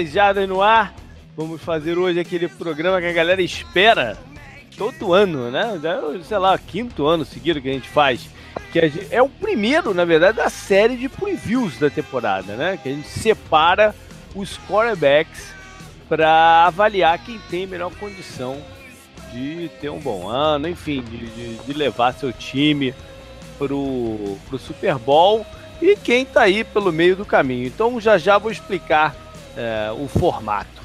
Cofre Bones, 10 jardas no ar. Vamos fazer hoje aquele programa que a galera espera todo ano, né? Sei lá, quinto ano seguido que a gente faz. Que gente, é o primeiro, na verdade, da série de previews da temporada, né? Que a gente separa os quarterbacks para avaliar quem tem melhor condição de ter um bom ano, enfim, de, de, de levar seu time pro, pro Super Bowl e quem tá aí pelo meio do caminho. Então já já vou explicar é, o formato.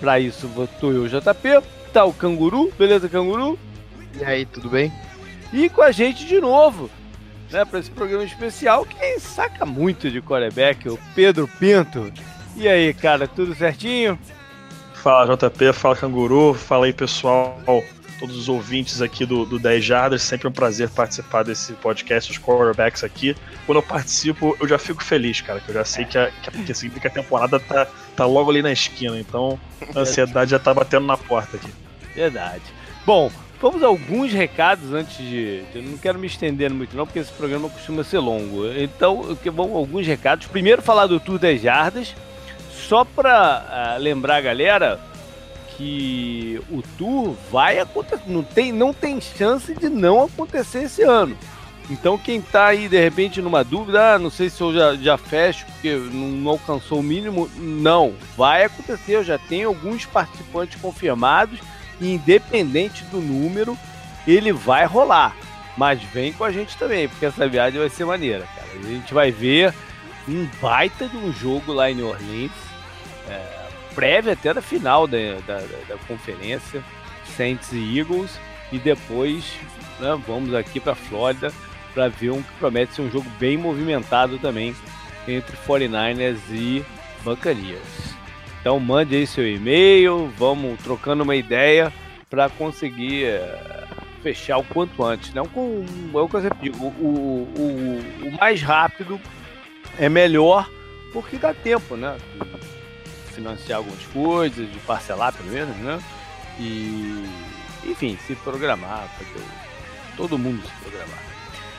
Para isso, tô eu, JP, tá o Canguru, beleza, Canguru? E aí, tudo bem? E com a gente de novo, né, para esse programa especial, quem saca muito de quarterback, o Pedro Pinto. E aí, cara, tudo certinho? Fala JP, fala Canguru, fala aí pessoal, todos os ouvintes aqui do, do 10 Jardas, sempre um prazer participar desse podcast, os quarterbacks aqui. Quando eu participo, eu já fico feliz, cara, que eu já sei que a, que a, que a temporada tá, tá logo ali na esquina, então a ansiedade já tá batendo na porta aqui. Verdade. Bom, vamos a alguns recados antes de. Eu não quero me estender muito, não, porque esse programa costuma ser longo. Então, vamos alguns recados. Primeiro, falar do Tour 10 Jardas só para uh, lembrar a galera que o tour vai acontecer, não tem, não tem chance de não acontecer esse ano. Então quem está aí de repente numa dúvida, ah, não sei se eu já, já fecho porque não, não, alcançou o mínimo, não, vai acontecer. Eu já tenho alguns participantes confirmados e independente do número, ele vai rolar. Mas vem com a gente também, porque essa viagem vai ser maneira, cara. A gente vai ver um baita de um jogo lá em New Orleans é, prévia até da final da, da, da, conferência, Saints e Eagles, e depois né, vamos aqui para Flórida para ver um que promete ser um jogo bem movimentado também entre 49ers e Buccaneers. Então mande aí seu e-mail, vamos trocando uma ideia para conseguir é, fechar o quanto antes. Não com é o que eu sempre digo, o, o, o mais rápido é melhor porque dá tempo, né? Financiar algumas coisas, de parcelar pelo menos, né? E, enfim, se programar, fazer todo mundo se programar.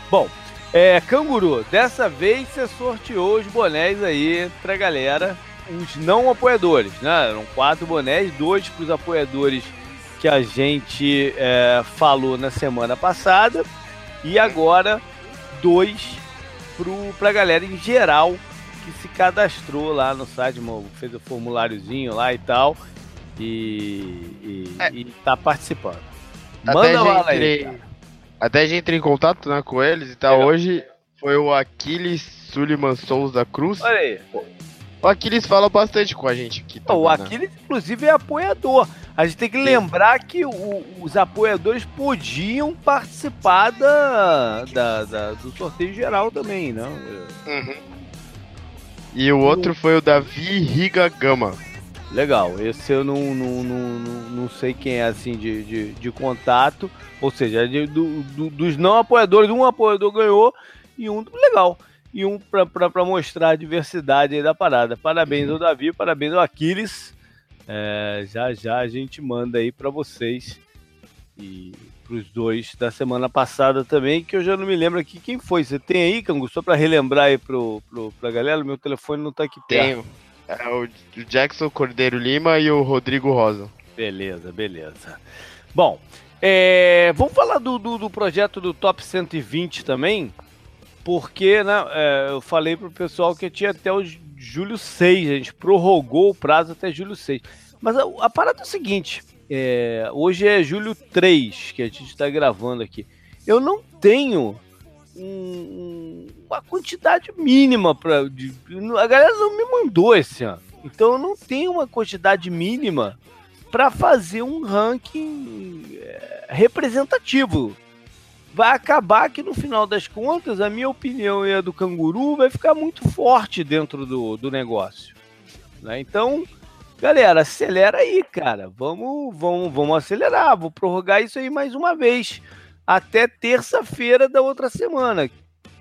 Bom, é, Canguru, dessa vez você sorteou os bonés aí pra galera, os não apoiadores, né? Eram quatro bonés, dois para os apoiadores que a gente é, falou na semana passada e agora dois para a galera em geral que se cadastrou lá no site, fez o formuláriozinho lá e tal, e, e, é. e tá participando. Manda lá aí. Até a gente entrou em contato né, com eles e tal. Hoje foi o Aquiles Suliman Souza Cruz. Olha aí. O Aquiles fala bastante com a gente aqui. o Aquiles, inclusive, é apoiador. A gente tem que Sim. lembrar que o, os apoiadores podiam participar da, da, da, do sorteio geral também, não? Uhum. E o outro foi o Davi Riga Gama. Legal, esse eu não, não, não, não, sei quem é assim de, de, de contato. Ou seja, de, do, do, dos não apoiadores, um apoiador ganhou e um. Legal. E um para mostrar a diversidade da parada. Parabéns ao Davi, parabéns ao Aquiles. É, já já a gente manda aí para vocês. E os dois da semana passada também, que eu já não me lembro aqui quem foi. Você tem aí, Cangu, só para relembrar aí pro, pro, pra galera? Meu telefone não tá aqui perto. Tenho. É o Jackson Cordeiro Lima e o Rodrigo Rosa. Beleza, beleza. Bom, é, vamos falar do, do, do, projeto do Top 120 também, porque né, é, eu falei pro pessoal que tinha até o julho 6, a gente prorrogou o prazo até julho 6. Mas a, a parada é o seguinte, é, hoje é julho 3 que a gente está gravando aqui. Eu não tenho um, uma quantidade mínima para. A galera não me mandou esse ano. Então eu não tenho uma quantidade mínima para fazer um ranking é, representativo. Vai acabar que no final das contas, a minha opinião e a do canguru vai ficar muito forte dentro do, do negócio. Né? Então, Galera, acelera aí, cara. Vamos, vamos, vamos acelerar. Vou prorrogar isso aí mais uma vez. Até terça-feira da outra semana,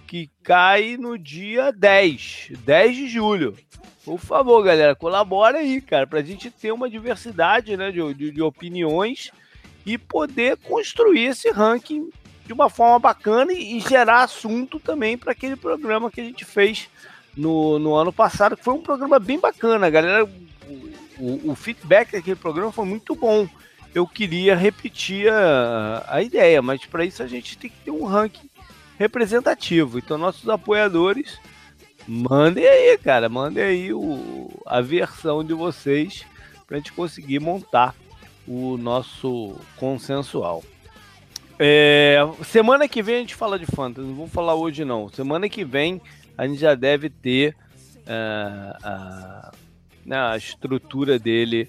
que cai no dia 10, 10 de julho. Por favor, galera, colabora aí, cara, pra gente ter uma diversidade né, de, de, de opiniões e poder construir esse ranking de uma forma bacana e, e gerar assunto também para aquele programa que a gente fez no, no ano passado, que foi um programa bem bacana, galera. O, o, feedback daquele programa foi muito bom. Eu queria repetir a, a ideia, mas para isso a gente tem que ter um ranking representativo. Então, nossos apoiadores, mandem aí, cara, mandem aí o, a versão de vocês para a gente conseguir montar o nosso consensual. É, semana que vem a gente fala de Fantasy, não vou falar hoje não. Semana que vem a gente já deve ter uh, a, né, a estrutura dele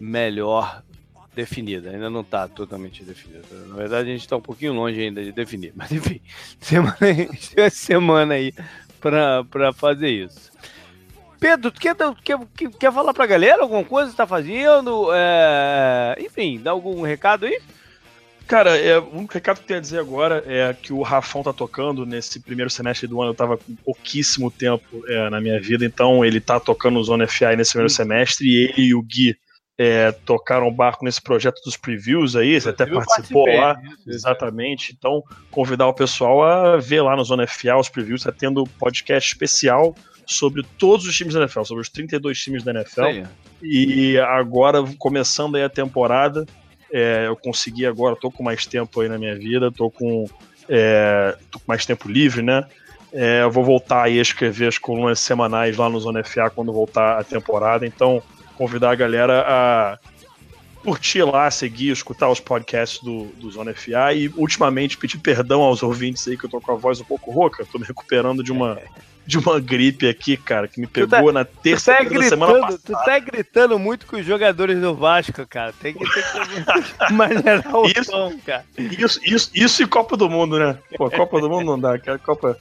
melhor definida. Ainda não está totalmente definida. Na verdade, a gente está um pouquinho longe ainda de definir. Mas enfim, semana, semana aí para fazer isso. Pedro, tu quer, quer, quer falar para a galera alguma coisa que está fazendo? É, enfim, dá algum recado aí? Cara, é, o único recado que eu tenho a dizer agora é que o Rafão tá tocando nesse primeiro semestre do ano. Eu tava com pouquíssimo tempo é, na minha vida, então ele tá tocando no Zona FI nesse primeiro semestre e ele e o Gui é, tocaram o barco nesse projeto dos previews aí, você até participou lá. Exatamente. Então, convidar o pessoal a ver lá no Zona FA os previews, tá tendo podcast especial sobre todos os times da NFL, sobre os 32 times da NFL. E agora, começando aí a temporada, é, eu consegui agora, tô com mais tempo aí na minha vida, tô com, é, tô com mais tempo livre, né? É, eu vou voltar aí a escrever as colunas semanais lá no Zona FA quando voltar a temporada, então convidar a galera a curtir lá, seguir, escutar os podcasts do, do Zona FA e ultimamente pedir perdão aos ouvintes aí que eu tô com a voz um pouco rouca, tô me recuperando de uma de uma gripe aqui, cara, que me pegou tá, na terça tá gritando, semana passada. Tu tá gritando muito com os jogadores do Vasco, cara. Tem que, ter que maneirar o isso, tom, cara. Isso, isso, isso e Copa do Mundo, né? Pô, Copa do Mundo não dá, cara. Copa...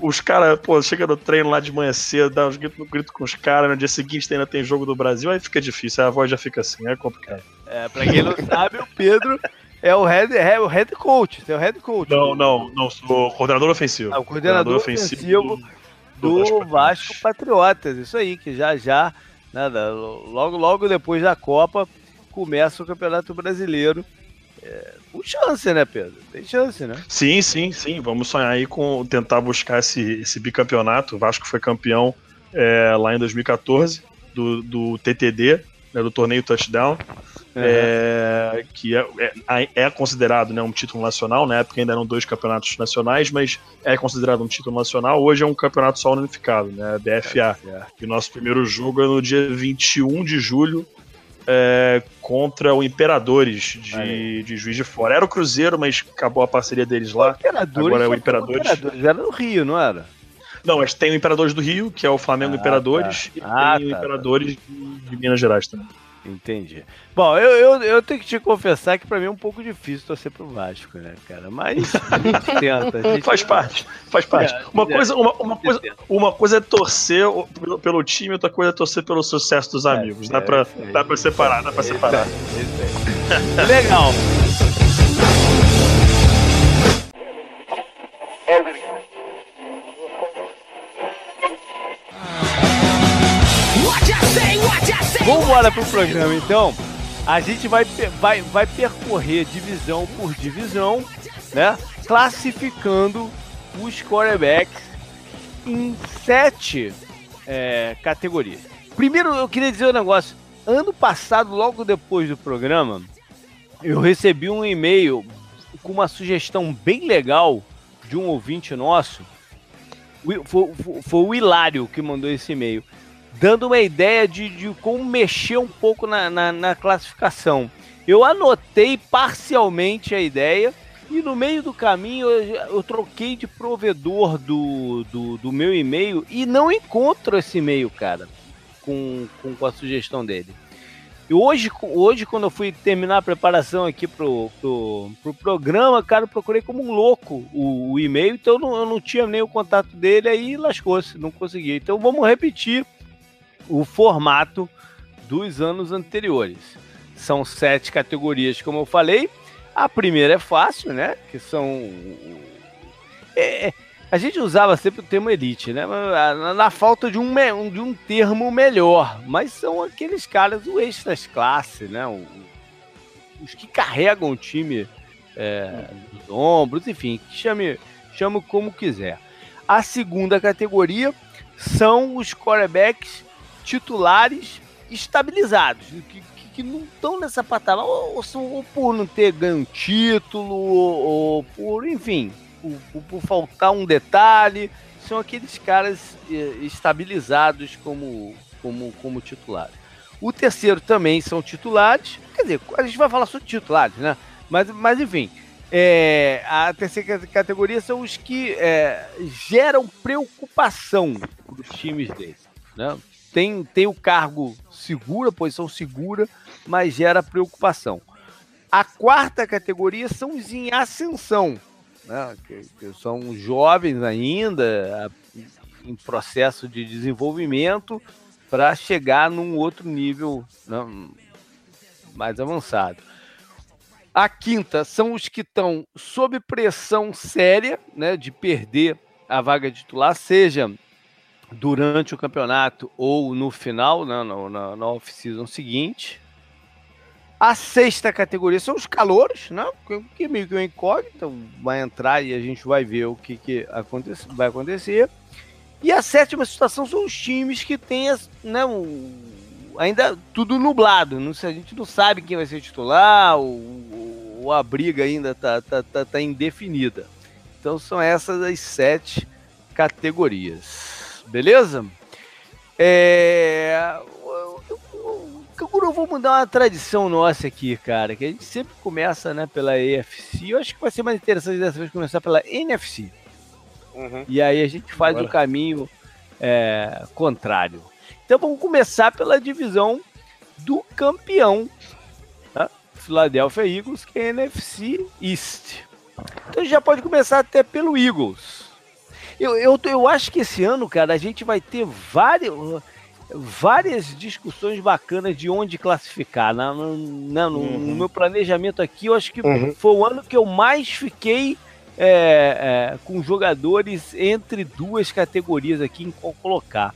Os caras, pô, chega no treino lá de manhã cedo, dá uns gritos, grito com os caras, no dia seguinte ainda tem jogo do Brasil, aí fica difícil, a voz já fica assim, é complicado. É, pra quem não sabe, o Pedro é o head, é o head coach, é o head coach. Não, não, não, sou coordenador ofensivo. Ah, o coordenador, coordenador ofensivo, ofensivo do, do Vasco, Vasco Patriotas. Isso aí, que já já, nada, logo, logo depois da Copa, começa o Campeonato Brasileiro. É, com chance, né, Pedro? Tem chance, né? Sim, sim, sim. Vamos sonhar aí com tentar buscar esse, esse bicampeonato. O Vasco foi campeão é, lá em 2014 do, do TTD, né, do torneio Touchdown é, que é, é, é, considerado né, um título nacional, na época ainda eram dois campeonatos nacionais, mas é considerado um título nacional, hoje é um campeonato só unificado, né, BFA. É, e o nosso primeiro jogo é no dia 21 de julho, é, contra o Imperadores de, de Juiz de Fora. Era o Cruzeiro, mas acabou a parceria deles lá. Agora é o Imperadores. Imperadores. Era no Rio, não era? Não, mas tem o Imperadores do Rio, que é o Flamengo ah, Imperadores, tá. e ah, tem tá, o tá. Imperadores tá. de Minas Gerais também. Entendi. Bom, eu, eu, eu tenho que te confessar que pra mim é um pouco difícil torcer pro Vasco, né, cara? Mas a gente tenta. A gente faz parte, faz parte. É, uma, é, coisa, uma, uma, coisa, uma coisa é torcer pelo, pelo time, outra coisa é torcer pelo sucesso dos é, amigos. dá, é, dá pra separar, dá pra separar. Legal. Embora pro programa então. A gente vai, vai, vai percorrer divisão por divisão, né? Classificando os quarterbacks em sete é, categorias. Primeiro, eu queria dizer um negócio. Ano passado, logo depois do programa, eu recebi um e-mail com uma sugestão bem legal de um ouvinte nosso. Foi, foi, foi o Hilário que mandou esse e-mail dando uma ideia de, de como mexer um pouco na, na, na, classificação. Eu anotei parcialmente a ideia e no meio do caminho eu, eu troquei de provedor do, do, do meu e-mail e não encontro esse e-mail, cara, com, com, com, a sugestão dele. E hoje, hoje, quando eu fui terminar a preparação aqui pro, pro, pro programa, cara, eu procurei como um louco o, o e-mail, então eu não, eu não tinha nem o contato dele, aí lascou-se, não consegui. Então vamos repetir o formato dos anos anteriores. São sete categorias, como eu falei. A primeira é fácil, né? Que são. É, a gente usava sempre o termo elite, né? Na, na falta de um, de um termo melhor. Mas são aqueles caras, o extras classe, né? O, os que carregam o time é, ombros, enfim, chame, chame como quiser. A segunda categoria são os quarterbacks titulares estabilizados, que, que, não estão nessa patamar, ou, ou, ou, por não ter ganho título, ou, ou por, enfim, por, por, por, faltar um detalhe, são aqueles caras eh, estabilizados como, como, como titulares. O terceiro também são titulares, quer dizer, a gente vai falar sobre titulares, né? Mas, mas enfim, é, a terceira categoria são os que é, geram preocupação para os times deles. Né? Tem, tem o cargo seguro, posição segura, mas gera preocupação. A quarta categoria são os em ascensão, né? que, que são jovens ainda, em processo de desenvolvimento, para chegar num outro nível né, mais avançado. A quinta são os que estão sob pressão séria, né, de perder a vaga titular, seja durante o campeonato ou no final, né, na, na, na off-season seguinte. A sexta categoria são os calouros, né, que é meio que um incógnito, então vai entrar e a gente vai ver o que, que acontece, vai acontecer. E a sétima situação são os times que têm né, um, ainda tudo nublado. Não, a gente não sabe quem vai ser titular, ou, ou a briga ainda está tá, tá, tá indefinida. Então são essas as sete categorias. Beleza? É. Eu vou mudar uma tradição nossa aqui, cara, que a gente sempre começa né, pela EFC. Eu acho que vai ser mais interessante dessa vez começar pela NFC. Uhum. E aí a gente faz o caminho é, contrário. Então vamos começar pela divisão do campeão, tá? Philadelphia Eagles, que é NFC East. Então a gente já pode começar até pelo Eagles. Eu, eu, eu acho que esse ano, cara, a gente vai ter várias, várias discussões bacanas de onde classificar. Na, na, na no, uhum. no, meu planejamento aqui, eu acho que uhum. foi o ano que eu mais fiquei é, é, com jogadores entre duas categorias aqui em qual colocar.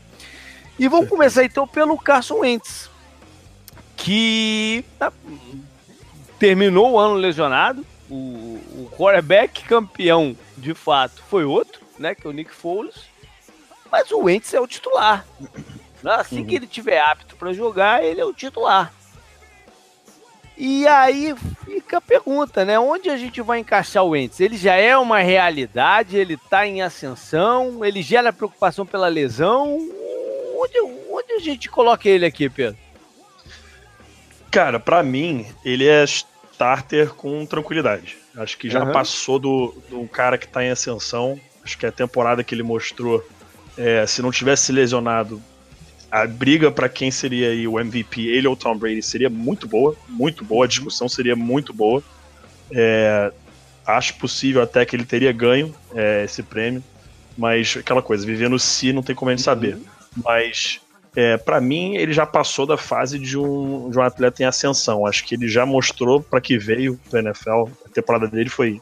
E vamos começar então pelo Carson Wentz, que tá, terminou o ano lesionado. O, o quarterback campeão, de fato, foi outro, né? Que é o Nick Foles. Mas o Wentz é o titular. Assim uhum. que ele tiver apto para jogar, ele é o titular. E aí fica a pergunta, né? Onde a gente vai encaixar o Wentz? Ele já é uma realidade, ele está em ascensão, ele gera preocupação pela lesão onde, onde a gente coloca ele aqui, Pedro? Cara, para mim, ele é starter com tranquilidade. Acho que já uhum. passou do, do cara que tá em ascensão. Acho que a temporada que ele mostrou, é, se não tivesse lesionado, a briga para quem seria o MVP, ele ou Tom Brady, seria muito boa, muito boa, a discussão seria muito boa. É, acho possível até que ele teria ganho é, esse prêmio, mas aquela coisa, vivendo si não tem como a gente saber. Mas é, para mim ele já passou da fase de um, de um atleta em ascensão. Acho que ele já mostrou para que veio do NFL. A temporada dele foi,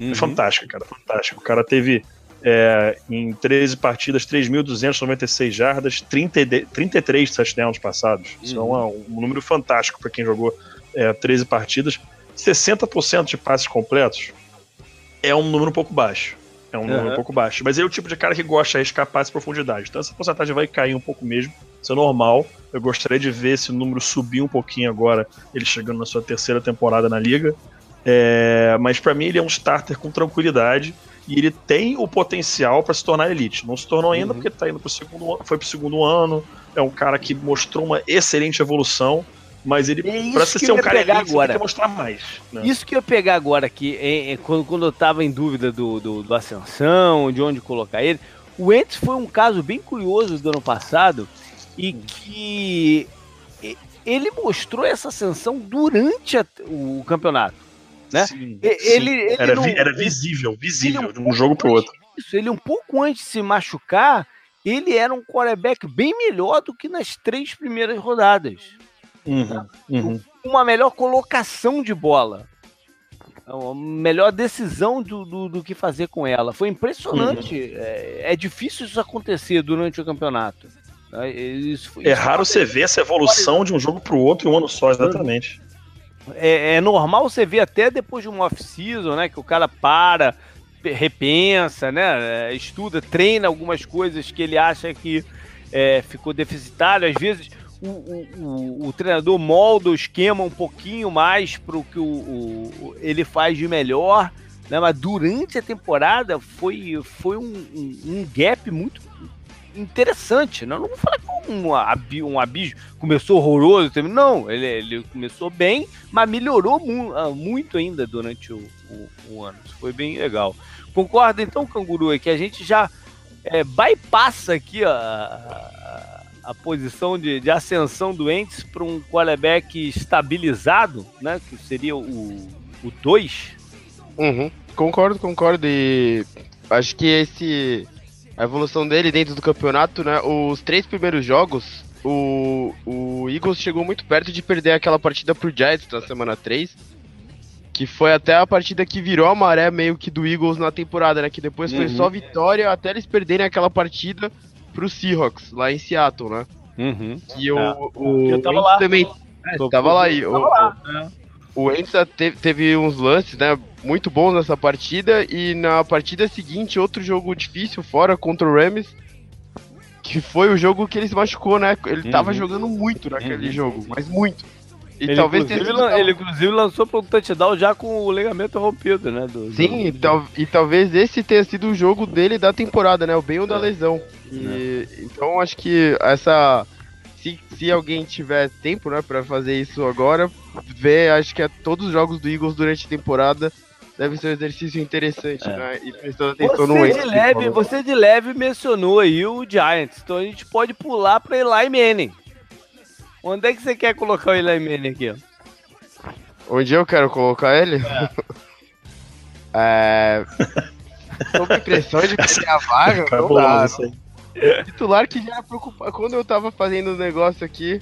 uhum. foi fantástica, cara, fantástica. O cara teve é, em 13 partidas 3.296 jardas, 30, 33 touchdowns passados. Uhum. Isso é um, uhum. um número fantástico para quem jogou é, 13 partidas. 60% de passes completos é um número um pouco baixo. É um número um pouco baixo. Mas ele é o tipo de cara que gosta de escapar de profundidade. Então essa porcentagem vai cair um pouco mesmo. Isso é normal. Eu gostaria de ver esse número subir um pouquinho agora, ele chegando na sua terceira temporada na liga. É, mas para mim ele é um starter com tranquilidade e ele tem o potencial para se tornar elite. Não se tornou ainda uhum. porque tá indo pro segundo, foi pro segundo ano. É um cara que mostrou uma excelente evolução mas ele, é pra ser um cara elite, agora. tem que mostrar mais. Né? Isso que eu ia pegar agora aqui, é, é, quando, quando eu tava em dúvida do, do, do, Ascensão, de onde colocar ele. O Ents foi um caso bem curioso do ano passado e que ele mostrou essa ascensão durante a, o campeonato. Né? Sim, ele, sim. ele era, não, era, visível, visível, de um jogo para o outro. Isso, ele um pouco antes de se machucar, ele era um quarterback bem melhor do que nas três primeiras rodadas. Uhum, uhum. Uma melhor colocação de bola. Uma melhor decisão do, do, do que fazer com ela. Foi impressionante. Uhum. É, é, difícil isso acontecer durante o campeonato. É, isso, isso é raro você ver essa evolução de um jogo para o outro em um ano só, exatamente. É, é, normal você ver até depois de uma off-season, né? Que o cara para, repensa, né? Estuda, treina algumas coisas que ele acha que é, ficou deficitário. Às vezes o, o, o, treinador molda o esquema um pouquinho mais para o que o, ele faz de melhor. Né? Mas durante a temporada foi, foi um, um, um gap muito interessante. Né? Não vou falar que um, um abismo começou horroroso, não, ele, ele começou bem, mas melhorou mu ah, muito ainda durante o, o, o, ano. Isso foi bem legal. Concorda então, Canguru, que a gente já é, bypassa aqui a, a, a posição de, de, ascensão do Entes para um quarterback estabilizado, né? Que seria o 2. Uhum. Concordo, concordo. E acho que esse a evolução dele dentro do campeonato, né? Os três primeiros jogos, o, o Eagles chegou muito perto de perder aquela partida pro Giants na semana 3. Que foi até a partida que virou a maré meio que do Eagles na temporada, né? Que depois uhum. foi só vitória até eles perderem aquela partida pro Seahawks, lá em Seattle, né? Uhum. Que o, é. o, eu tava lá. também. É, tava lá aí. Tava o, lá. O Enza teve, teve, uns lances, né, muito bons nessa partida e na partida seguinte outro jogo difícil fora contra o Rams, que foi o jogo que ele se machucou, né? Ele uhum. tava jogando muito naquele uhum. jogo, mas muito. E ele, talvez inclusive, sido... ele inclusive lançou para um touchdown já com o ligamento rompido, né? Do, Sim, do... E, tal, e, talvez esse tenha sido o jogo dele da temporada, né? O bem ou da é. lesão. E, é. Então acho que essa se, se alguém tiver tempo, né, para fazer isso agora, ver, acho que é todos os jogos do Eagles durante a temporada deve ser um exercício interessante, é. né? E prestando atenção você no de leve, Você de leve mencionou aí o Giants, então a gente pode pular para Eli Manning. Onde é que você quer colocar o Eli Manning aqui? Ó? Onde eu quero colocar ele? É. é... Sob impressão de que a vaga, não dá. Titular que já era preocupação. Quando eu tava fazendo o negócio aqui,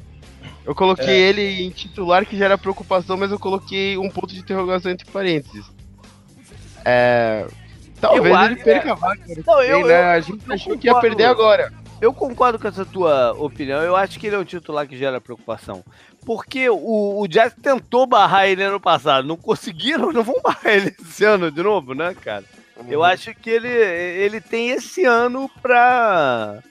eu coloquei é. ele em titular que já era preocupação, mas eu coloquei um ponto de interrogação entre parênteses. É. Talvez eu, ele perca é... a vaga. Não, eu, né? A gente achou que ia perder agora. Eu concordo com essa tua opinião. Eu acho que ele é o titular que gera preocupação. Porque o, o Jazz tentou barrar ele ano passado. Não conseguiram, não vão barrar ele esse ano de novo, né, cara? Uhum. Eu acho que ele, ele tem esse ano para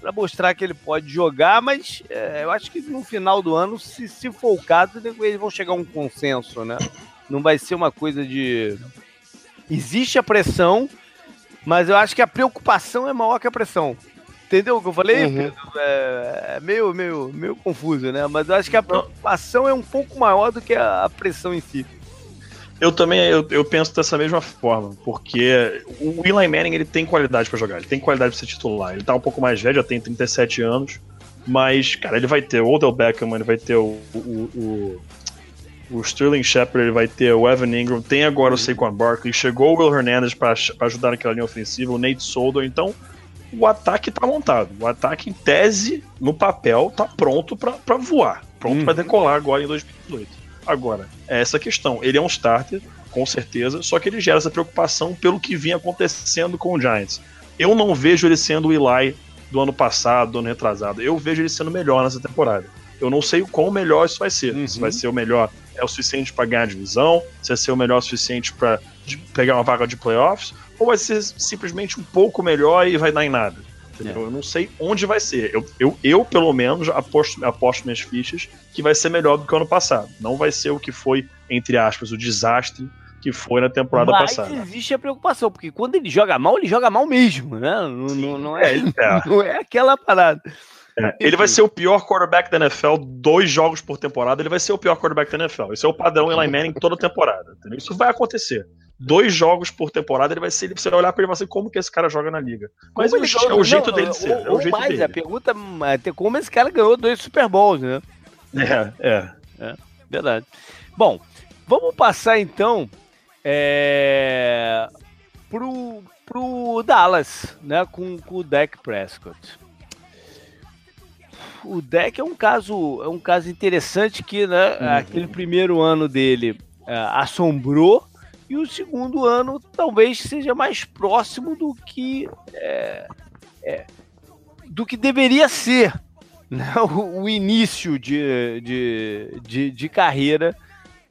para mostrar que ele pode jogar, mas é, eu acho que no final do ano, se, se for o caso, eles vão chegar a um consenso, né? Não vai ser uma coisa de. Existe a pressão, mas eu acho que a preocupação é maior que a pressão. Entendeu o que eu falei? Uhum. É, é, meio, meio, meio confuso, né? Mas eu acho que a preocupação é um pouco maior do que a pressão em si. Eu também eu, eu, penso dessa mesma forma, porque o Eli Manning ele tem qualidade para jogar, ele tem qualidade para ser titular. Ele tá um pouco mais velho, já tem 37 anos, mas, cara, ele vai ter o Odell Beckham, ele vai ter o, o, o, o Sterling Shepard, ele vai ter o Evan Ingram, tem agora o Saquon Barkley, chegou o Will Hernandez para ajudar naquela linha ofensiva, o Nate Solder, então o ataque tá montado. O ataque, em tese, no papel, tá pronto para voar, pronto uhum. para decolar agora em 2018. Agora, é essa questão. Ele é um starter, com certeza, só que ele gera essa preocupação pelo que vinha acontecendo com o Giants. Eu não vejo ele sendo o Eli do ano passado, do ano retrasado. Eu vejo ele sendo melhor nessa temporada. Eu não sei o quão melhor isso vai ser. Uhum. Se vai ser o melhor é o suficiente para ganhar a divisão, se vai ser o melhor o suficiente para pegar uma vaga de playoffs, ou vai ser simplesmente um pouco melhor e vai dar em nada. É. Eu não sei onde vai ser. Eu, eu, eu pelo menos, aposto, aposto minhas fichas que vai ser melhor do que o ano passado. Não vai ser o que foi, entre aspas, o desastre que foi na temporada Mas passada. Mas existe a preocupação, porque quando ele joga mal, ele joga mal mesmo, né? Não, não, não é, é, não é aquela parada. É, ele vai ser o pior quarterback da NFL, dois jogos por temporada, ele vai ser o pior quarterback da NFL. Esse é o padrão Eli Manning toda temporada. Entendeu? Isso vai acontecer dois jogos por temporada, ele vai ser. Você vai olhar para ele e ser como que esse cara joga na liga. Mas ele joga, é o jeito não, dele ser. Ou, é o jeito mais, dele. a pergunta é como esse cara ganhou dois Super Bowls, né? É, é. é verdade. Bom, vamos passar então é, pro, pro Dallas, né? Com, com o Dak Prescott. O Dak é um caso, é um caso interessante que, né, uhum. aquele primeiro ano dele é, assombrou e o segundo ano talvez seja mais próximo do que é, é, do que deveria ser né? o, o, início de, de, de, de, carreira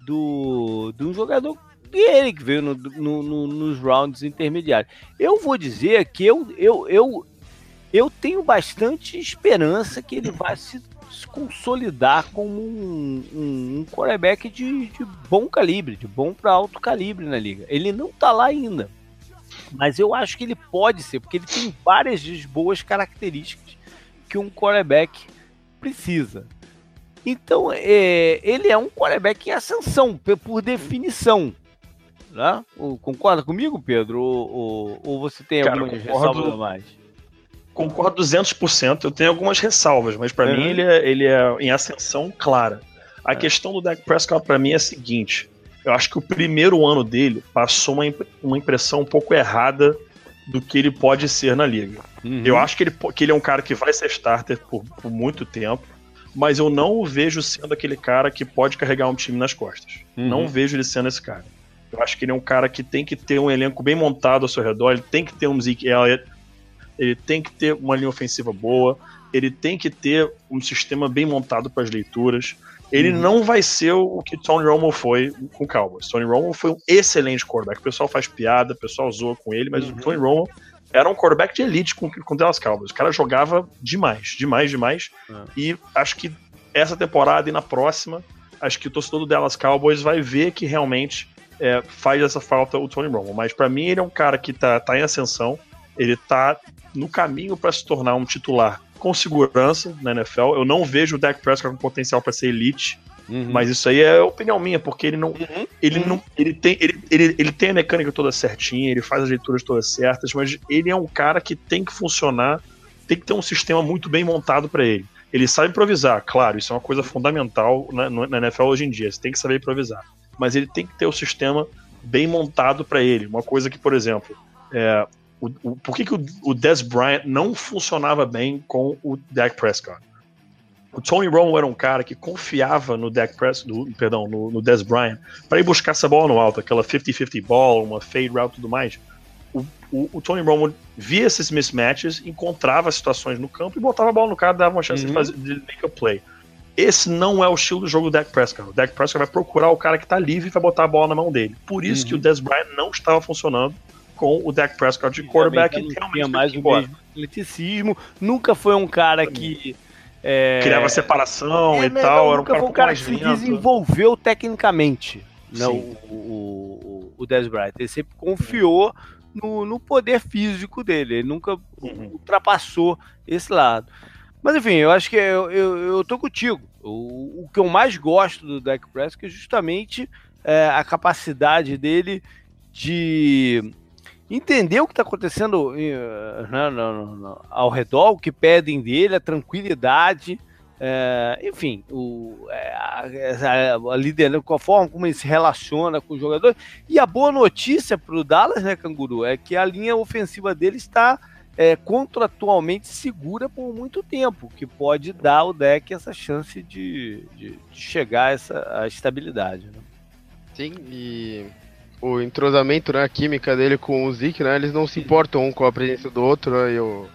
do, um jogador que veio no, no, no, nos rounds intermediários. Eu vou dizer que eu, eu, eu, eu tenho bastante esperança que ele vai se, se consolidar como um, um, um quarterback de, de bom calibre, de bom para alto calibre na liga. Ele não tá lá ainda, mas eu acho que ele pode ser, porque ele tem várias boas características que um quarterback precisa. Então, é, ele é um quarterback em ascensão, por definição. Né? Concorda comigo, Pedro? Ou, ou, ou você tem Cara, algumas ressalvas a mais? Concordo 200%. Eu tenho algumas ressalvas, mas para mim ele é, ele é em ascensão clara. A é. questão do Dak Prescott para mim é a seguinte: eu acho que o primeiro ano dele passou uma, uma impressão um pouco errada do que ele pode ser na liga. Uhum. Eu acho que ele, que ele é um cara que vai ser starter por, por muito tempo mas eu não o vejo sendo aquele cara que pode carregar um time nas costas. Uhum. Não vejo ele sendo esse cara. Eu acho que ele é um cara que tem que ter um elenco bem montado ao seu redor, ele tem que ter um Zeke Elliott, ele tem que ter uma linha ofensiva boa, ele tem que ter um sistema bem montado para as leituras. Ele uhum. não vai ser o que Tony Romo foi com o Cowboys. Tony Romo foi um excelente quarterback. O pessoal faz piada, o pessoal zoa com ele, mas uhum. o Tony Romo era um quarterback de elite com, com o Dallas Cowboys. O cara jogava demais, demais, demais. É. E acho que essa temporada e na próxima, acho que o torcedor do Dallas Cowboys vai ver que realmente é, faz essa falta o Tony Romo. Mas para mim ele é um cara que tá, tá em ascensão, ele tá no caminho para se tornar um titular com segurança na NFL. Eu não vejo o Dak Prescott com potencial para ser elite. Uhum. Mas isso aí é opinião minha, porque ele não. Uhum. Ele não. Ele tem, ele, ele, ele tem a mecânica toda certinha, ele faz as leituras todas certas, mas ele é um cara que tem que funcionar, tem que ter um sistema muito bem montado para ele. Ele sabe improvisar, claro, isso é uma coisa fundamental na, na NFL hoje em dia, você tem que saber improvisar. Mas ele tem que ter o sistema bem montado para ele. Uma coisa que, por exemplo, é, o, o, por que, que o, o Des Bryant não funcionava bem com o Dak Prescott? O Tony Romo era um cara que confiava no Dak Press, do, perdão, no, no Des Bryant, para ir buscar essa bola no alto, aquela 50-50 ball, uma fade route e tudo mais. O, o, o, Tony Romo via esses mismatches, encontrava situações no campo e botava a bola no cara, dava uma chance uhum. de fazer de make a play. Esse não é o estilo do jogo do Dak Prescott. O Dak Prescott vai procurar o cara que está livre e vai botar a bola na mão dele. Por isso uhum. que o uhum. Des Bryant não estava funcionando com o Dak Prescott de quarterback. Ele realmente mais o mesmo atleticismo. Nunca foi um cara que é... Criava separação é, e tal. Era um cara, um cara que se desenvolveu tecnicamente. Né, o, o, o Dez Bryant. Ele sempre confiou no, no poder físico dele. Ele nunca uhum. ultrapassou esse lado. Mas enfim, eu acho que eu, eu, eu tô contigo. O, o que eu mais gosto do Dak Prescott é justamente é, a capacidade dele de entender o que está acontecendo uh, ao redor, o que pedem dele, a tranquilidade, é, enfim, o, é, a, a, liderança, com a forma como ele se relaciona com os jogadores. E a boa notícia para o Dallas, né, Canguru, é que a linha ofensiva dele está é, contratualmente segura por muito tempo, que pode dar ao deck essa chance de, de, de chegar a essa a estabilidade. Né? Sim, e o entrosamento, né, a química dele com o Zeke, né, eles não se importam um com a presença do outro, né, e o,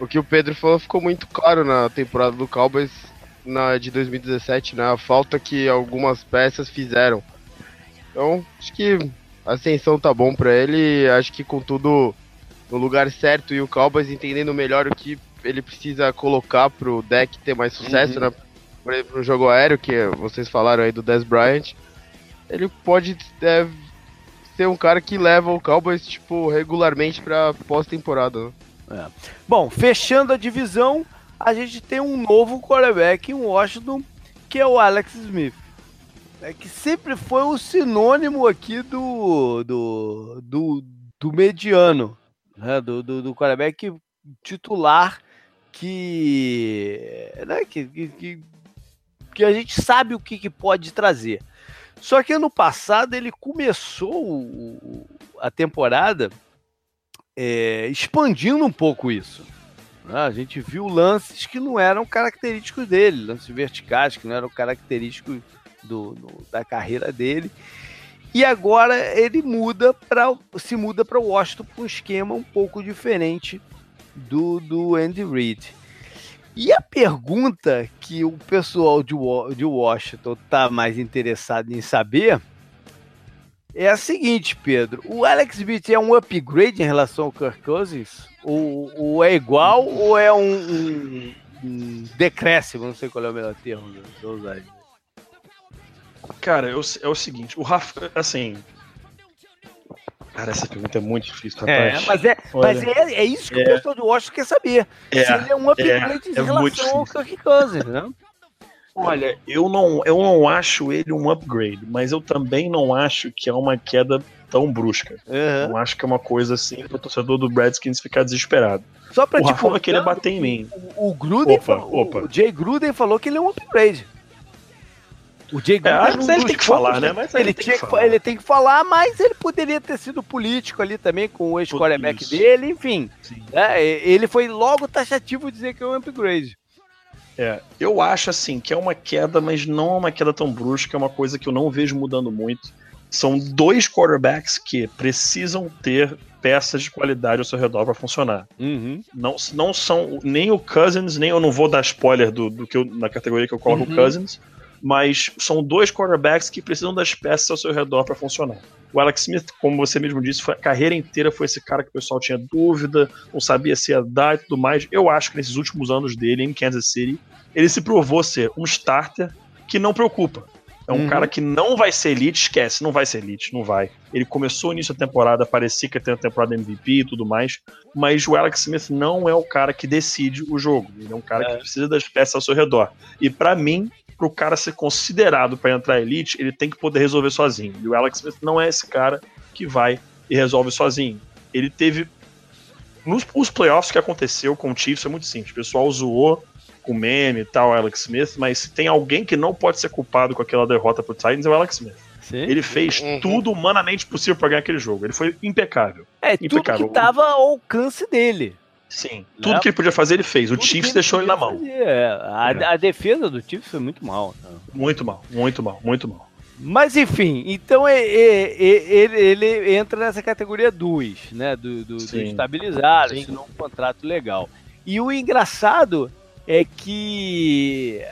o que o Pedro falou ficou muito claro na temporada do Cowboys na, de 2017, né, a falta que algumas peças fizeram. Então, acho que a ascensão tá bom para ele, acho que com tudo no lugar certo e o Cowboys entendendo melhor o que ele precisa colocar pro deck ter mais sucesso, uhum. né, por exemplo, no jogo aéreo, que vocês falaram aí do Dez Bryant, ele pode é, ser um cara que leva o Cowboys, tipo, regularmente pra pós-temporada. Né? É. Bom, fechando a divisão, a gente tem um novo quarterback em Washington, que é o Alex Smith. É que sempre foi o sinônimo aqui do, do, do, do mediano, né? do, do, do quarterback titular que, né? que, que, que a gente sabe o que, que pode trazer. Só que ano passado ele começou a temporada é, expandindo um pouco isso. Né? A gente viu lances que não eram característicos dele, lances verticais que não eram característicos do, da carreira dele. E agora ele muda para se muda para Washington com um esquema um pouco diferente do, do Andy Reid. E a pergunta que o pessoal de, Washington está mais interessado em saber é a seguinte, Pedro. O Alex Smith é um upgrade em relação ao Kirk Cousins? Ou, ou é igual ou é um, um, um, decréscimo? Não sei qual é o melhor termo de usar. Cara, é o seguinte, o Rafa, assim, Cara, essa pergunta é muito difícil, é, rapaz. É, mas é, mas é, é isso que é, o pessoal do Washington quer saber. É, se ele é um upgrade é, em relação ao Kirk Cousins, né? Olha, eu não, eu não acho ele um upgrade, mas eu também não acho que é uma queda tão brusca. Uhum. Não acho que é uma coisa assim para o torcedor do Redskins ficar desesperado. Só pra o Rafa vai querer bater em mim. O, o Gruden opa, falou, opa. o Jay Gruden falou que ele é um upgrade. O Jay Gruden é, ele tem que falar, né? Mas ele, ele, tem que, ele tem que falar, mas ele poderia ter sido político ali também com o ex-quarterback dele, enfim. É, ele foi logo taxativo dizer que é um upgrade. É, eu acho assim que é uma queda, mas não é uma queda tão brusca, é uma coisa que eu não vejo mudando muito. São dois quarterbacks que precisam ter peças de qualidade ao seu redor para funcionar. Uhum. Não, não são nem o Cousins, nem eu não vou dar spoiler do, do que eu, na categoria que eu coloco uhum. o Cousins, mas são dois quarterbacks que precisam das peças ao seu redor para funcionar. O Alex Smith, como você mesmo disse, foi, a carreira inteira foi esse cara que o pessoal tinha dúvida, não sabia se ia dar e tudo mais. Eu acho que nesses últimos anos dele em Kansas City, ele se provou ser um starter que não preocupa. É um uhum. cara que não vai ser elite, esquece, não vai ser elite, não vai. Ele começou início da temporada, parecia que ia ter a temporada MVP e tudo mais, mas o Alex Smith não é o cara que decide o jogo. Ele é um cara é. que precisa das peças ao seu redor. E para mim, para o cara ser considerado para entrar elite, ele tem que poder resolver sozinho. E o Alex Smith não é esse cara que vai e resolve sozinho. Ele teve. Nos os playoffs que aconteceu com o Chiefs é muito simples. O pessoal zoou com o meme e tal, Alex Smith, mas se tem alguém que não pode ser culpado com aquela derrota pro Titans é o Alex Smith. Sim. Ele fez uhum. tudo humanamente possível para ganhar aquele jogo. Ele foi impecável. É, impecável. tudo que tava ao alcance dele. Sim, tudo né? que ele podia fazer ele fez. O Chiefs deixou ele na mão. É, a, é. a, defesa do Chiefs foi muito mal. Tá? Muito mal, muito mal, muito mal. Mas enfim, então ele, ele entra nessa categoria 2, né? Do, do, do estabilizado, assinou um contrato legal. E o engraçado é que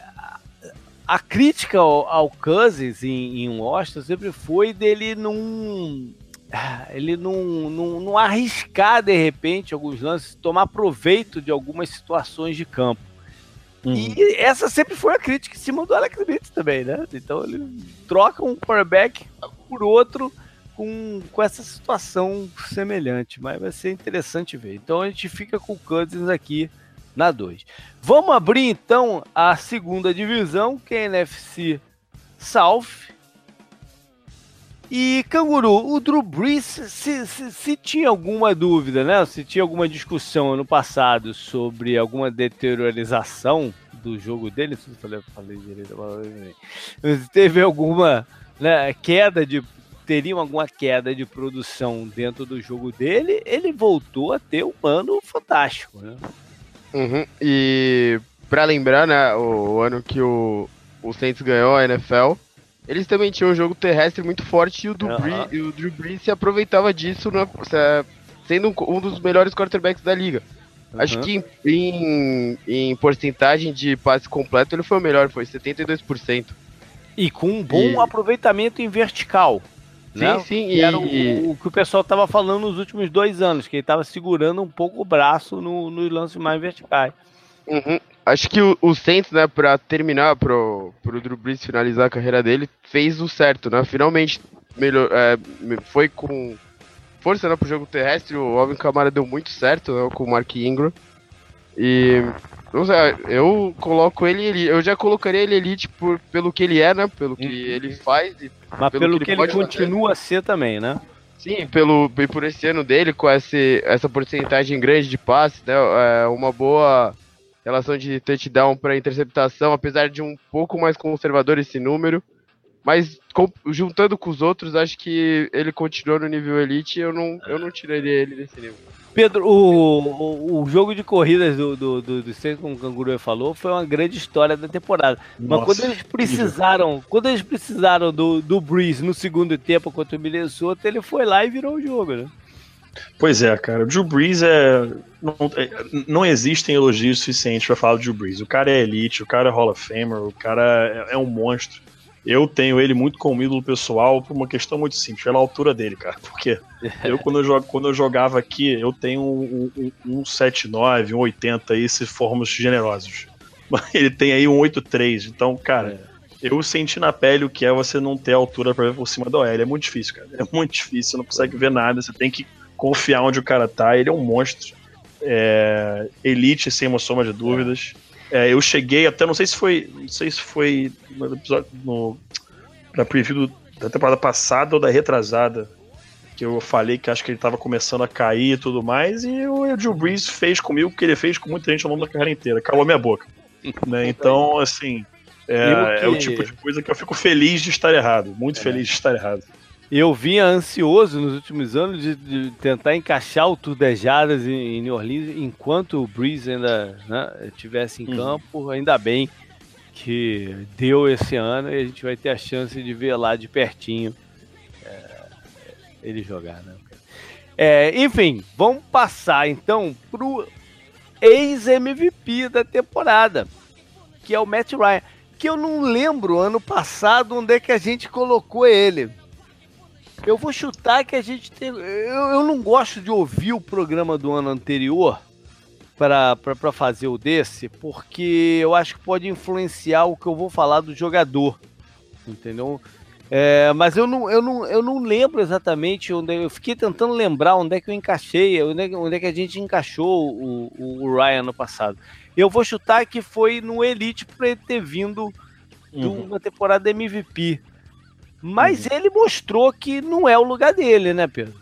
a crítica ao, ao Cousins em, em Washington sempre foi dele não ele não, não, não arriscar de repente alguns lances, tomar proveito de algumas situações de campo. Uhum. E essa sempre foi a crítica em cima do Alex Smith também, né? Então ele troca um quarterback por outro com, com essa situação semelhante, mas vai ser interessante ver. Então a gente fica com o Cousins aqui na 2. Vamos abrir então a segunda divisão, que é a NFC South. E, Canguru, o Drew Brees, se, se, se, tinha alguma dúvida, né? Se tinha alguma discussão ano passado sobre alguma deteriorização do jogo dele, se eu falei, falei direito, teve alguma né, queda de. Teria alguma queda de produção dentro do jogo dele, ele voltou a ter um ano fantástico, né? Uhum. E para lembrar, né, o, o ano que o, o Saints ganhou a NFL, eles também tinham um jogo terrestre muito forte e o, Drew, uhum. e o Drew Brees se aproveitava disso, né, sendo um, um, dos melhores quarterbacks da liga. Uhum. Acho que em, em, em, porcentagem de passe completo ele foi o melhor, foi 72%. E com um bom e... aproveitamento em vertical. Sim, né? sim. E era o, o, que o pessoal estava falando nos últimos dois anos, que ele estava segurando um pouco o braço no, nos lances mais verticais. Uhum. Acho que o, o Saints, né, pra terminar, pro, pro Drew Brees finalizar a carreira dele, fez o certo, né? Finalmente melhor, é, foi com força né, pro jogo terrestre. O Alvin Kamara deu muito certo né, com o Mark Ingram. E não sei, eu coloco ele, eu já colocaria ele elite por, pelo que ele é, né? Pelo que uhum. ele faz. Mas pelo, pelo que, ele, ele continua a ser também, né? Sim, pelo, por esse ano dele, com esse, essa porcentagem grande de passes, né? É uma boa relação de touchdown para interceptação, apesar de um pouco mais conservador esse número. Mas com, juntando com os outros, acho que ele continuou no nível elite eu não, eu não tiraria ele desse nível. Pedro, o, o, o jogo de corridas do, do, do, do como o Canguru falou, foi uma grande história da temporada. Nossa, Mas quando eles precisaram, quando eles precisaram do, do Breeze no segundo tempo contra o Minnesota, ele foi lá e virou o jogo, né? Pois é, cara. O Drew Brees é. Não, é, não existem elogios suficientes para falar do Drew Brees. O cara é elite, o cara é Hall of Famer, o cara é, é um monstro. Eu tenho ele muito como ídolo pessoal por uma questão muito simples, pela altura dele, cara. Porque eu, quando eu, jogo, quando eu jogava aqui, eu tenho um, um, um 79, um 80 aí, se formos generosos. Ele tem aí um 83. Então, cara, é. eu senti na pele o que é você não ter altura para ver por cima da OL. É muito difícil, cara. É muito difícil, você não consegue ver nada, você tem que confiar onde o cara tá. Ele é um monstro. É, elite, sem uma soma de dúvidas. É, eu cheguei até, não sei se foi. Não sei se foi no episódio. No, na preview da temporada passada ou da retrasada. Que eu falei que acho que ele estava começando a cair e tudo mais. E o Drew Brees fez comigo o que ele fez com muita gente ao longo da carreira inteira. Calou minha boca. Né? Então, assim. É, que... é, o tipo de coisa que eu fico feliz de estar errado. Muito é. feliz de estar errado. Eu vinha ansioso nos últimos anos de, de tentar encaixar o Turdejadas em, em New Orleans enquanto o Breeze ainda né, estivesse em uhum. campo. Ainda bem que deu esse ano e a gente vai ter a chance de ver lá de pertinho é, ele jogar. Né? É, enfim, vamos passar então pro ex-MVP da temporada, que é o Matt Ryan. Que eu não lembro ano passado onde é que a gente colocou ele. Eu vou chutar que a gente tem. Eu, eu não gosto de ouvir o programa do ano anterior para fazer o desse, porque eu acho que pode influenciar o que eu vou falar do jogador. Entendeu? É, mas eu não, eu, não, eu não lembro exatamente onde eu fiquei tentando lembrar onde é que eu encaixei, onde é, onde é que a gente encaixou o, o, Ryan no passado. Eu vou chutar que foi no Elite para ele ter vindo uhum. de uma temporada MVP. Mas uhum. ele mostrou que não é o lugar dele, né, Pedro?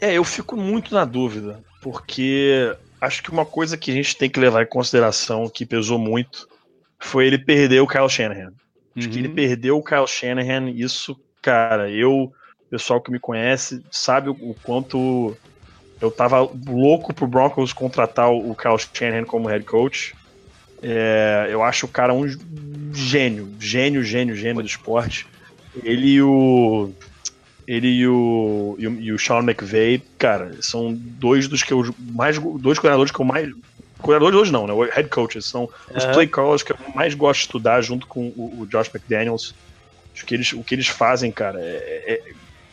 É, eu fico muito na dúvida, porque acho que uma coisa que a gente tem que levar em consideração, que pesou muito, foi ele perder o Kyle Shanahan. Acho uhum. que ele uhum. perdeu o Kyle Shanahan, isso, cara, eu, pessoal que me conhece, sabe o, o quanto eu tava louco pro Broncos contratar o Kyle Shanahan como head coach. É, eu acho o cara um gênio, gênio, gênio, gênio do esporte. Ele e o. Ele e o, e o, e o Sean McVay, cara, são dois dos que eu mais. Dois coordenadores que eu mais. Coordenadores hoje não, né? Head coaches. São os play callers que eu mais gosto de estudar junto com o, o Josh McDaniels. Acho que eles, o que eles fazem, cara, é,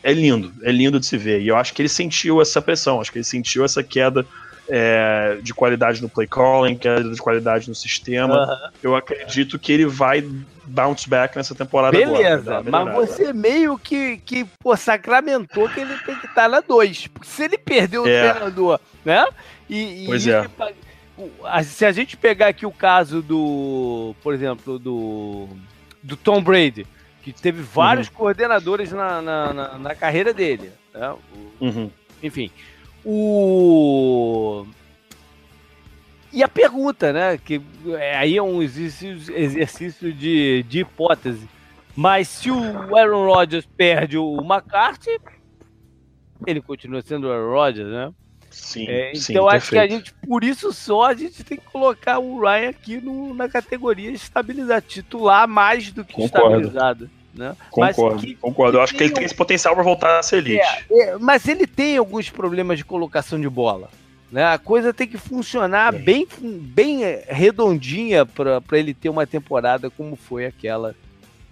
é, é lindo. É lindo de se ver. E eu acho que ele sentiu essa pressão, acho que ele sentiu essa queda é, de qualidade no play calling, queda de qualidade no sistema. Uhum. Eu acredito que ele vai bounce back nessa temporada Beleza, agora, mas você meio que, que pô, sacramentou que ele tem que estar na 2. Se ele perdeu o é. treinador, né? E, pois e é. se a gente pegar aqui o caso do, por exemplo, do, do Tom Brady, que teve vários uhum. coordenadores na, na, na, na, carreira dele. Né? Uhum. Enfim, o e a pergunta, né? Que é, aí é um exercício, exercício de, de hipótese. Mas se o Aaron Rodgers perde o McCarthy, ele continua sendo o Aaron Rodgers, né? Sim, é, então sim, acho perfeito. que a gente, por isso só, a gente tem que colocar o Ryan aqui no, na categoria estabilizar, titular mais do que Concordo. estabilizado. Né? Concordo, que, concordo. Eu acho que ele tem esse potencial para voltar a ser elite. É, é, mas ele tem alguns problemas de colocação de bola. Né? A coisa tem que funcionar é. bem, bem redondinha para ele ter uma temporada como foi aquela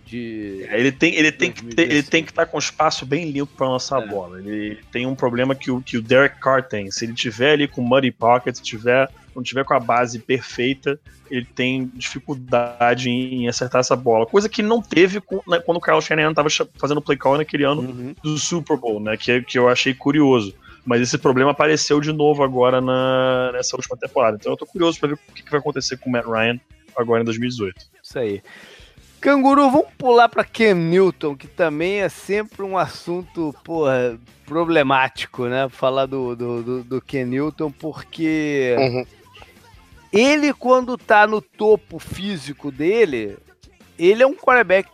de. É, ele tem, ele tem, que, ter, ele tem que estar tá com o espaço bem limpo para lançar a é. bola. Ele tem um problema que o, que o Derek Carr tem. Se ele tiver ali com muddy pocket, tiver, não tiver com a base perfeita, ele tem dificuldade em, acertar essa bola. Coisa que não teve com, né, quando o Kyle Shanahan estava fazendo play call naquele ano uhum. do Super Bowl, né? Que, que eu achei curioso. Mas esse problema apareceu de novo agora na, nessa última temporada. Então eu tô curioso para ver o que, que vai acontecer com o Matt Ryan agora em 2018. Isso aí. Canguru, vamos pular para Ken Newton, que também é sempre um assunto, porra, problemático, né? Falar do, do, do, do Ken Newton, porque uhum. Ele, quando tá no topo físico dele, ele é um quarterback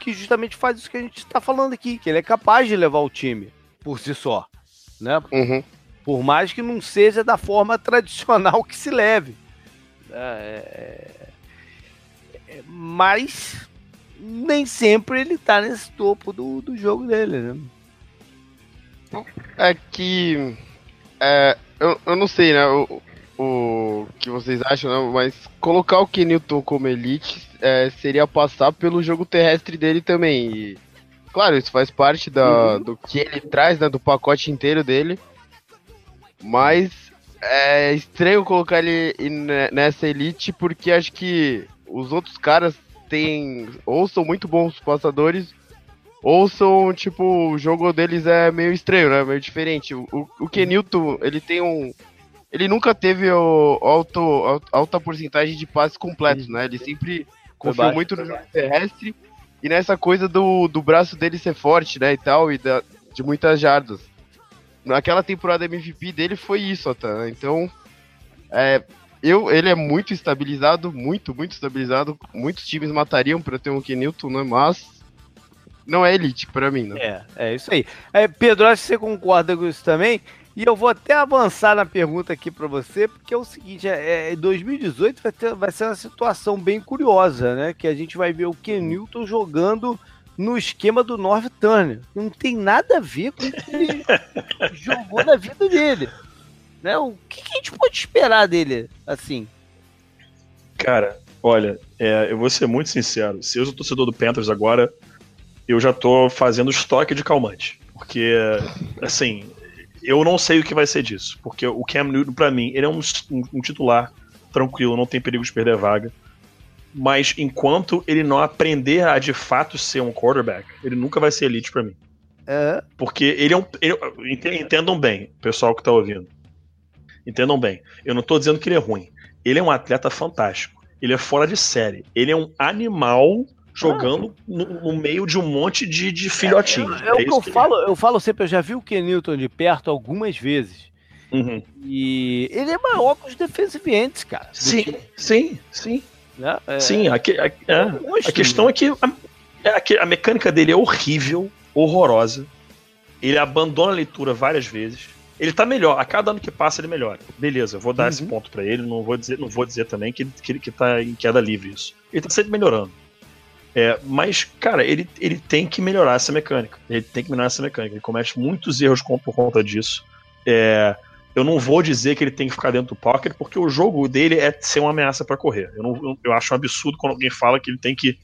que justamente faz isso que a gente está falando aqui, que ele é capaz de levar o time por si só, né? Uhum. Por mais que não seja da forma tradicional que se leve. É, é mas nem sempre ele tá nesse topo do, do jogo dele, né? É que. É, eu, eu não sei, né? Eu, o que vocês acham, não, mas colocar o Kenilton como elite é, seria passar pelo jogo terrestre dele também. E, claro, isso faz parte da, uhum. do que ele traz, né, do pacote inteiro dele. Mas é estranho colocar ele nessa elite porque acho que os outros caras têm ou são muito bons passadores ou são, tipo, o jogo deles é meio estranho, né? Meio diferente. O, o Kenilton, ele tem um. Ele nunca teve o alto, alta porcentagem de passes completos, né? Ele sempre confiou muito no jogo terrestre e nessa coisa do, do braço dele ser forte, né? E tal, e da, de muitas jardas. Naquela temporada MVP dele foi isso, até, né? Então, é, eu, ele é muito estabilizado, muito, muito estabilizado. Muitos times matariam para ter um Kenilton, né? Mas não é elite para mim, né? É, é isso aí. É, Pedro, acho que você concorda com isso também. E eu vou até avançar na pergunta aqui para você, porque é o seguinte: é, é, 2018 vai, ter, vai ser uma situação bem curiosa, né? Que a gente vai ver o Kenilton jogando no esquema do North Turner. Não tem nada a ver com o que ele jogou na vida dele. Né? O que, que, a gente pode esperar dele assim? Cara, olha, é, eu vou ser muito sincero. Se eu sou torcedor do Panthers agora, eu já tô fazendo estoque de calmante. Porque, assim, eu não sei o que vai ser disso. Porque o Cam Newton, pra mim, ele é um, um, um titular tranquilo, não tem perigo de perder vaga. Mas enquanto ele não aprender a de fato ser um quarterback, ele nunca vai ser elite para mim. É. Porque ele é um. Ele, entendam bem, pessoal que tá ouvindo. Entendam bem. Eu não tô dizendo que ele é ruim. Ele é um atleta fantástico. Ele é fora de série. Ele é um animal jogando ah. no, no, meio de um monte de, de filhotinhos. É, é, é, é o que eu que falo, eu falo sempre, eu já vi o Kenilton de perto algumas vezes. Uhum. E ele é maior que os defensive ends, cara. Sim, sim, sim. Né? É, sim, a, a, a, é, a questão é que a, a mecânica dele é horrível, horrorosa. Ele abandona a leitura várias vezes. Ele tá melhor, a cada ano que passa ele melhora. Beleza, eu vou dar uhum. esse ponto para ele, não vou dizer, não vou dizer também que, que, que tá em queda livre isso. Ele tá sempre melhorando. É, mas, cara, ele, ele tem que melhorar essa mecânica. Ele tem que melhorar essa mecânica. Ele comete muitos erros por conta disso. É, eu não vou dizer que ele tem que ficar dentro do pocket, porque o jogo dele é ser uma ameaça para correr. Eu, não, eu acho um absurdo quando alguém fala que ele tem que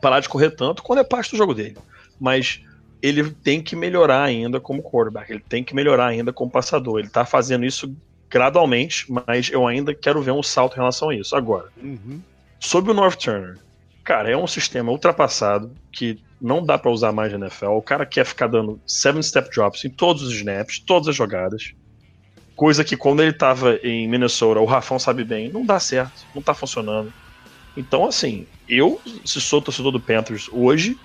parar de correr tanto quando é parte do jogo dele. Mas ele tem que melhorar ainda como quarterback. Ele tem que melhorar ainda como passador. Ele tá fazendo isso gradualmente, mas eu ainda quero ver um salto em relação a isso. Agora, uhum. sobre o North Turner, Cara, é um sistema ultrapassado que não dá para usar mais na NFL. O cara quer ficar dando seven step drops em todos os snaps, todas as jogadas. Coisa que quando ele tava em Minnesota, o Rafão sabe bem, não dá certo, não tá funcionando. Então, assim, eu, se sou torcedor do Panthers hoje,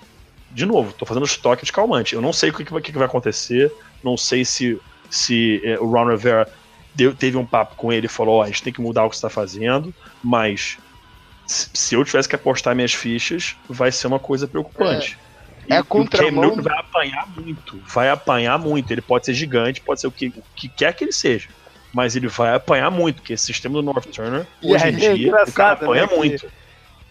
de novo, tô fazendo estoque de calmante. Eu não sei o que, que, que vai acontecer, não sei se, se é, o Ron Rivera deu, teve um papo com ele e falou: oh, a gente tem que mudar o que você tá fazendo, mas se eu tivesse que apostar minhas fichas, vai ser uma coisa preocupante. É, é a contramão. O vai apanhar muito. Vai apanhar muito. Ele pode ser gigante, pode ser o que, o que quer que ele seja. Mas ele vai apanhar muito, porque esse sistema do North Turner, hoje em é dia, o cara apanha né, muito.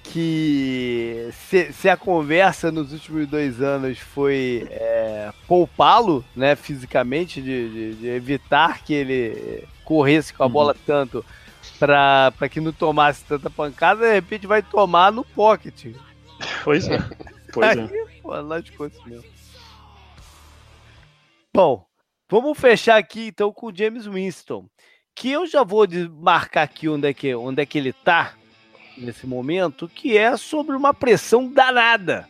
Que, se, se, a conversa nos últimos dois anos foi é, poupá-lo, né, fisicamente, de, de, de, evitar que ele corresse com a uhum. bola tanto pra, pra que não tomasse tanta pancada, de repente vai tomar no pocket. Pois é. Pois Aí, é. Pô, contas mesmo. Bom, vamos fechar aqui então com o James Winston. Que eu já vou marcar aqui onde é que, onde é que ele tá nesse momento, que é sobre uma pressão danada.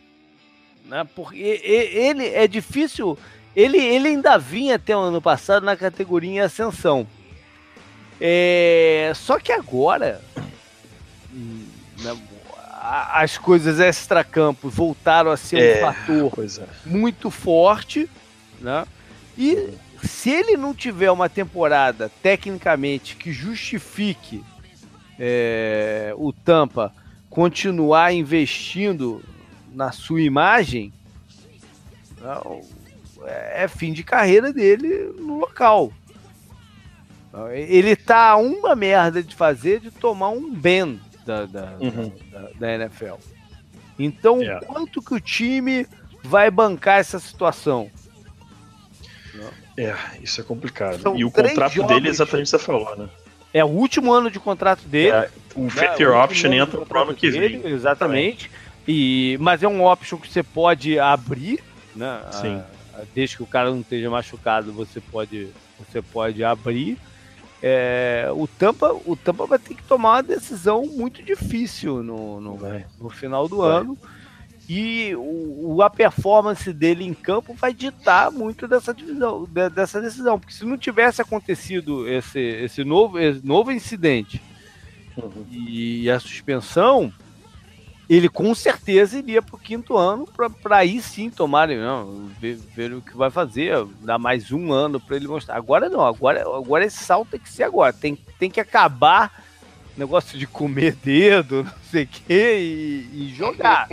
Né? Porque ele é difícil. Ele, ele ainda vinha até o ano passado na categoria ascensão. É, só que agora né, as coisas extra-campo voltaram a ser é, um fator é. muito forte, né? E se ele não tiver uma temporada tecnicamente que justifique é, o Tampa continuar investindo na sua imagem, não, é fim de carreira dele no local. Ele tá uma merda de fazer de tomar um ban da, da, uhum. da, da NFL. Então, yeah. quanto que o time vai bancar essa situação? É, isso é complicado. São e o contrato dele é exatamente o que você falou, né? É o último ano de contrato dele. É, o year option entra pro ano que vem. Exatamente. E, mas é um option que você pode abrir, né? Sim. A, desde que o cara não esteja machucado, você pode, você pode abrir. É, o, Tampa, o Tampa vai ter que tomar uma decisão muito difícil no, no, no final do vai. ano. E o, a performance dele em campo vai ditar muito dessa, divisão, dessa decisão. Porque se não tivesse acontecido esse, esse, novo, esse novo incidente uhum. e a suspensão, ele com certeza iria para o quinto ano para aí sim tomar, não, ver, ver, o que vai fazer, dar mais um ano para ele mostrar. Agora não, agora, agora esse salto tem que ser agora, tem, tem que acabar negócio de comer dedo, não sei o quê, e, e jogar.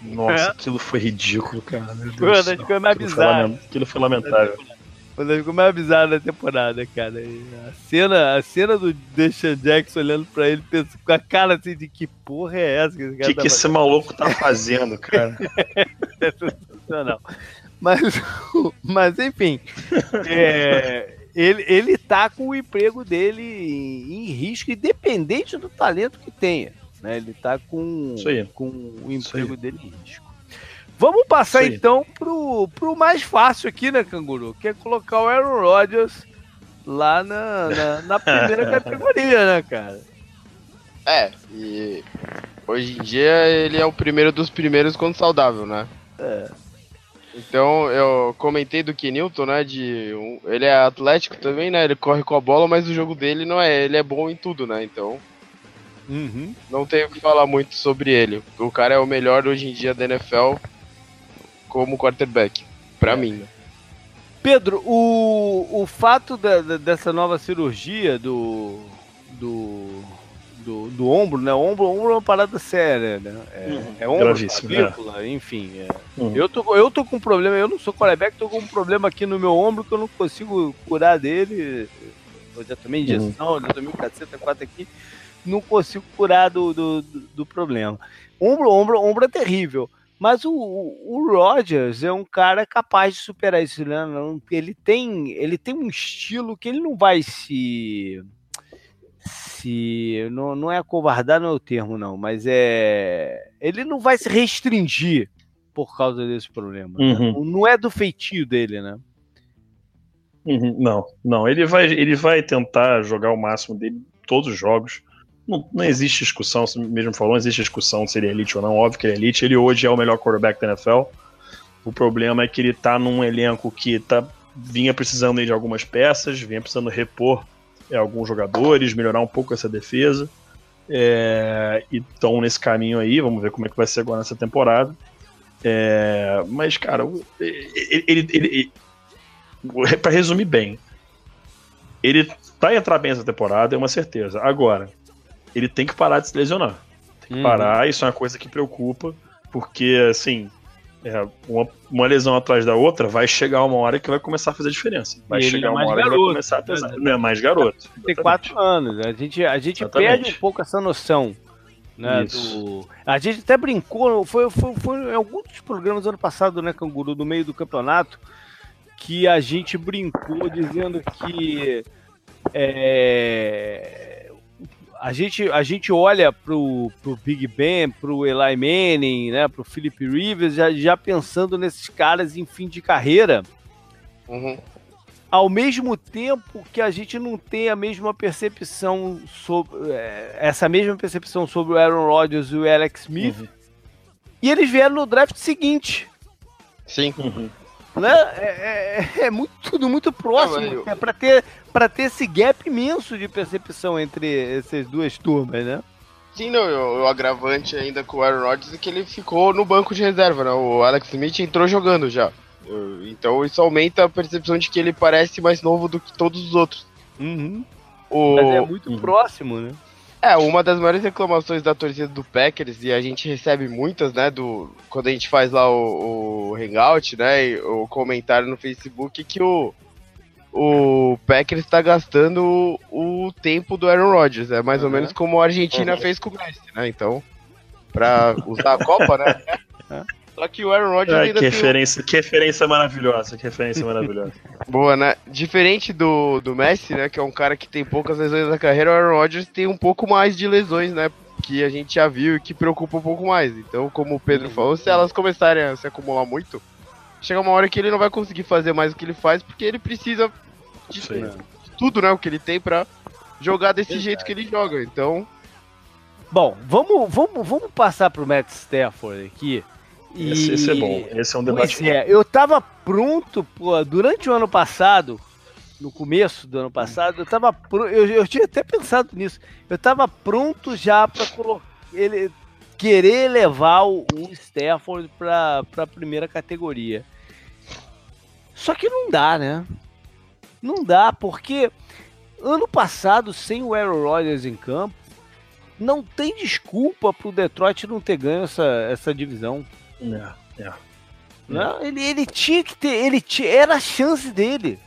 Nossa, é. aquilo foi ridículo, cara. Meu Deus foi uma das coisas mais bizarras. Aquilo foi lamentável. Uma das coisas mais bizarras da temporada, cara. a cena, a cena do Deshaun Jackson olhando pra ele com a cara assim de que porra é essa? Que o que, tá que esse maluco tá fazendo, cara? é sensacional. Mas, mas enfim, é, ele, ele tá com o emprego dele em, em risco, independente do talento que tenha. Né? Ele tá com, com o emprego dele em risco. Vamos passar então pro, pro mais fácil aqui, né, Canguru? Que é colocar o Aaron Rodgers lá na, na, na primeira categoria, né, cara? É, e hoje em dia ele é o primeiro dos primeiros quando saudável, né? É. Então eu comentei do Kenilton, né? De um, ele é atlético também, né? Ele corre com a bola, mas o jogo dele não é. Ele é bom em tudo, né? Então. Uhum. Não tenho o que falar muito sobre ele. O cara é o melhor hoje em dia da NFL como quarterback, para é. mim. Pedro, o, o fato da, da, dessa nova cirurgia do, do, do, do, ombro, né? O ombro, o ombro é uma parada séria, né? É, uhum. é ombro, clavícula, é. enfim. É. Uhum. Eu, tô, eu tô com um problema, eu não sou quarterback, tô com um problema aqui no meu ombro que eu não consigo curar dele. Eu já tomei injeção, uhum. já tomei um caceta, quatro aqui. Não consigo curar do, do, do problema. Ombro, ombro, ombro é terrível. Mas o, o, Rogers é um cara capaz de superar isso, né? Ele tem, ele tem um estilo que ele não vai se. se não, não é acovardar, não é o termo, não, mas é. Ele não vai se restringir por causa desse problema. Né? Uhum. Né? Não é do feitio dele, né? Uhum. Não, não. Ele vai, ele vai tentar jogar o máximo dele todos os jogos não, não existe discussão, você mesmo falou, não existe discussão se ele é elite ou não, óbvio que ele é elite, ele hoje é o melhor quarterback da NFL. O problema é que ele tá num elenco que tá, vinha precisando de algumas peças, vinha precisando repor é, alguns jogadores, melhorar um pouco essa defesa. É, e estão nesse caminho aí, vamos ver como é que vai ser agora nessa temporada. É, mas, cara, ele, ele, ele, ele para resumir bem, ele vai entrar bem essa temporada, é uma certeza. Agora, ele tem que parar de se lesionar. Tem que uhum. parar, isso é uma coisa que preocupa, porque, assim, é, uma, uma, lesão atrás da outra vai chegar uma hora que vai começar a fazer diferença. Vai chegar é uma hora garoto, que vai começar a pesar. Né? Não é mais garoto. Tem quatro anos. A gente, a gente perde um pouco essa noção. Né, do... A gente até brincou, foi, foi, foi em alguns dos programas ano passado, né, Canguru, no meio do campeonato, que a gente brincou dizendo que é, a gente, a gente olha pro, pro Big Ben, pro Eli Manning, né, pro Philip Rivers, já, já pensando nesses caras em fim de carreira. Uhum. Ao mesmo tempo que a gente não tem a mesma percepção sobre é, essa mesma percepção sobre o Aaron Rodgers e o Alex Smith. Uhum. E eles vieram no draft seguinte. Sim. Uhum né? É, é, é, muito, tudo muito próximo. É, para ter, pra ter esse gap imenso de percepção entre essas duas turmas, né? Sim, não, o, o agravante ainda com o Aaron Rodgers é que ele ficou no banco de reserva, né? O Alex Smith entrou jogando já. Então isso aumenta a percepção de que ele parece mais novo do que todos os outros. Uhum. O... Mas é muito uhum. próximo, né? É, uma das maiores reclamações da torcida do Packers, e a gente recebe muitas, né, do, quando a gente faz lá o, o Hangout, né, o comentário no Facebook, que o, o Packers está gastando o, o, tempo do Aaron Rodgers, é mais uhum. ou menos como a Argentina uhum. fez com o Messi, né, então, pra usar a Copa, né, Só que o Aaron Rodgers ah, ainda que referência, um... que referência maravilhosa, que referência maravilhosa. Boa, né? Diferente do, do Messi, né, que é um cara que tem poucas lesões na carreira, o Aaron Rodgers tem um pouco mais de lesões, né, que a gente já viu e que preocupa um pouco mais. Então, como o Pedro falou, se elas começarem a se acumular muito, chega uma hora que ele não vai conseguir fazer mais o que ele faz, porque ele precisa de, de tudo, né, o que ele tem para jogar desse Verdade. jeito que ele joga. Então, Bom, vamos, vamos, vamos passar pro Matt Stafford aqui. E... Esse, esse, é bom, esse é um debate. Pois é, eu tava pronto, pô, durante o ano passado, no começo do ano passado, eu tava eu, eu tinha até pensado nisso. Eu tava pronto já para ele querer levar o, o Stafford para a primeira categoria. Só que não dá, né? Não dá, porque ano passado, sem o Aaron Rodgers em campo, não tem desculpa pro Detroit não ter ganho essa, essa divisão. É, é. Né? Ele, ele tinha que ter, ele tinha, era a chance dele.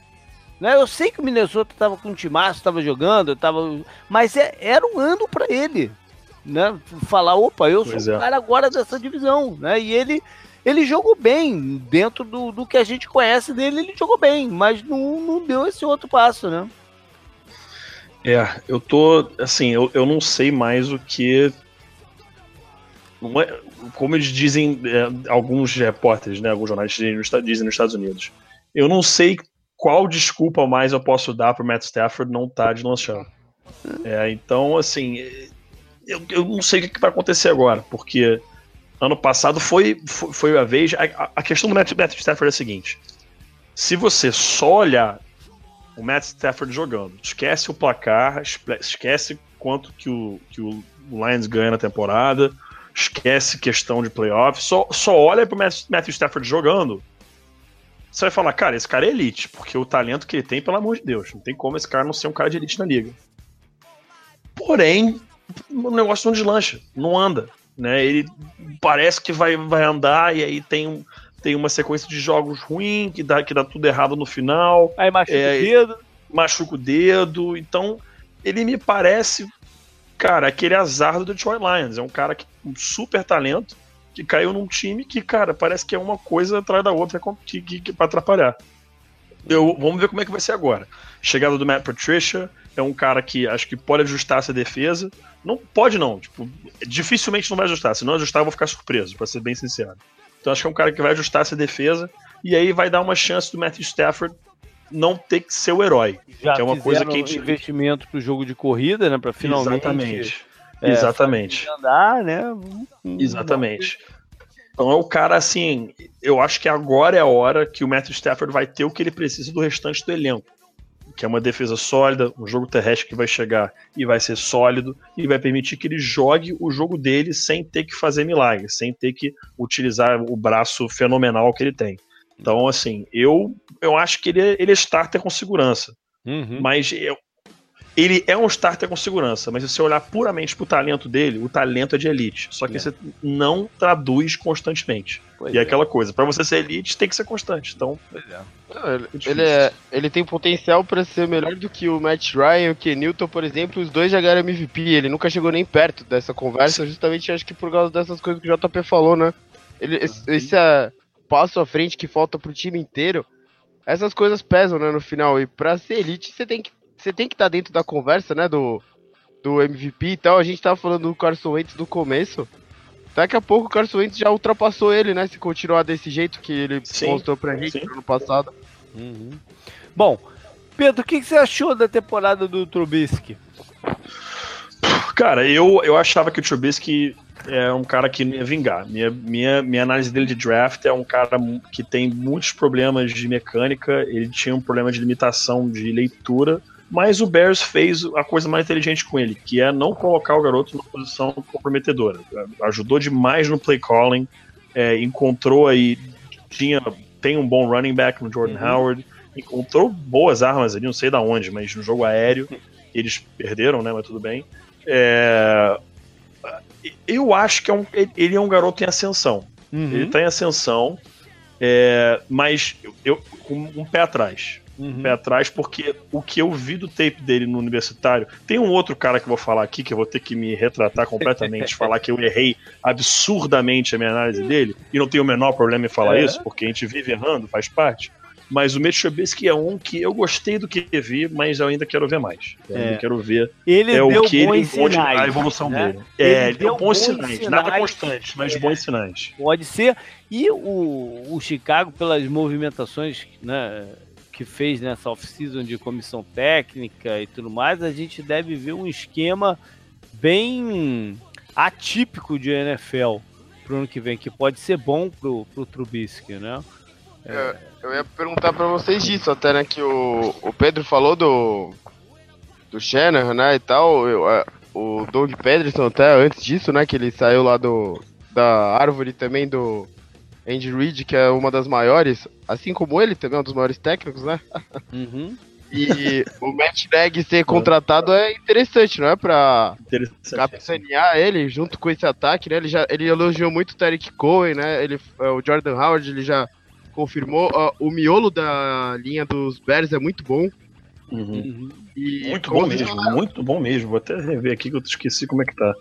Né? Eu sei que o Minnesota estava com o timaço, estava jogando, tava, mas é, era um ano para ele. Né? Falar, opa, eu pois sou é. o cara agora dessa divisão. Né? E ele, ele jogou bem, dentro do, do que a gente conhece dele, ele jogou bem, mas não, não deu esse outro passo, né? É, eu tô. Assim, eu, eu não sei mais o que. É, como eles dizem, é, alguns repórteres, né, alguns jornalistas dizem nos Estados Unidos. Eu não sei qual desculpa mais eu posso dar pro Matt Stafford não estar tá de lançando. É, então, assim, eu, eu não sei o que vai acontecer agora, porque ano passado foi, foi, foi a vez. A, a questão do Matt, Matt Stafford é a seguinte: se você só olhar o Matt Stafford jogando. Esquece o placar, esquece quanto que o, que o Lions ganha na temporada, esquece questão de playoff, só, só olha pro Matthew Stafford jogando. Você vai falar, cara, esse cara é elite, porque o talento que ele tem, pelo amor de Deus, não tem como esse cara não ser um cara de elite na liga. Porém, o negócio não deslancha, não anda. Né? Ele parece que vai, vai andar e aí tem tem uma sequência de jogos ruim, que dá, que dá tudo errado no final. Aí machuca é, o dedo. Machuca o dedo. Então, ele me parece, cara, aquele azar do Detroit Lions. É um cara que um super talento, que caiu num time que, cara, parece que é uma coisa atrás da outra que, que, que, pra atrapalhar. Eu, vamos ver como é que vai ser agora. Chegada do Matt Patricia, é um cara que acho que pode ajustar essa defesa. Não pode, não. Tipo, dificilmente não vai ajustar. Se não ajustar, eu vou ficar surpreso, para ser bem sincero. Então acho que é um cara que vai ajustar essa defesa e aí vai dar uma chance do Matthew Stafford não ter que ser o herói. Já que é uma coisa que a gente... investimento para o jogo de corrida, né, para finalmente Exatamente. É, Exatamente. Andar, né? Exatamente. Então é o cara assim, eu acho que agora é a hora que o Matthew Stafford vai ter o que ele precisa do restante do elenco que é uma defesa sólida, um jogo terrestre que vai chegar e vai ser sólido e vai permitir que ele jogue o jogo dele sem ter que fazer milagre, sem ter que utilizar o braço fenomenal que ele tem. Então, assim, eu, eu acho que ele, é, ele é starter com segurança. Uhum. Mas eu, ele é um starter com segurança, mas se você olhar puramente pro talento dele, o talento é de elite. Só que é. você não traduz constantemente. Pois e é, aquela coisa, para você ser elite tem que ser constante. Então, é. Não, ele, ele, é, ele tem potencial para ser melhor do que o Matt Ryan, o Kenilton, por exemplo. Os dois já ganharam MVP. Ele nunca chegou nem perto dessa conversa, justamente acho que por causa dessas coisas que o JP falou, né? Ele, esse, esse é passo à frente que falta pro time inteiro. Essas coisas pesam, né, no final. E pra ser elite, você tem que você tem que estar tá dentro da conversa, né, do, do MVP e tal. A gente tava falando do Carson Wentz do começo. Daqui a pouco o Carson Wentz já ultrapassou ele, né, se continuar desse jeito que ele sim, mostrou pra gente sim. no ano passado. Uhum. Bom, Pedro, o que, que, você achou da temporada do Trubisky? Cara, eu, eu achava que o Trubisky é um cara que ia vingar. Minha, minha, minha análise dele de draft é um cara que tem muitos problemas de mecânica, ele tinha um problema de limitação de leitura, mas o Bears fez a coisa mais inteligente com ele, que é não colocar o garoto numa posição comprometedora. Ajudou demais no play calling, é, encontrou aí, tinha, tem um bom running back no Jordan uhum. Howard, encontrou boas armas ali, não sei da onde, mas no jogo aéreo eles perderam, né? Mas tudo bem. É, eu acho que é um, ele é um garoto em ascensão. Uhum. Ele está em ascensão, é, mas eu, com um pé atrás uhum. pé atrás, porque o que eu vi do tape dele no universitário. Tem um outro cara que eu vou falar aqui, que eu vou ter que me retratar completamente, falar que eu errei absurdamente a minha análise dele, e não tenho o menor problema em falar é. isso, porque a gente vive errando, faz parte. Mas o Mitch Trubisky é um que eu gostei do que vi, mas eu ainda quero ver mais. Eu É. ainda quero ver Ele é deu o que ele pode sinais, a evolução né? dele. É, ele, deu bons bons sinais, nada sinais. constante, mas É. bons sinais. Pode ser. E o, o Chicago, pelas movimentações né, que fez nessa off-season de comissão técnica e tudo mais, a gente deve ver um esquema bem atípico de NFL pro ano que vem, que pode ser bom pro, pro Trubisky, né? É, eu ia perguntar pra vocês disso, até, né, que o, o Pedro falou do do Shanahan, né, e tal, eu, é, o Doug Pederson até antes disso, né, que ele saiu lá do da árvore também do Andy Reid, que é uma das maiores, assim como ele também é um dos maiores técnicos, né? Uhum. E o Matt Nagy ser contratado é interessante, não é pra capitanear ele junto com esse ataque, né? Ele já ele elogiou muito o Tarek Cohen, né? Ele, é, o Jordan Howard, ele já confirmou. Ó, o miolo da linha dos Bears é muito bom. Uhum. E Muito bom mesmo, falaram, muito bom mesmo. Vou até rever aqui que eu esqueci como é que tá.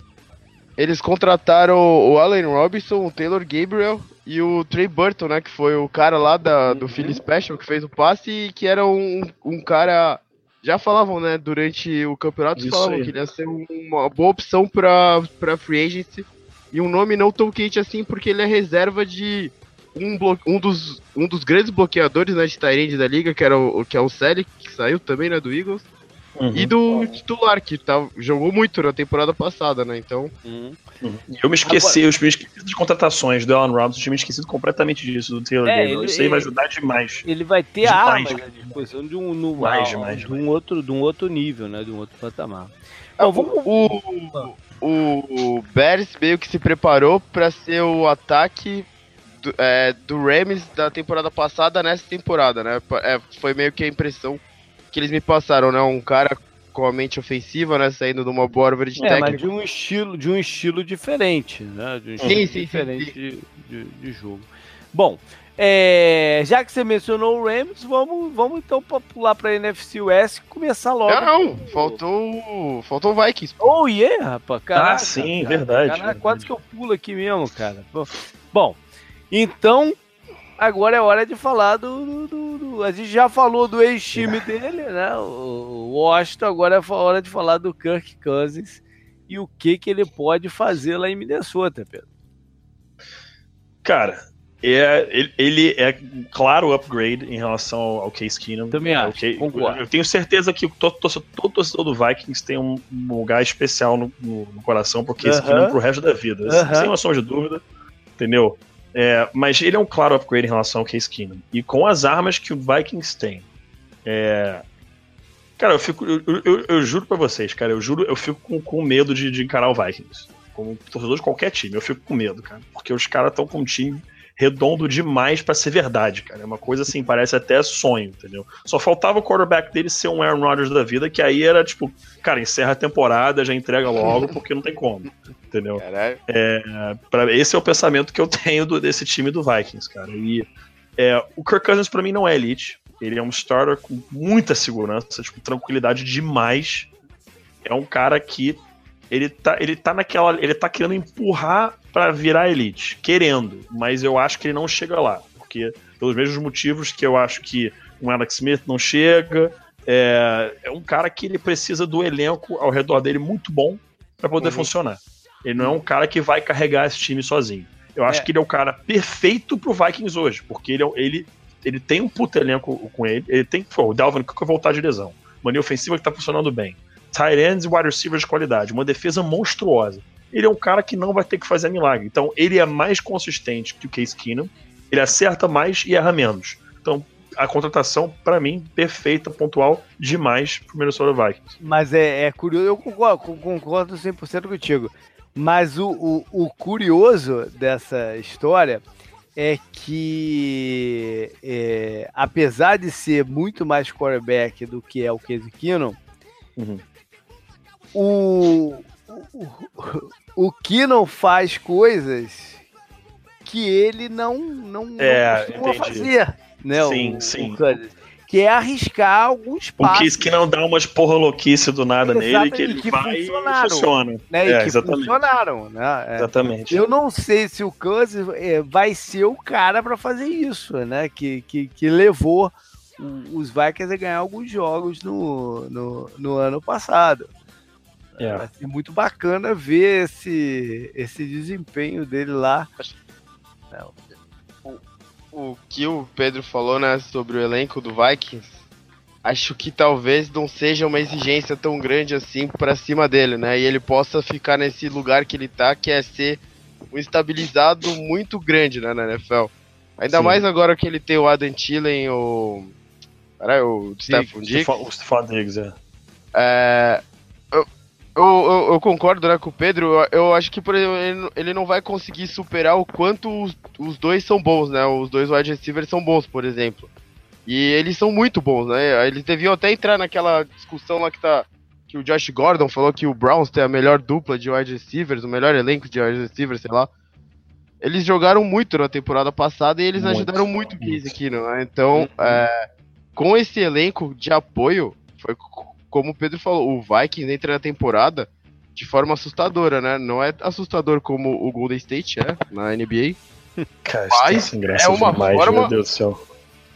Eles contrataram o Allen Robinson, o Taylor Gabriel e o Trey Burton, né? Que foi o cara lá da, do Uhum. Philly Special que fez o passe e que era um, um cara. Já falavam, né? Durante o campeonato, Isso falavam aí. que ele ia ser um- uma boa opção pra, pra free agency. E um nome não tão quente assim, porque ele é reserva de um, blo- um, dos, um dos grandes bloqueadores né, de Tyrande da liga, que, era o, que é o Selig, que saiu também, né? Do Eagles. Uhum. E do titular, que tá, jogou muito na temporada passada, né? Então. Uhum. Uhum. Eu me esqueci, eu me esqueci das contratações do Alan Robinson, eu tinha me esquecido completamente disso, do Taylor É, Gabriel. ele- Isso aí vai ele- ajudar demais. Ele vai ter Demais, armas cara. à disposição de um, no, ah, demais, de, demais. um outro, de um outro nível, né? De um outro patamar. Ah, Bom, vamos, o, o, o Bears meio que se preparou pra ser o ataque do, é, do Rams da temporada passada nessa temporada, né? É, foi meio que a impressão que eles me passaram, né? Um cara com a mente ofensiva, né? Saindo de uma boa árvore de É, mas de um estilo, de um estilo diferente, né? De um Sim, estilo sim, sim, diferente De, de, de jogo. Bom, é, já que você mencionou o Rams, vamos, vamos então pular para NFC West e começar logo. Não, não, faltou, faltou o Vikings. Oh, yeah, rapaz. Caraca, ah, sim, cara. verdade. Caraca, quase que eu pulo aqui mesmo, cara. Bom, então agora é hora de falar do, do- do- do- A gente já falou do ex-time dele, né? O o Washington, agora é hora de falar do Kirk Cousins e o que, que ele pode fazer lá em Minnesota, Pedro. Cara, é, ele, ele é claro upgrade em relação ao, Case Keenum. Também É, acho, Case- concordo. Eu tenho certeza que todo, torcedor- todo torcedor do Vikings tem um, um lugar especial no, no- no coração pro Case Aham. Keenum pro resto da vida. Aham. Sem uma sombra de dúvida, entendeu? É, mas ele é um claro upgrade em relação ao Case Keenum. E com as armas que o Vikings tem. é, Cara, eu fico. Eu, eu- eu- juro pra vocês, cara, eu juro, eu fico com, com medo de, de encarar o Vikings. Como torcedor de qualquer time, eu fico com medo, cara. Porque os caras estão com um time redondo demais pra ser verdade, cara. É uma coisa assim, parece até sonho, entendeu? Só faltava o quarterback dele ser um Aaron Rodgers da vida, que aí era tipo, cara, encerra a temporada, já entrega logo, porque não tem como, entendeu? Caralho. Pra- esse é o pensamento que eu tenho do- desse time do Vikings, cara. E é, o Kirk Cousins pra mim não é elite. Ele é um starter com muita segurança, tipo, tranquilidade demais. É um cara que ele tá, ele tá naquela, ele tá querendo empurrar pra virar elite, querendo, mas eu acho que ele não chega lá, porque pelos mesmos motivos que eu acho que um Alex Smith não chega, é, é um cara que ele precisa do elenco ao redor dele muito bom pra poder Uhum. funcionar. Ele não é um cara que vai carregar esse time sozinho. Eu acho É. que ele é o cara perfeito pro Vikings hoje, porque ele, é- ele, ele tem um puta elenco com ele. Ele tem pô, o Dalvin Cook vai voltar de lesão. Mania ofensiva que tá funcionando bem. Tight ends e wide receivers de qualidade. Uma defesa monstruosa. Ele é um cara que não vai ter que fazer milagre. Então, ele é mais consistente que o Case Keenum. Ele acerta mais e erra menos. Então, a contratação, pra mim, perfeita, pontual, demais pro Minnesota Vikings. Mas é, é curioso, eu concordo, con- concordo 100% contigo. Mas o, o, o curioso dessa história é que, é, apesar de ser muito mais quarterback do que é o Case Keenum, Uhum. O, o, o Keenum faz coisas que ele não, não, não É, costuma entendi. fazer. Né, Sim, o, sim. o Cousins. quer arriscar alguns passos. Kiss que não dá umas porra louquice do nada nele, que ele que vai e funciona. Né? É, e que exatamente. funcionaram. Né? É. Exatamente. Eu não sei se o Cousins é, vai ser o cara para fazer isso, né? Que, que, que levou os Vikings a ganhar alguns jogos no, no, no ano passado. É. Vai ser muito bacana ver esse, esse desempenho dele lá. O, o que o Pedro falou né, sobre o elenco do Vikings, acho que talvez não seja uma exigência tão grande assim para cima dele, né? E ele possa ficar nesse lugar que ele tá, que é ser um estabilizado muito grande né, na NFL. Ainda Sim. mais agora que ele tem o Adam Thielen, o. Peraí, o Stephon Diggs. O Stephon Diggs, é. é eu, eu, eu, concordo né, com o Pedro. Eu, acho que por exemplo, ele, não vai conseguir superar o quanto os, os, dois são bons, né? Os dois wide receivers são bons, por exemplo. E eles são muito bons, né? Eles deviam até entrar naquela discussão lá que tá. Que o Josh Gordon falou que o Browns tem a melhor dupla de wide receivers, o melhor elenco de wide receivers, sei lá. Eles jogaram muito na temporada passada e eles muito, ajudaram muito o Case aqui, né? Então, uhum. é, com esse elenco de apoio, foi como o Pedro falou, o Vikings entra na temporada de forma assustadora, né? Não é assustador como o Golden State é na NBA. Cara, mas é uma demais, forma, meu Deus do céu.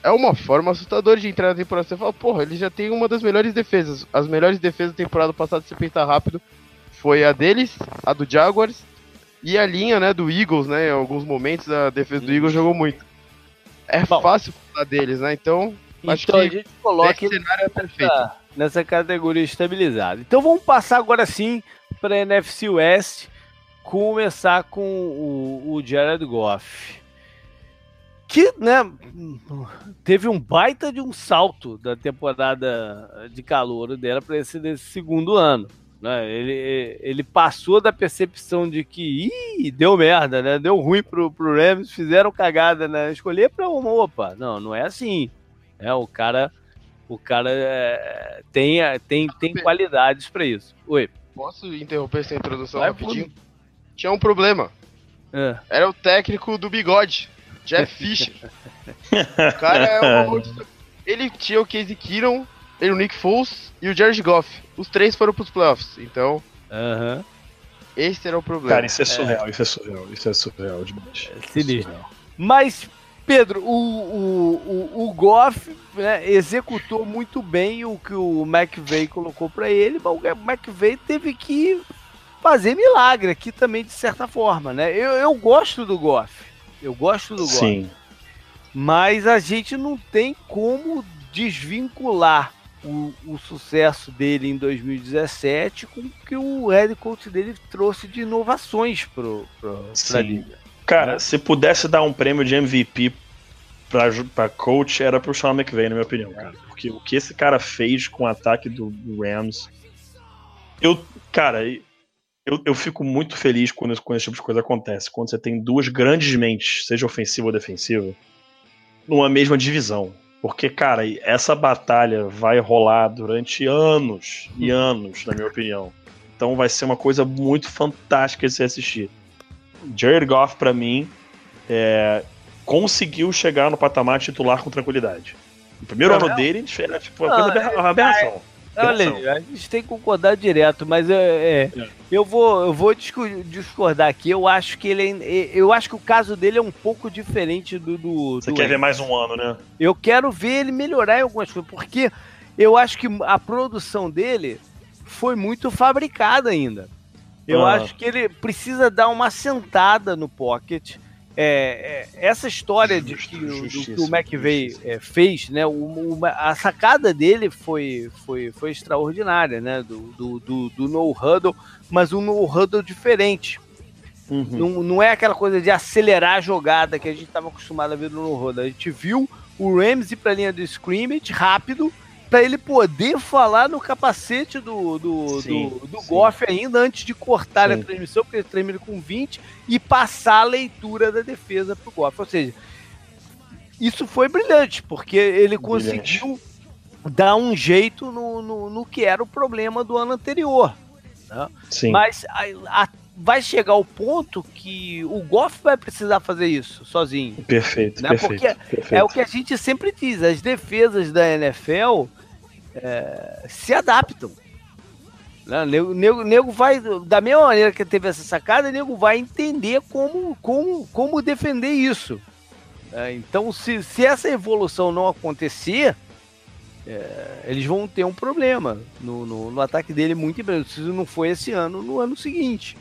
É uma forma assustadora de entrar na temporada. Você fala, porra, ele já tem uma das melhores defesas. As melhores defesas da temporada passada, se você pensar rápido, foi a deles, a do Jaguars e a linha, né, do Eagles, né? Em alguns momentos a defesa do Eagles jogou muito. É Bom, fácil falar deles, né? Então, então acho que a gente coloca esse cenário é perfeito nessa categoria estabilizada. Então vamos passar agora sim para a NFC West, começar com o, o Jared Goff. Que né, teve um baita de um salto da temporada de calor dela para esse segundo ano. Né? Ele, ele passou da percepção de que Ih, deu merda, né? deu ruim pro, pro Rams, fizeram cagada, né? escolher para uma opa. Não, não é assim. É, o cara o cara é, tem, tem, tem qualidades para isso. Oi. Posso interromper essa introdução Vai rapidinho? Por... Tinha um problema. É. Era o técnico do bigode, Jeff Fisher. o cara é uma Ele tinha o Casey Keenum, ele, o Nick Foles e o Jared Goff. Os três foram pros playoffs, então... Aham. Esse era o problema. Cara, isso é surreal, é. isso é surreal, isso é surreal demais. É sinistro. Mas Pedro, o, o, o, o Goff né, executou muito bem o que o McVeigh colocou para ele, mas o McVeigh teve que fazer milagre aqui também, de certa forma, né? Eu, eu gosto do Goff, eu gosto do Goff. Sim. Mas a gente não tem como desvincular o, o, sucesso dele em 2017 com o que o head coach dele trouxe de inovações para a liga. Cara, se pudesse dar um prêmio de MVP pra, pra coach, era pro Sean McVay, na minha opinião, cara. Porque o que esse cara fez com o ataque do Rams. Eu, cara, eu, eu fico muito feliz quando, quando esse tipo de coisa acontece. Quando você tem duas grandes mentes, seja ofensiva ou defensiva, numa mesma divisão. Porque, cara, essa batalha vai rolar durante anos e anos, na minha opinião. Então vai ser uma coisa muito fantástica de se assistir. Jared Goff, para mim, é, conseguiu chegar no patamar titular com tranquilidade. O primeiro ano dele era tipo uma, coisa, uma aberração. Olha, a gente tem que concordar direto, mas é, é, é. eu vou, eu vou discordar aqui. Eu acho que ele, é, eu acho que o caso dele é um pouco diferente do. do Você do quer ver mais um ano, né? Eu quero ver ele melhorar em algumas coisas, porque eu acho que a produção dele foi muito fabricada ainda. Eu ah. acho que ele precisa dar uma sentada no pocket. É, é, essa história de que, o, do, que o McVeigh é, fez, né? O, a sacada dele foi, foi, foi extraordinária, né? Do, do, do, do no huddle, mas um no huddle diferente. Uhum. Não, não é aquela coisa de acelerar a jogada que a gente estava acostumado a ver no no huddle. A gente viu o Rams ir para a linha do scrimmage rápido para ele poder falar no capacete do, do, sim, do, do Goff ainda antes de cortar sim. a transmissão, porque ele termina com 20, e passar a leitura da defesa pro Goff. Ou seja, isso foi brilhante, porque ele brilhante. conseguiu dar um jeito no, no, no, que era o problema do ano anterior. Né? Mas a, a, vai chegar o ponto que o Goff vai precisar fazer isso sozinho. Perfeito, né? perfeito, Porque perfeito. é o que a gente sempre diz, as defesas da NFL é, se adaptam. Né? Nego, nego, nego vai, da mesma maneira que teve essa sacada, nego vai entender como, como, como defender isso. É, então, se, se essa evolução não acontecer, é, eles vão ter um problema no, no, no, ataque dele muito em breve. Se não foi esse ano, no ano seguinte.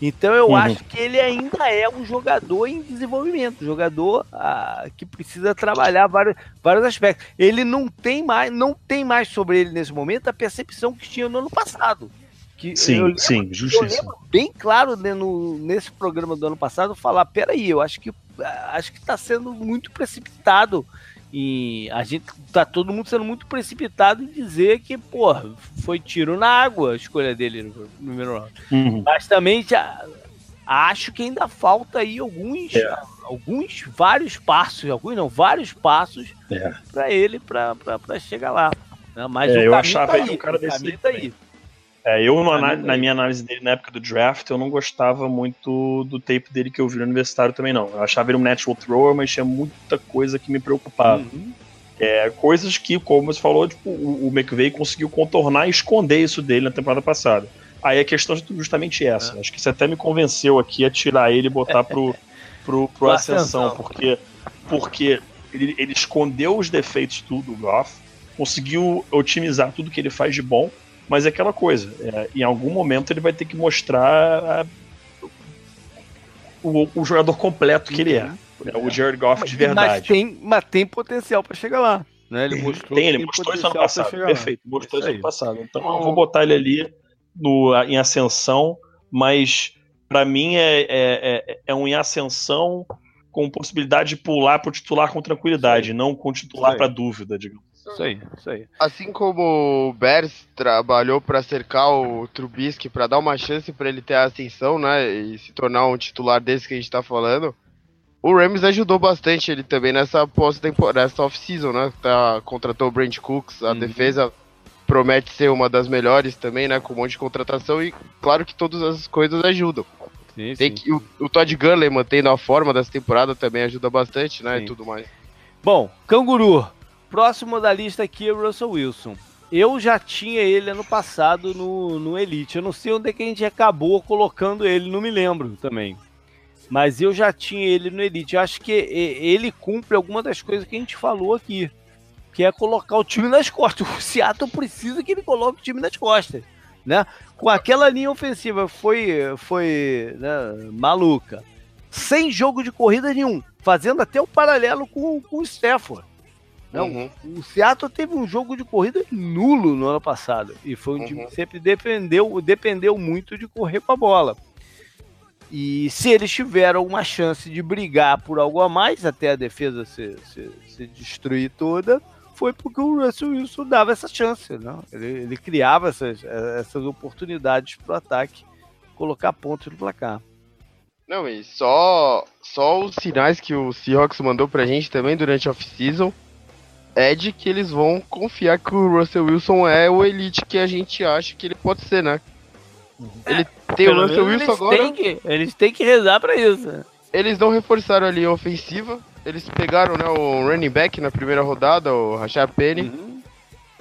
Então eu uhum. acho que ele ainda é um jogador em desenvolvimento, um jogador ah, que precisa trabalhar vários, vários aspectos. Ele não tem mais, não tem mais sobre ele nesse momento a percepção que tinha no ano passado. Que sim, lembro, sim, justíssimo. bem claro né, no, nesse programa do ano passado falar, peraí, eu acho que ah, acho que está sendo muito precipitado e a gente tá todo mundo sendo muito precipitado em dizer que, porra, foi tiro na água a escolha dele no número round. Uhum. Mas também já acho que ainda falta aí alguns, é. alguns, vários passos, alguns não, vários passos é. para ele para chegar lá. Né? Mas é, eu achava tá aí, um cara desse tá aí. É, eu, na, na, minha análise dele na época do draft, eu não gostava muito do tape dele que eu vi no universitário também, não. Eu achava ele um natural thrower, mas tinha muita coisa que me preocupava. Uhum. É, coisas que, como você falou, tipo, o, o McVeigh conseguiu contornar e esconder isso dele na temporada passada. Aí a questão é justamente essa. É. Acho que você até me convenceu aqui a tirar ele e botar pro, pro, pro Ascensão, porque, porque ele, ele escondeu os defeitos do, do Goff, conseguiu otimizar tudo que ele faz de bom, mas é aquela coisa, é, em algum momento ele vai ter que mostrar a, o, o, jogador completo que ele é. Né? O Jared Goff de verdade. Mas tem, mas tem potencial para chegar lá. Né? Ele mostrou tem, ele mostrou isso ano passado. Perfeito, mostrou isso, isso ano passado. Então eu vou botar ele ali no, em ascensão, mas para mim é, é, é, é, um em ascensão com possibilidade de pular para o titular com tranquilidade, não com titular para dúvida, digamos. Isso aí, isso aí. Assim como o Bears trabalhou para cercar o Trubisky para dar uma chance para ele ter a ascensão, né, e se tornar um titular desse que a gente tá falando, o Rams ajudou bastante ele também nessa pós-temporada, nessa off-season, né? Tá, contratou o Brent Cooks, a uhum. defesa promete ser uma das melhores também, né? Com um monte de contratação e claro que todas as coisas ajudam. Sim, Tem sim. Que, o, o Todd Gurley mantendo a forma dessa temporada também ajuda bastante, né? Sim. E tudo mais. Bom, Canguru, Próximo da lista aqui é o Russell Wilson. Eu já tinha ele ano passado no, no Elite. Eu não sei onde é que a gente acabou colocando ele, não me lembro também. Mas eu já tinha ele no Elite. Eu acho que ele cumpre alguma das coisas que a gente falou aqui. Que é colocar o time nas costas. O Seattle precisa que ele coloque o time nas costas. Né? Com aquela linha ofensiva foi, foi né, maluca. Sem jogo de corrida nenhum. Fazendo até o paralelo com, com o Stafford. Não, uhum. o Seattle teve um jogo de corrida nulo no ano passado. E foi um uhum. time que sempre defendeu, dependeu muito de correr com a bola. E se eles tiveram uma chance de brigar por algo a mais, até a defesa se, se, se destruir toda, foi porque o Russell Wilson dava essa chance. Né? Ele, ele criava essas, essas oportunidades para o ataque colocar pontos no placar. Não, e só, só os sinais que o Seahawks mandou pra gente também durante a off-season é de que eles vão confiar que o Russell Wilson é o elite que a gente acha que ele pode ser, né? Uhum. Ele é, tem o Russell Wilson agora. Têm que, eles têm que rezar pra isso. Eles não reforçaram ali a ofensiva. Eles pegaram né, o running back na primeira rodada, o Rashad Penny. Uhum.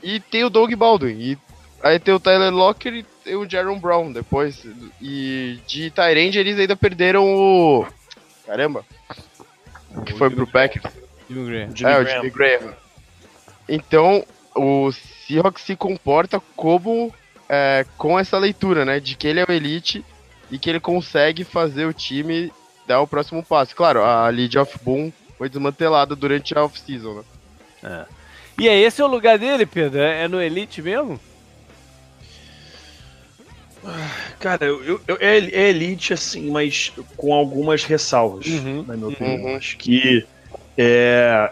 E tem o Doug Baldwin. E aí tem o Tyler Locker e tem o Jaron Brown depois. E de Tyrande eles ainda perderam o. Caramba! Que foi pro Packers. Jimmy Graham. É, o Jimmy Graham. Então, o Seahawks se comporta como é, com essa leitura, né? De que ele é o elite e que ele consegue fazer o time dar o próximo passo. Claro, a lead of boom foi desmantelada durante a off-season, né? É. E é esse é o lugar dele, Pedro? É no elite mesmo? Cara, eu, eu, é, é elite, assim, mas com algumas ressalvas, uhum. na minha opinião. Uhum. Acho que é,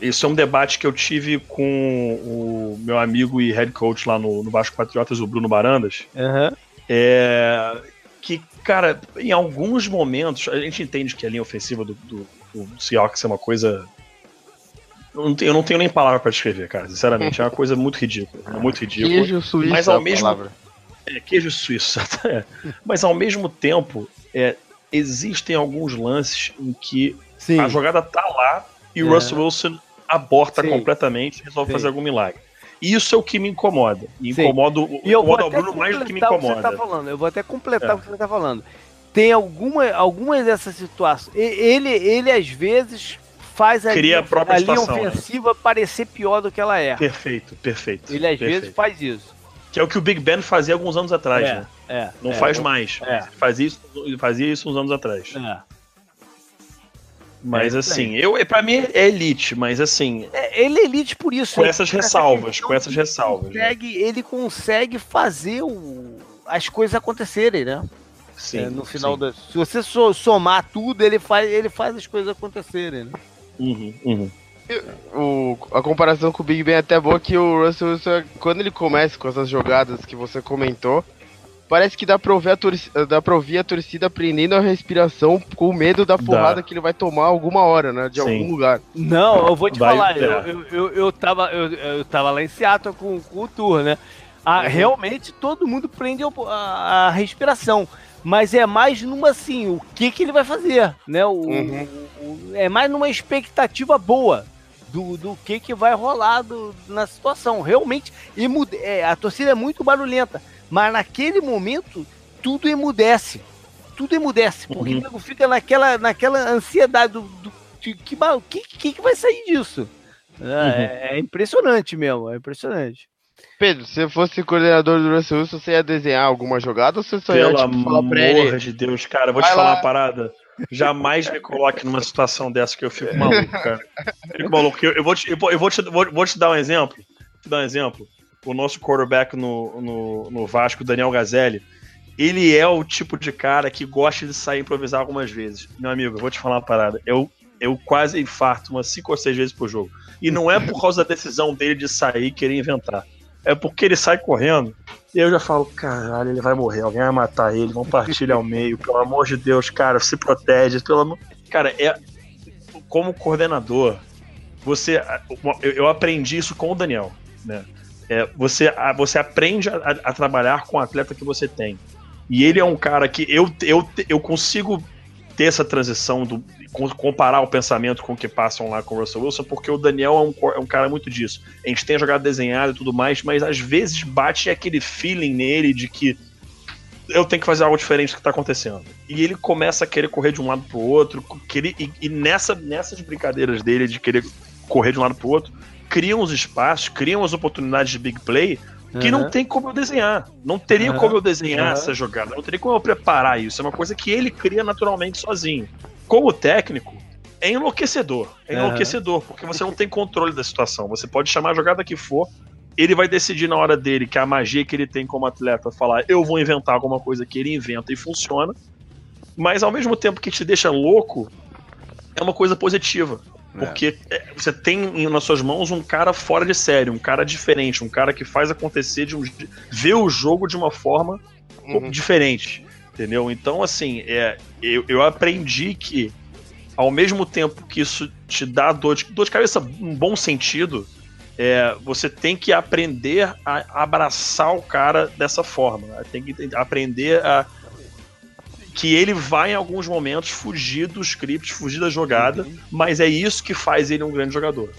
isso é um debate que eu tive com o meu amigo e head coach lá no, no Vasco Patriotas, o Bruno Barandas. Uhum. É, que, cara, em alguns momentos, a gente entende que a linha ofensiva do, do, do Seahawks é uma coisa. Eu não, tenho, eu não tenho nem palavra para descrever, cara. Sinceramente, é uma coisa muito ridícula. É muito ridícula. Queijo suíço mas ao mesmo É, queijo suíço. É. Mas ao mesmo tempo, é, existem alguns lances em que Sim. a jogada tá lá e o é. Russell Wilson aborta Sim. completamente e resolve Sim. fazer algum milagre. Isso é o que me incomoda. Me incomoda, e incomoda o Bruno mais do que me incomoda. O que tá falando. Eu vou até completar é. o que você está falando. Tem alguma, algumas dessas situações. Ele, ele às vezes faz a, Cria linha, a, própria a linha né? ofensiva né? parecer pior do que ela é. Perfeito, perfeito. Ele às perfeito. vezes faz isso. Que é o que o Big Ben fazia alguns anos atrás, é, né? É, Não é, faz mais. É. Fazia, isso, fazia isso uns anos atrás. É. Mas é assim, eu para mim é elite, mas assim. É, ele é elite por isso. Com essas ressalvas, com essas ressalvas. Né? Consegue, né? Ele consegue fazer o, as coisas acontecerem, né? Sim. É, no final sim. da. Se você somar tudo, ele faz, ele faz as coisas acontecerem, né? Uhum, uhum. O, a comparação com o Big Ben é até boa que o Russell Wilson, quando ele começa com essas jogadas que você comentou, parece que dá pra ouvir a torcida, dá pra ouvir a torcida prendendo a respiração com medo da porrada dá. que ele vai tomar alguma hora, né? De Sim. algum lugar. Não, eu vou te vai falar, eu, eu, eu, eu, tava, eu, eu tava lá em Seattle com, com o Tour, né? Ah, uhum. Realmente todo mundo prende a, a, a, respiração. Mas é mais numa assim, o que, que ele vai fazer, né? O, uhum. o, é mais numa expectativa boa do, do que, que vai rolar do, na situação. Realmente, emude, é, a torcida é muito barulhenta, mas naquele momento tudo emudece. Tudo emudece, porque uhum. fica naquela, naquela ansiedade do, do que, que, que, que vai sair disso. É, uhum. é, impressionante mesmo, é impressionante. Pedro, se fosse coordenador do Russell Wilson, você ia desenhar alguma jogada ou você só Pelo ia tipo, falar pra ele? de Deus, cara, vou vai te falar lá. uma parada. Jamais me coloque numa situação dessa que eu fico maluco, cara. Eu fico maluco. Eu, eu, vou, te, eu, vou, te, vou, vou te dar um exemplo. Te dar um exemplo. O nosso quarterback no, no, no Vasco, Daniel Gazelli, ele é o tipo de cara que gosta de sair improvisar algumas vezes. Meu amigo, eu vou te falar uma parada. Eu, eu quase infarto umas 5 ou 6 vezes por jogo. E não é por causa da decisão dele de sair e querer inventar. É porque ele sai correndo e eu já falo, caralho, ele vai morrer, alguém vai matar ele, vão partilhar ao meio, pelo amor de Deus, cara, se protege, pelo amor. Cara, é. Como coordenador, você. Eu aprendi isso com o Daniel, né? É, você, você aprende a, a, trabalhar com o atleta que você tem. E ele é um cara que eu, eu, eu consigo ter essa transição do, comparar o pensamento com o que passam lá com o Russell Wilson, porque o Daniel é um, é um cara muito disso. A gente tem jogado desenhado e tudo mais, mas às vezes bate aquele feeling nele de que eu tenho que fazer algo diferente do que está acontecendo. E ele começa a querer correr de um lado pro outro, querer, e, e nessa, nessas brincadeiras dele de querer correr de um lado pro outro, criam os espaços, criam as oportunidades de big play que uhum. não tem como eu desenhar. Não teria uhum. como eu desenhar uhum. essa jogada, não teria como eu preparar isso. É uma coisa que ele cria naturalmente sozinho como técnico, é enlouquecedor. É enlouquecedor, porque você não tem controle da situação. Você pode chamar a jogada que for, ele vai decidir na hora dele que a magia que ele tem como atleta falar, eu vou inventar alguma coisa que ele inventa e funciona. Mas ao mesmo tempo que te deixa louco, é uma coisa positiva. É. Porque é. você tem nas suas mãos um cara fora de série, um cara diferente, um cara que faz acontecer de um. vê o jogo de uma forma uhum. diferente. Entendeu? Então, assim, é, eu, eu aprendi que, ao mesmo tempo que isso te dá dor de, dor de cabeça, um bom sentido, é, você tem que aprender a abraçar o cara dessa forma. Né? Tem que aprender a. Que ele vai, em alguns momentos, fugir do script, fugir da jogada, uhum. mas é isso que faz ele um grande jogador.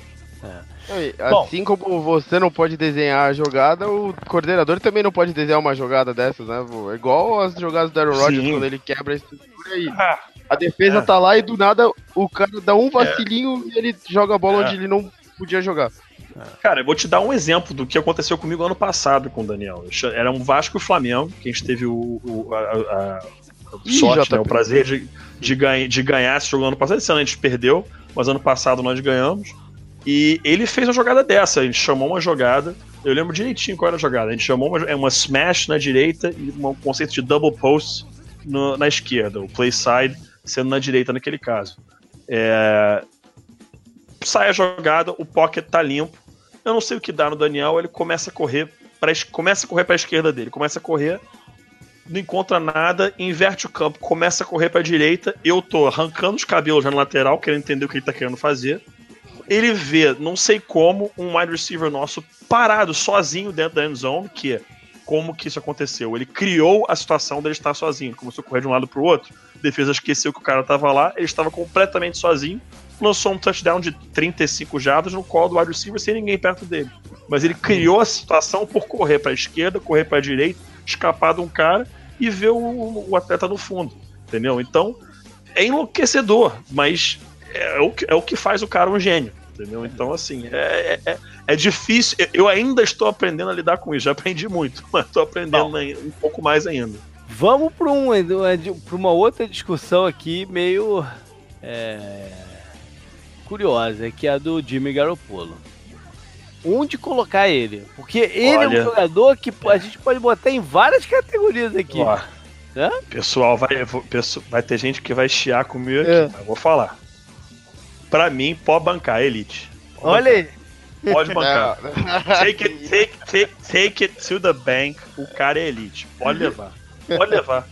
É. Assim Bom, como você não pode desenhar a jogada, o coordenador também não pode desenhar uma jogada dessas, né? É igual as jogadas do Aaron Rodgers quando ele quebra a estrutura aí. Ah, a defesa é. tá lá e do nada o cara dá um vacilinho é. e ele joga a bola é. onde ele não podia jogar. Cara, eu vou te dar um exemplo do que aconteceu comigo ano passado com o Daniel. Era um Vasco e Flamengo, que a gente teve o, o a, a, sorte, né, o prazer de, de, ganha, de ganhar esse jogo ano passado. Esse ano a gente perdeu, mas ano passado nós ganhamos. E ele fez uma jogada dessa, a gente chamou uma jogada, eu lembro direitinho qual era a jogada, a gente chamou uma, é uma smash na direita e um conceito de double post no, na esquerda, o play side sendo na direita naquele caso. É... Sai a jogada, o pocket tá limpo, eu não sei o que dá no Daniel, ele começa a correr para começa a correr para a esquerda dele, começa a correr, não encontra nada, inverte o campo, começa a correr para a direita, eu tô arrancando os cabelos já na lateral, querendo entender o que ele tá querendo fazer ele vê, não sei como, um wide receiver nosso parado sozinho dentro da end zone, que como que isso aconteceu. Ele criou a situação dele estar sozinho, começou a correr de um lado para o outro, a defesa esqueceu que o cara estava lá, ele estava completamente sozinho, lançou um touchdown de 35 jardas no colo do wide receiver sem ninguém perto dele. Mas ele criou a situação por correr para a esquerda, correr para a direita, escapar de um cara e ver o, o, atleta no fundo, entendeu? Então é enlouquecedor, mas é o, que, é o que faz o cara um gênio, entendeu? Então, assim, é, é, é difícil. Eu ainda estou aprendendo a lidar com isso, já aprendi muito, mas estou aprendendo Bom, um pouco mais ainda. Vamos para um, uma outra discussão aqui, meio é, curiosa, que é a do Jimmy Garoppolo. Onde colocar ele? Porque ele Olha, é um jogador que a gente pode botar em várias categorias aqui. Ó, Pessoal, vai, vai ter gente que vai chiar comigo aqui, é. mas vou falar. Pra mim, pode bancar, Elite. Pode Olha aí. Pode bancar. take, it, take, take, take it to the bank. O cara é Elite. Pode levar. Pode levar.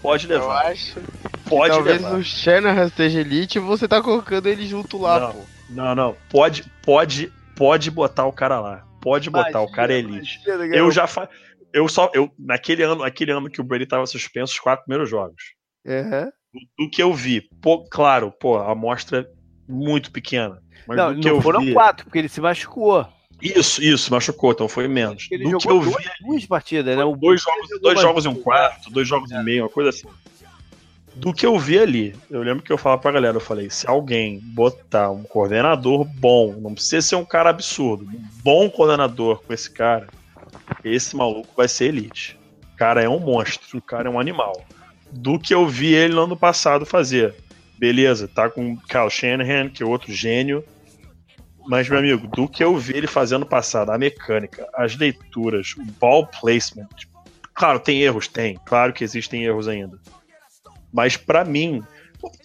Pode levar. Eu acho. Pode talvez levar. o Shanahan seja Elite e você tá colocando ele junto lá, não, pô. Não, não. Pode, pode, pode botar o cara lá. Pode botar, imagina, o cara é Elite. Imagina, eu já fa... eu só eu naquele ano, aquele ano que o Brady tava suspenso os quatro primeiros jogos. Uhum. Do, do que eu vi, pô, claro, pô, a amostra muito pequena. Mas não, não foram vi... quatro, porque ele se machucou. Isso, isso, machucou, então foi menos. Ele do que eu vi, duas partidas, né? Dois jogos, dois jogos e um quarto, dois jogos é. e meio, uma coisa assim. Do que eu vi ali, eu lembro que eu falava pra galera, eu falei, se alguém botar um coordenador bom, não precisa ser um cara absurdo, um bom coordenador com esse cara, esse maluco vai ser elite. O cara é um monstro, o cara é um animal. Do que eu vi ele no ano passado fazer. Beleza, tá com Kyle Shanahan, que é outro gênio. Mas, meu amigo, do que eu vi ele fazendo passado, a mecânica, as leituras, o ball placement. Claro, tem erros, tem. Claro que existem erros ainda. Mas para mim,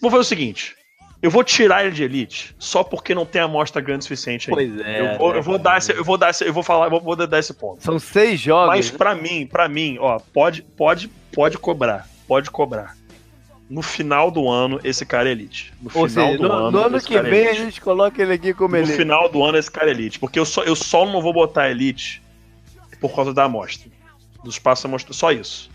vou fazer o seguinte: eu vou tirar ele de elite só porque não tem amostra grande o suficiente ainda. Pois é. Eu vou, eu vou dar esse, eu vou dar esse, eu vou falar, eu vou, dar esse ponto. São seis jogos. Mas para mim, para mim, ó, pode, pode, pode cobrar, pode cobrar no final do ano esse cara é elite. No Ou final seja, do no, ano, no ano que é vem é a gente coloca ele aqui como no elite. No final do ano esse cara é elite, porque eu só, eu só não vou botar elite por causa da amostra. Do espaço amostra, só isso.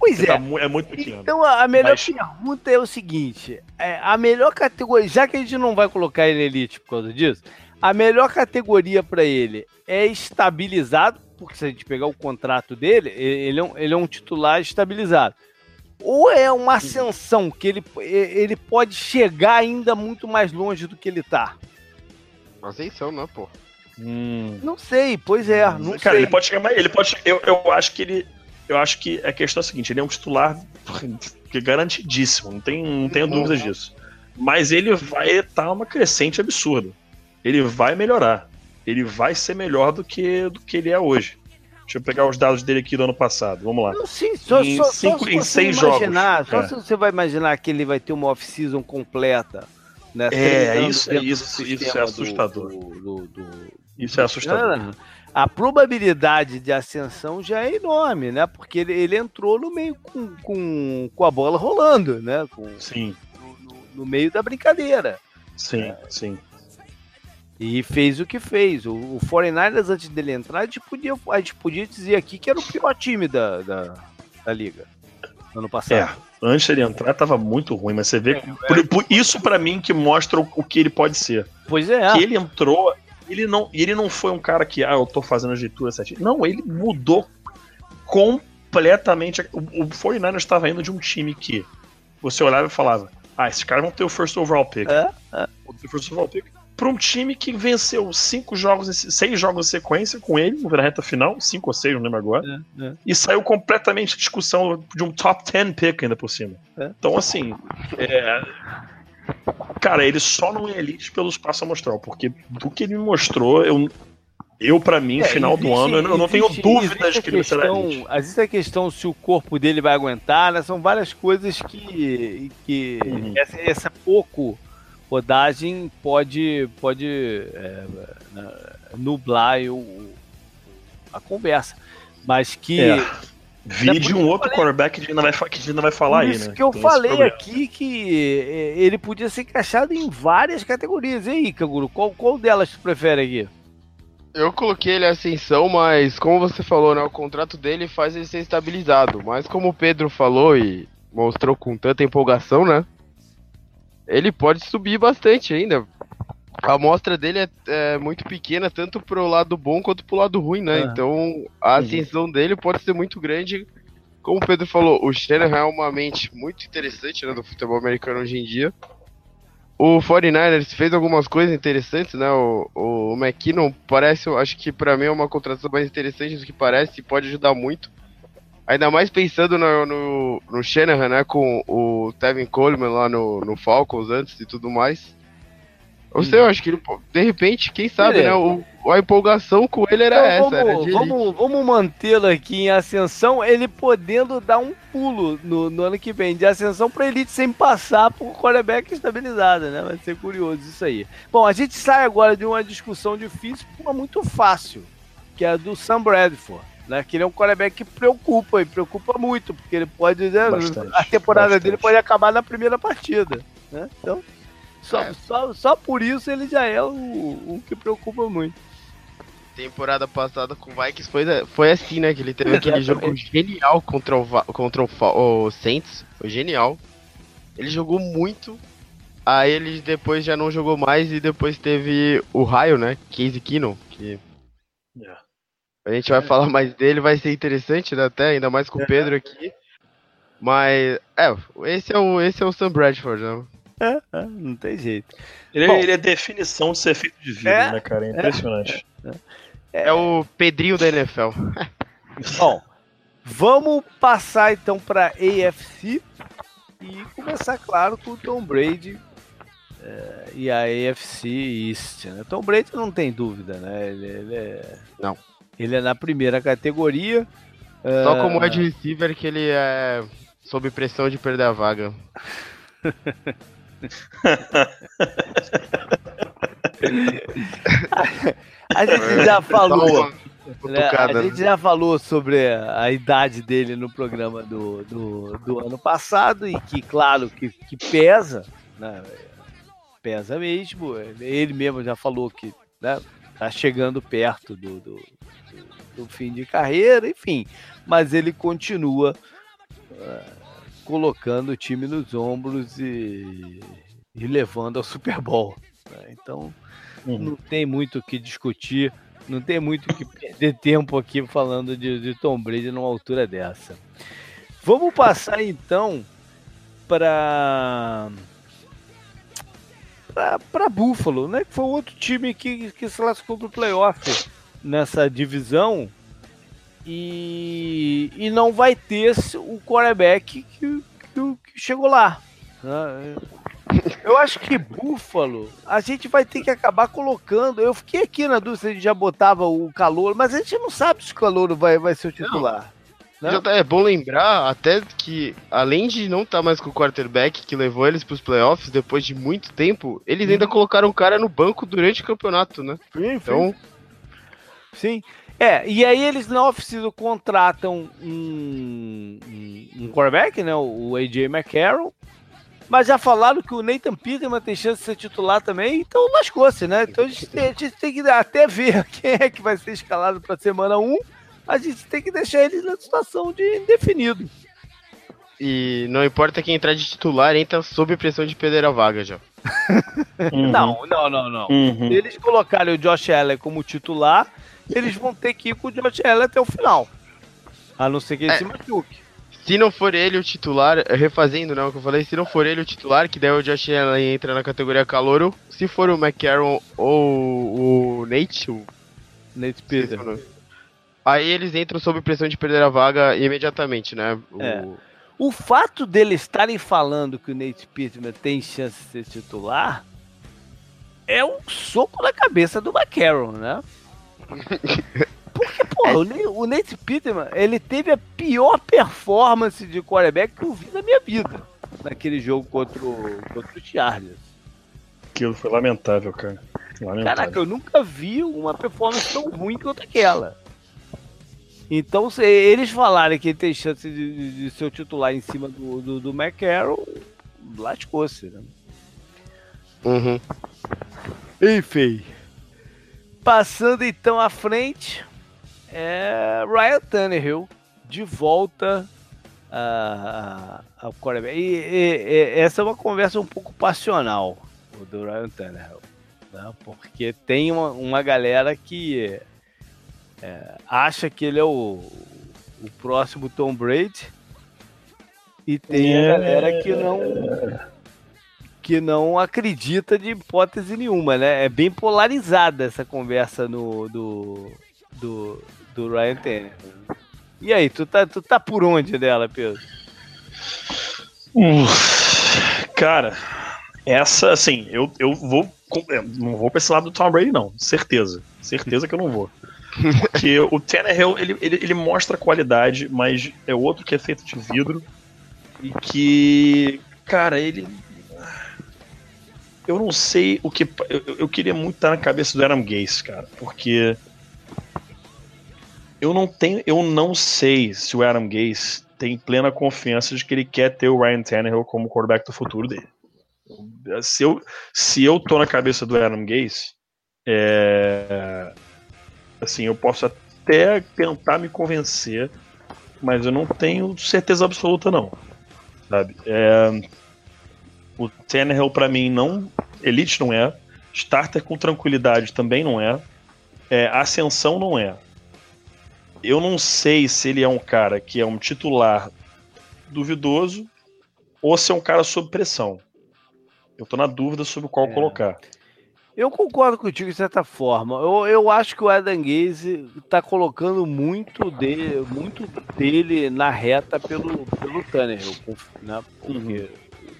Pois é. Tá, é muito pequeno. Então a melhor Mas... pergunta é o seguinte: é, a melhor categoria, já que a gente não vai colocar ele elite por causa disso, a melhor categoria para ele é estabilizado, porque se a gente pegar o contrato dele, ele é um, ele é um titular estabilizado ou é uma ascensão que ele, ele pode chegar ainda muito mais longe do que ele tá? Ascensão, não, pô. Hum. Não sei, pois é. Não Cara, sei. ele pode chegar mais. Ele pode. Eu, eu acho que ele. Eu acho que a questão é a seguinte: ele é um titular garantidíssimo, não, tem, não tenho uhum. dúvidas disso. Mas ele vai estar uma crescente absurda. Ele vai melhorar. Ele vai ser melhor do que, do que ele é hoje. Deixa eu pegar os dados dele aqui do ano passado. Vamos lá. Não, sim, só, em, só, cinco, só em seis imaginar, jogos. Só é. se você vai imaginar que ele vai ter uma off-season completa. Né, é, isso, é isso, isso é assustador. Do, do, do, isso é assustador. A probabilidade de ascensão já é enorme, né? Porque ele, ele entrou no meio com, com, com a bola rolando, né? Com, sim. No, no, meio da brincadeira. Sim, é. sim. E fez o que fez. O, o 49ers, antes dele entrar, a gente, podia, a gente podia dizer aqui que era o pior time da, da, da liga. Ano passado. É, antes dele entrar tava muito ruim, mas você vê. É, por, é. por, isso para mim que mostra o, o, que ele pode ser. Pois é. Que ele entrou, ele não, ele não foi um cara que, ah, eu tô fazendo as leituras certinho. Não, ele mudou completamente. O, o 49ers estava indo de um time que você olhava e falava: Ah, esses caras vão ter o first overall pick. É, é. Vão ter o first overall pick para um time que venceu cinco jogos, seis jogos em sequência com ele na reta final, cinco ou seis, não lembro agora, é, é. e saiu completamente discussão de um top 10 pick ainda por cima. É. Então, assim, é... cara, ele só não é elite pelo espaço amostral, porque do que ele me mostrou, eu, eu para mim, é, final existe, do ano, eu não tenho dúvidas que ele será elite. Existe a questão se o corpo dele vai aguentar, né? São várias coisas que, que uhum. essa, essa pouco rodagem pode, pode é, né, nublar o, a conversa. Mas que. É. Vídeo um outro falei, quarterback que a gente ainda vai, que a gente ainda vai falar aí, né? que eu Tem falei aqui que é, ele podia ser encaixado em várias categorias. E aí, Canguru, qual, qual delas tu prefere aqui? Eu coloquei ele ascensão, mas como você falou, né? O contrato dele faz ele ser estabilizado. Mas como o Pedro falou e mostrou com tanta empolgação, né? Ele pode subir bastante ainda. A amostra dele é, é muito pequena, tanto pro lado bom quanto pro lado ruim, né? Ah. Então a ascensão dele pode ser muito grande. Como o Pedro falou, o Shanahan é uma mente muito interessante né, do futebol americano hoje em dia. O 49ers fez algumas coisas interessantes, né? O, o McKinnon parece, acho que pra mim é uma contratação mais interessante do que parece e pode ajudar muito. Ainda mais pensando no, no, no Shanahan, né? Com o Tevin Coleman lá no, no Falcons antes e tudo mais. Eu sei, eu acho que ele, de repente, quem sabe, Beleza. né? O, a empolgação com ele era Então, essa, vamos, de vamos, vamos mantê-lo aqui em ascensão, ele podendo dar um pulo no, no ano que vem de ascensão para elite sem passar por quarterback estabilizada, né? Vai ser curioso isso aí. Bom, a gente sai agora de uma discussão difícil para uma muito fácil, que é a do Sam Bradford. Né, que ele é um quarterback que preocupa e preocupa muito, porque ele pode. né, Bastante, a temporada bastante. dele pode acabar na primeira partida. Né? Então, só, É. só, só por isso ele já é o, o que preocupa muito. temporada passada com o Vikings foi, foi assim, né? Que ele teve aquele jogo genial contra, o, contra o, o Saints. Foi genial. Ele jogou muito. Aí ele depois já não jogou mais e depois teve o Raio, né? Casey Keenum, que É. a gente vai falar mais dele, vai ser interessante, né? Até, ainda mais com o Pedro aqui. Mas, é, esse é o, esse é o Sam Bradford, né? É, é, não tem jeito. Ele, Bom. ele é definição de ser feito de vida, É, né, cara? É impressionante. É o Pedrinho da NFL. Bom, vamos passar então para AFC e começar, claro, com o Tom Brady é, e a AFC East. Né? Tom Brady não tem dúvida, né? Ele, ele é, Não. Ele é na primeira categoria. Só é, como wide receiver que ele é sob pressão de perder a vaga. A gente já falou. Só uma né? A gente já falou sobre a idade dele no programa do, do, do ano passado e que, claro, que, que pesa, né? Pesa mesmo. Ele mesmo já falou que né, tá chegando perto do, do, do- do fim de carreira, enfim. Mas ele continua ah, colocando o time nos ombros e, e levando ao Super Bowl. né? Então, Uhum. não tem muito o que discutir, não tem muito o que perder tempo aqui falando de, de Tom Brady numa altura dessa. Vamos passar então para para Buffalo, né? Que foi outro time que, que se classificou para o playoff nessa divisão e, e não vai ter o quarterback que, que, que chegou lá. né? Eu acho que Buffalo, a gente vai ter que acabar colocando. Eu fiquei aqui na dúvida se a gente já botava o calor, mas a gente não sabe se o calor vai, vai ser o titular. Não? Já tá- é bom lembrar até que, além de não estar mais com o quarterback que levou eles pros playoffs depois de muito tempo, eles ainda colocaram o cara no banco durante o campeonato, né? Sim, Então, Sim. É, e aí eles na off-season contratam um, um, um quarterback, né? O AJ McCarroll. Mas já falaram que o Nathan Peterman tem chance de ser titular também, então lascou-se, né? Então a gente, tem, a gente tem que até ver quem é que vai ser escalado para semana 1. A gente tem que deixar eles na situação de indefinido. e não importa quem entrar de titular, entra sob pressão de perder a vaga já. Uhum. Não, não, não, não. Uhum. Eles colocarem o Josh Allen como titular, eles vão ter que ir com o Josh Allen até o final. A não ser que ele É. se machuque. Se não for ele o titular, refazendo né, o que eu falei, se não for ele o titular, que daí o Josh Allen entra na categoria calouro, se for o McCarron ou o Nate, o Nate Peter. Aí eles entram sob pressão de perder a vaga imediatamente, né? O- É. O fato deles estarem falando que o Nate Pittman tem chance de ser titular é um soco na cabeça do McCarron, né? Porque, pô, o, Nate Pittman, ele teve a pior performance de quarterback que eu vi na minha vida naquele jogo contra o, contra o Chargers. Aquilo foi lamentável, cara. Lamentável. Caraca, eu nunca vi uma performance tão ruim quanto aquela. Então, se eles falarem que ele tem chance de, de- de ser o titular em cima do, do, do McCarroll, lascou-se, né? Uhum. Enfim. Passando então à frente, é Ryan Tannehill de volta ao quarterback. E, e, e, essa é uma conversa um pouco passional do Ryan Tannehill, né? porque tem uma, uma galera que é, acha que ele é o, o próximo Tom Brady e tem a galera que não que não acredita de hipótese nenhuma, né? É bem polarizada essa conversa no do do, do Ryan Tannehill. E aí, tu tá, tu tá por onde dela, Pedro? cara, essa, assim, eu, eu vou. Não vou pra esse lado do Tom Brady, não. Certeza. Certeza que eu não vou. Porque o Tannehill, ele, ele, ele mostra qualidade, mas é outro que é feito de vidro. E que, cara, ele. Eu não sei o que. Eu, eu queria muito estar na cabeça do Adam Gase, cara, porque eu não tenho, eu não sei se o Adam Gase tem plena confiança de que ele quer ter o Ryan Tannehill como quarterback do futuro dele. Se eu, se eu tô na cabeça do Adam Gase, é, assim, eu posso até tentar me convencer, mas eu não tenho certeza absoluta não, sabe? É, o Tannehill para mim não, elite não é, starter com tranquilidade também não é, é ascensão não é eu não sei se ele é um cara que é um titular duvidoso ou se é um cara sob pressão. Eu tô na dúvida sobre qual é. colocar. Eu concordo contigo de certa forma. Eu, eu acho que o Adam Gaze tá colocando muito dele, muito dele na reta pelo, pelo Tanner, né? Porque uhum.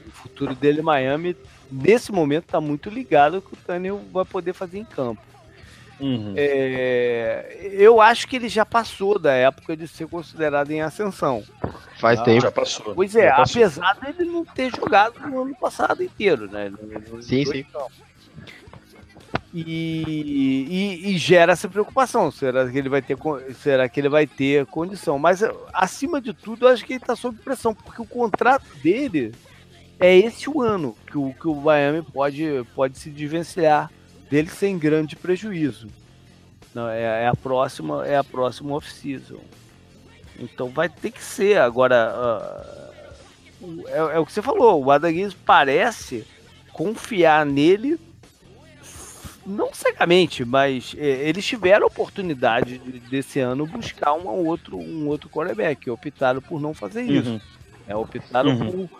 o futuro dele em Miami, nesse momento, tá muito ligado que o Tanner vai poder fazer em campo. Uhum. É, eu acho que ele já passou da época de ser considerado em ascensão. Faz ah, tempo. Já passou. Pois é, passou. apesar dele não ter jogado no ano passado inteiro, né? No, sim, sim. E, e, e, gera essa preocupação. Será que ele vai ter, será que ele vai ter condição? Mas acima de tudo, eu acho que ele está sob pressão, porque o contrato dele é esse o ano que o, que o Miami pode, pode se desvencilhar dele sem grande prejuízo. Não, é, é a próxima, é a próxima off-season. Então vai ter que ser. Agora, uh, é, é, o que você falou, o Adaguins parece confiar nele, não cegamente, mas é, eles tiveram a oportunidade de, desse ano buscar um outro, um outro quarterback. Optaram por não fazer isso. Uhum. É, optaram uhum. por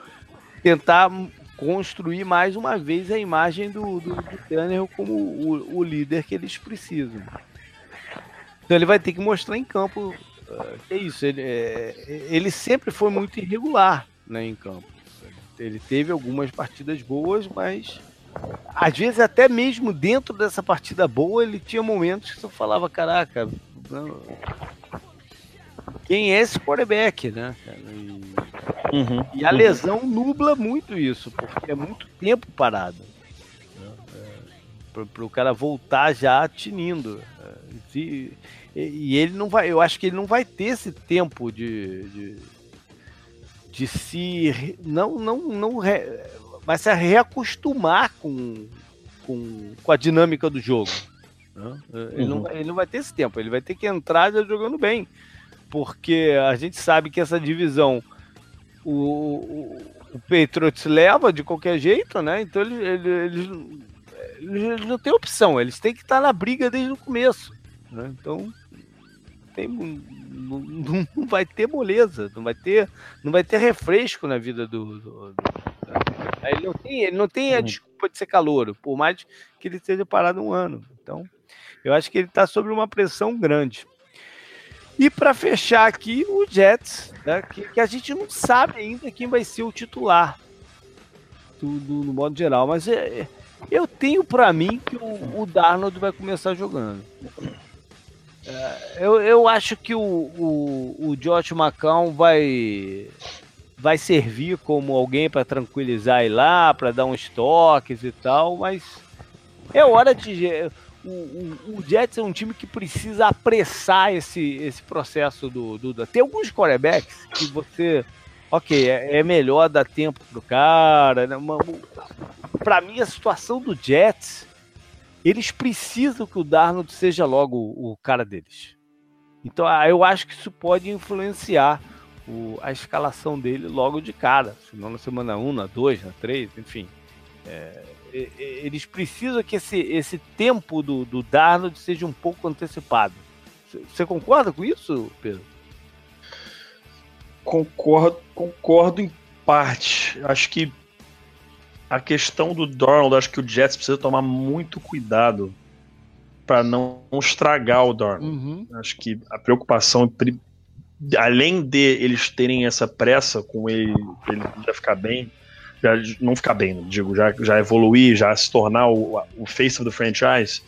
tentar construir mais uma vez a imagem do, do, do Tanner como o, o, líder que eles precisam. Então ele vai ter que mostrar em campo que é isso. Ele, é, ele sempre foi muito irregular né, em campo. Ele teve algumas partidas boas, mas às vezes até mesmo dentro dessa partida boa ele tinha momentos que você falava, caraca, quem é esse quarterback, né? E, uhum, e a lesão nubla muito isso, porque é muito tempo parado. Né? É, para o cara voltar já tinindo. É, e, e, ele não vai, eu acho que ele não vai ter esse tempo de, de, de se. Não, não, não. Vai se reacostumar com, com, com a dinâmica do jogo. Né? Ele, uhum. não, ele não vai ter esse tempo, ele vai ter que entrar já jogando bem porque a gente sabe que essa divisão o, o, o Patriots leva de qualquer jeito, né? Então eles, eles, eles, eles não têm opção, eles têm que estar na briga desde o começo. Né? Então tem, não, não, vai ter moleza, não vai ter, não vai ter refresco na vida do. do, do ele não tem, ele não tem a desculpa de ser calouro, por mais que ele esteja parado um ano. Então, eu acho que ele está sob uma pressão grande. E para fechar aqui, o Jets, né, que, que, a gente não sabe ainda quem vai ser o titular, tudo no modo geral, mas é, eu tenho para mim que o, o, Darnold vai começar jogando. É, eu, eu acho que o, o, o Josh McCown vai vai servir como alguém para tranquilizar ele lá, para dar uns toques e tal, mas é hora de o, o, o, Jets é um time que precisa apressar esse, esse processo do, do. Tem alguns quarterbacks que você. Ok, é, é melhor dar tempo pro cara. Né? Para mim, a situação do Jets eles precisam que o Darnold seja logo o, o cara deles. Então ah, eu acho que isso pode influenciar a escalação dele logo de cara, se não na semana 1, na 2, na 3, enfim. É, eles precisam que esse, esse tempo do, do Darnold seja um pouco antecipado. Você concorda com isso, Pedro? Concordo, concordo em parte. Acho que a questão do Darnold, acho que o Jets precisa tomar muito cuidado para não estragar o Darnold. Uhum. Acho que a preocupação, além de eles terem essa pressa com ele, ele já ficar bem, já não ficar bem, digo, já, já evoluir, já se tornar o, o face the franchise,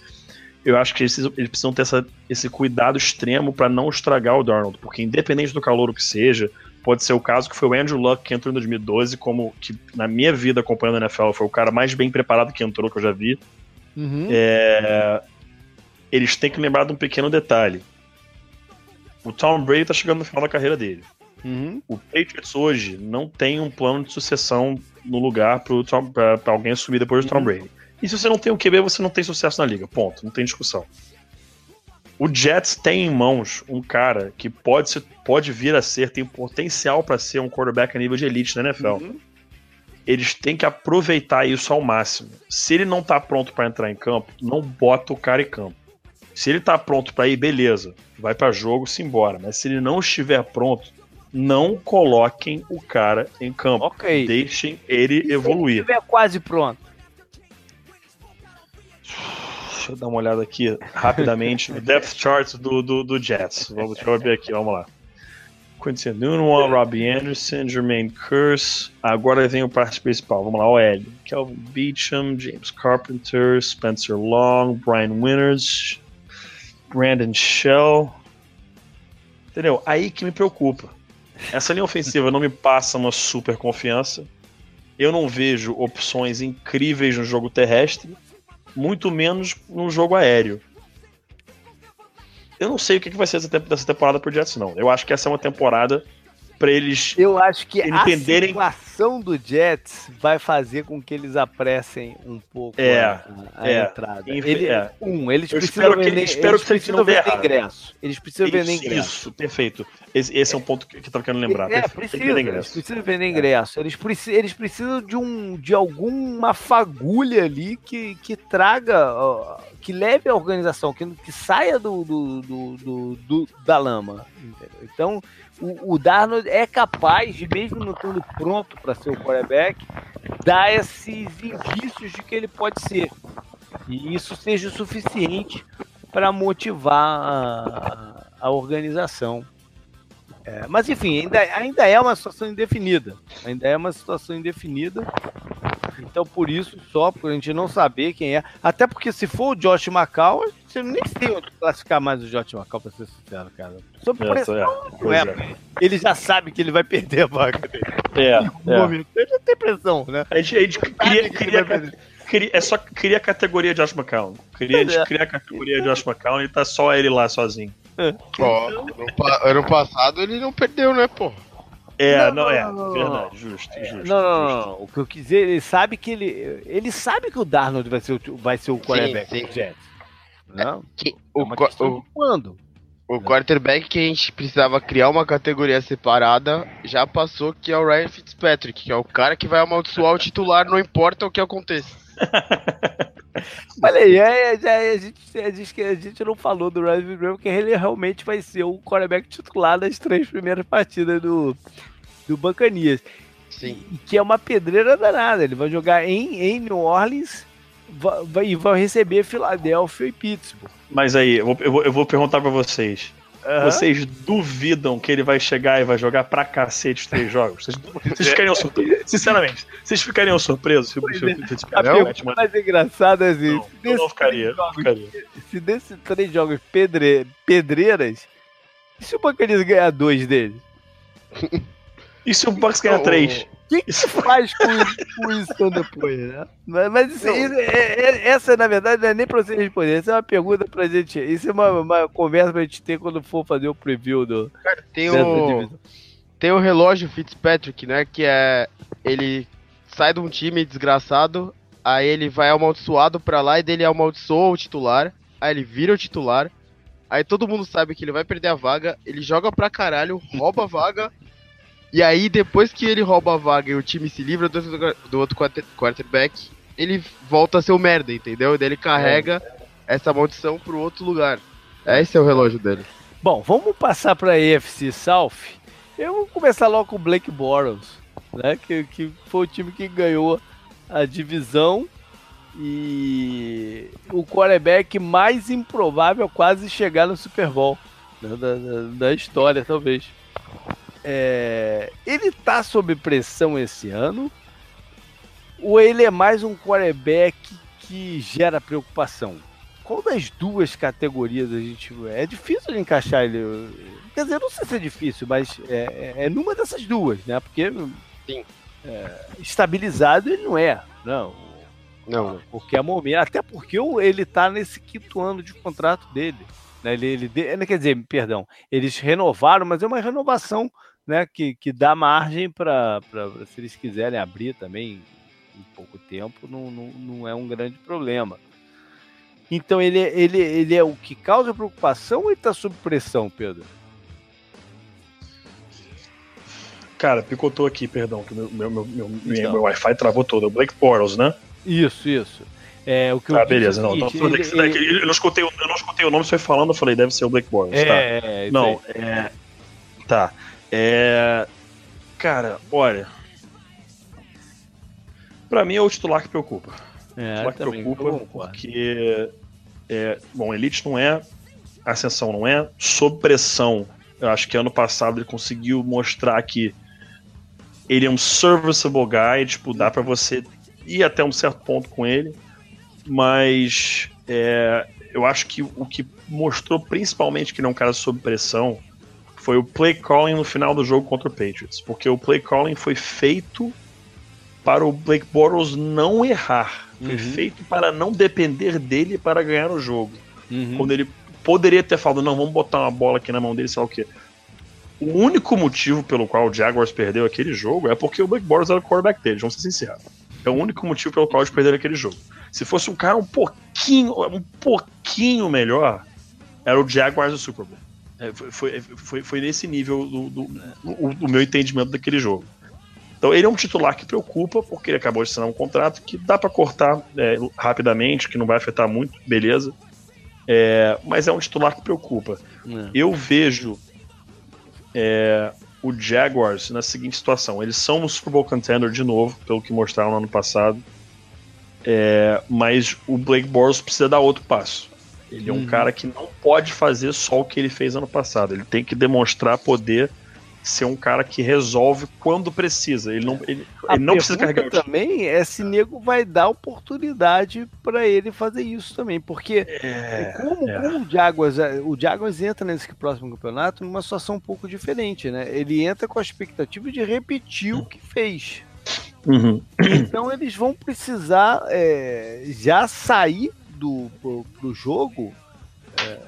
eu acho que eles, eles precisam ter essa, esse cuidado extremo para não estragar o Darnold, porque independente do calor que seja, pode ser o caso que foi o Andrew Luck que entrou em 2012, como que na minha vida acompanhando a NFL foi o cara mais bem preparado que entrou que eu já vi. Uhum. É, eles têm que lembrar de um pequeno detalhe. O Tom Brady tá chegando no final da carreira dele. Uhum. O Patriots hoje não tem um plano de sucessão no lugar para alguém assumir depois do Tom uhum. Brady. E se você não tem o QB, você não tem sucesso na liga. Ponto. Não tem discussão. O Jets tem em mãos um cara que pode, ser, pode vir a ser, tem potencial para ser um quarterback a nível de elite na NFL. Uhum. Eles têm que aproveitar isso ao máximo. Se ele não tá pronto para entrar em campo, não bota o cara em campo. Se ele tá pronto para ir, beleza, vai para jogo, se embora. Mas se ele não estiver pronto, não coloquem o cara em campo. Okay. Deixem ele e evoluir. Se ele estiver quase pronto. Deixa eu dar uma olhada aqui rapidamente no depth chart do, do, do Jets. Vamos, deixa eu ver aqui, vamos lá. Quincy Nunwall, Robbie Anderson, Jermaine Curse. Agora vem o parte principal. Vamos lá, OL. Kelvin Beecham, James Carpenter, Spencer Long, Brian Winters, Brandon Shell. Entendeu? Aí que me preocupa. Essa linha ofensiva não me passa uma super confiança. Eu não vejo opções incríveis no jogo terrestre muito menos no jogo aéreo. Eu não sei o que vai ser dessa temporada pro Jets, não. Eu acho que essa é uma temporada para eles Eu acho que entenderem... a situação do Jets vai fazer com que eles apressem um pouco é, a, a é, entrada. Ele, é. Um, eles eu precisam espero vender, que, espero eles que precisam vender ingresso. Eles precisam isso, vender ingresso. Isso, perfeito. Esse, esse é, um ponto que eu tava querendo lembrar. É, precisa, eles precisam vender ingresso. Eles, precisam, eles precisam de, um, de alguma fagulha ali que, que traga, que leve a organização, que, que saia do, do, do, do, do da lama. Então, o, o Darnold é capaz de, mesmo não estando pronto para ser o quarterback, dar esses indícios de que ele pode ser. E isso seja o suficiente para motivar a, a organização. É, mas enfim, ainda, ainda é uma situação indefinida. Ainda é uma situação indefinida. Então, por isso, só por a gente não saber quem é. Até porque se for o Josh McCall, você nem sei onde classificar mais o Josh McCall, pra ser sincero, cara. Sob é, pressão, é, é. Ele já sabe que ele vai perder a vaga dele. É, é. Ele já tem pressão, né? A gente, a gente queria, queria, queria, é só cria a categoria Josh McCown. Queria, a gente é. cria a categoria Josh McCown e tá só ele lá sozinho. É. Ó, ano, ano passado ele não perdeu, né, pô? É, não, não é, não, verdade, justo, justo. Não, não, não, o que eu quis dizer, ele sabe que ele. Ele sabe que o Darnold vai ser o, vai ser o quarterback sim, sim. do Jets. Não? É, que, é o, o, quando? O quarterback que a gente precisava criar uma categoria separada já passou, que é o Ryan Fitzpatrick, que é o cara que vai amaldiçoar o titular, não importa o que aconteça. Olha aí, é, é, a, gente, a, gente, a gente não falou do Ryan Fitzpatrick, porque ele realmente vai ser o quarterback titular das três primeiras partidas do, do Bacanias. Sim. Que é uma pedreira danada. Ele vai jogar em, em New Orleans vai, e vai receber Filadélfia e Pittsburgh. Mas aí, eu vou, eu vou, eu vou perguntar para vocês. Uhum. Vocês duvidam que ele vai chegar e vai jogar pra cacete os três jogos? Vocês, vocês ficariam surpresos? Sinceramente, vocês ficariam surpresos se, se A pergunta mais engraçada é assim, não, eu não ficaria, jogos, não ficaria. Se desses três jogos pedre, pedreiras, e se o Buccaneers ganhar dois deles? E se o Bucks ganhar três? O que, que faz com, com isso então depois, né? Mas, mas isso, isso, é, é, essa, na verdade, não é nem pra você responder. Essa é uma pergunta pra gente. Isso é uma, uma conversa pra gente ter quando for fazer o preview do. Cara, tem o. Tem o relógio Fitzpatrick, né? Que é. Ele sai de um time desgraçado Aí ele vai amaldiçoado pra lá e dele amaldiçoa o titular. Aí ele vira o titular. Aí todo mundo sabe que ele vai perder a vaga. Ele joga pra caralho, rouba a vaga. E aí, depois que ele rouba a vaga e o time se livra do, do outro quarterback, ele volta a ser o merda, entendeu? Daí ele carrega é. essa maldição pro outro lugar. Esse é o relógio dele. Bom, vamos passar pra EFC South. Eu vou começar logo com o Blake Bortles, né? Que, que foi o time que ganhou a divisão e o quarterback mais improvável quase chegar no Super Bowl né, da, da, da, história, talvez. É, ele tá sob pressão esse ano ou ele é mais um quarterback que gera preocupação? Qual das duas categorias a gente. É difícil de encaixar ele. Quer dizer, não sei se é difícil, mas é, é, é numa dessas duas, né? Porque. Sim. É, estabilizado ele não é. Não. Não. Porque é momento. Até porque ele tá nesse quinto ano de contrato dele. Né? Ele, ele, ele, quer dizer, perdão, eles renovaram, mas é uma renovação né, que, que dá margem para se eles quiserem abrir também em pouco tempo, não, não, não é um grande problema. Então ele, ele, ele é o que causa preocupação ou ele está sob pressão, Pedro? Cara, picotou aqui, perdão, que meu, meu, meu, meu, então. meu Wi-Fi travou todo. É o Blake Portals, né? Isso, isso. É, o que ah, beleza, é não, ele, ele, eu, não escutei, eu não escutei o nome, você foi falando, eu falei, deve ser o Blake Bortles, é, tá? É, não, é. Tá. É. Cara, olha. Pra mim é o titular que preocupa. É, o titular que preocupa, porque. É, bom, Elite não é, Ascensão não é, sob pressão. Eu acho que ano passado ele conseguiu mostrar que ele é um serviceable guy, tipo, dá para você ir até um certo ponto com ele, mas é, eu acho que o que mostrou principalmente que ele é um cara sob pressão foi o play calling no final do jogo contra o Patriots, porque o play calling foi feito para o Blake Bortles não errar, foi uhum. feito para não depender dele para ganhar o jogo. Uhum. Quando ele poderia ter falado, não, vamos botar uma bola aqui na mão dele, sei lá o quê. O único motivo pelo qual o Jaguars perdeu aquele jogo é porque o Blake Bortles era o quarterback dele, vamos ser sinceros. É o único motivo pelo qual eles perderam aquele jogo. Se fosse um cara um pouquinho, um pouquinho melhor, era o Jaguars do Super Bowl. É, foi, foi, foi, nesse nível do, do, do, do, meu entendimento daquele jogo. Então ele é um titular que preocupa, porque ele acabou de assinar um contrato que dá para cortar é, rapidamente, que não vai afetar muito, beleza. É, mas é um titular que preocupa. É. Eu vejo é, o Jaguars na seguinte situação: eles são um Super Bowl contender de novo, pelo que mostraram no ano passado. É, mas o Blake Bortles precisa dar outro passo. Ele é um uhum. cara que não pode fazer só o que ele fez ano passado. Ele tem que demonstrar poder ser um cara que resolve quando precisa. Ele não, ele, ele não precisa carregar também é se nego vai dar oportunidade para ele fazer isso também, porque é, como, é. como, o Jaguars, é, o Jaguars entra nesse próximo campeonato numa situação um pouco diferente, né? Ele entra com a expectativa de repetir o que fez. Uhum. Então eles vão precisar é, já sair do pro, pro jogo é,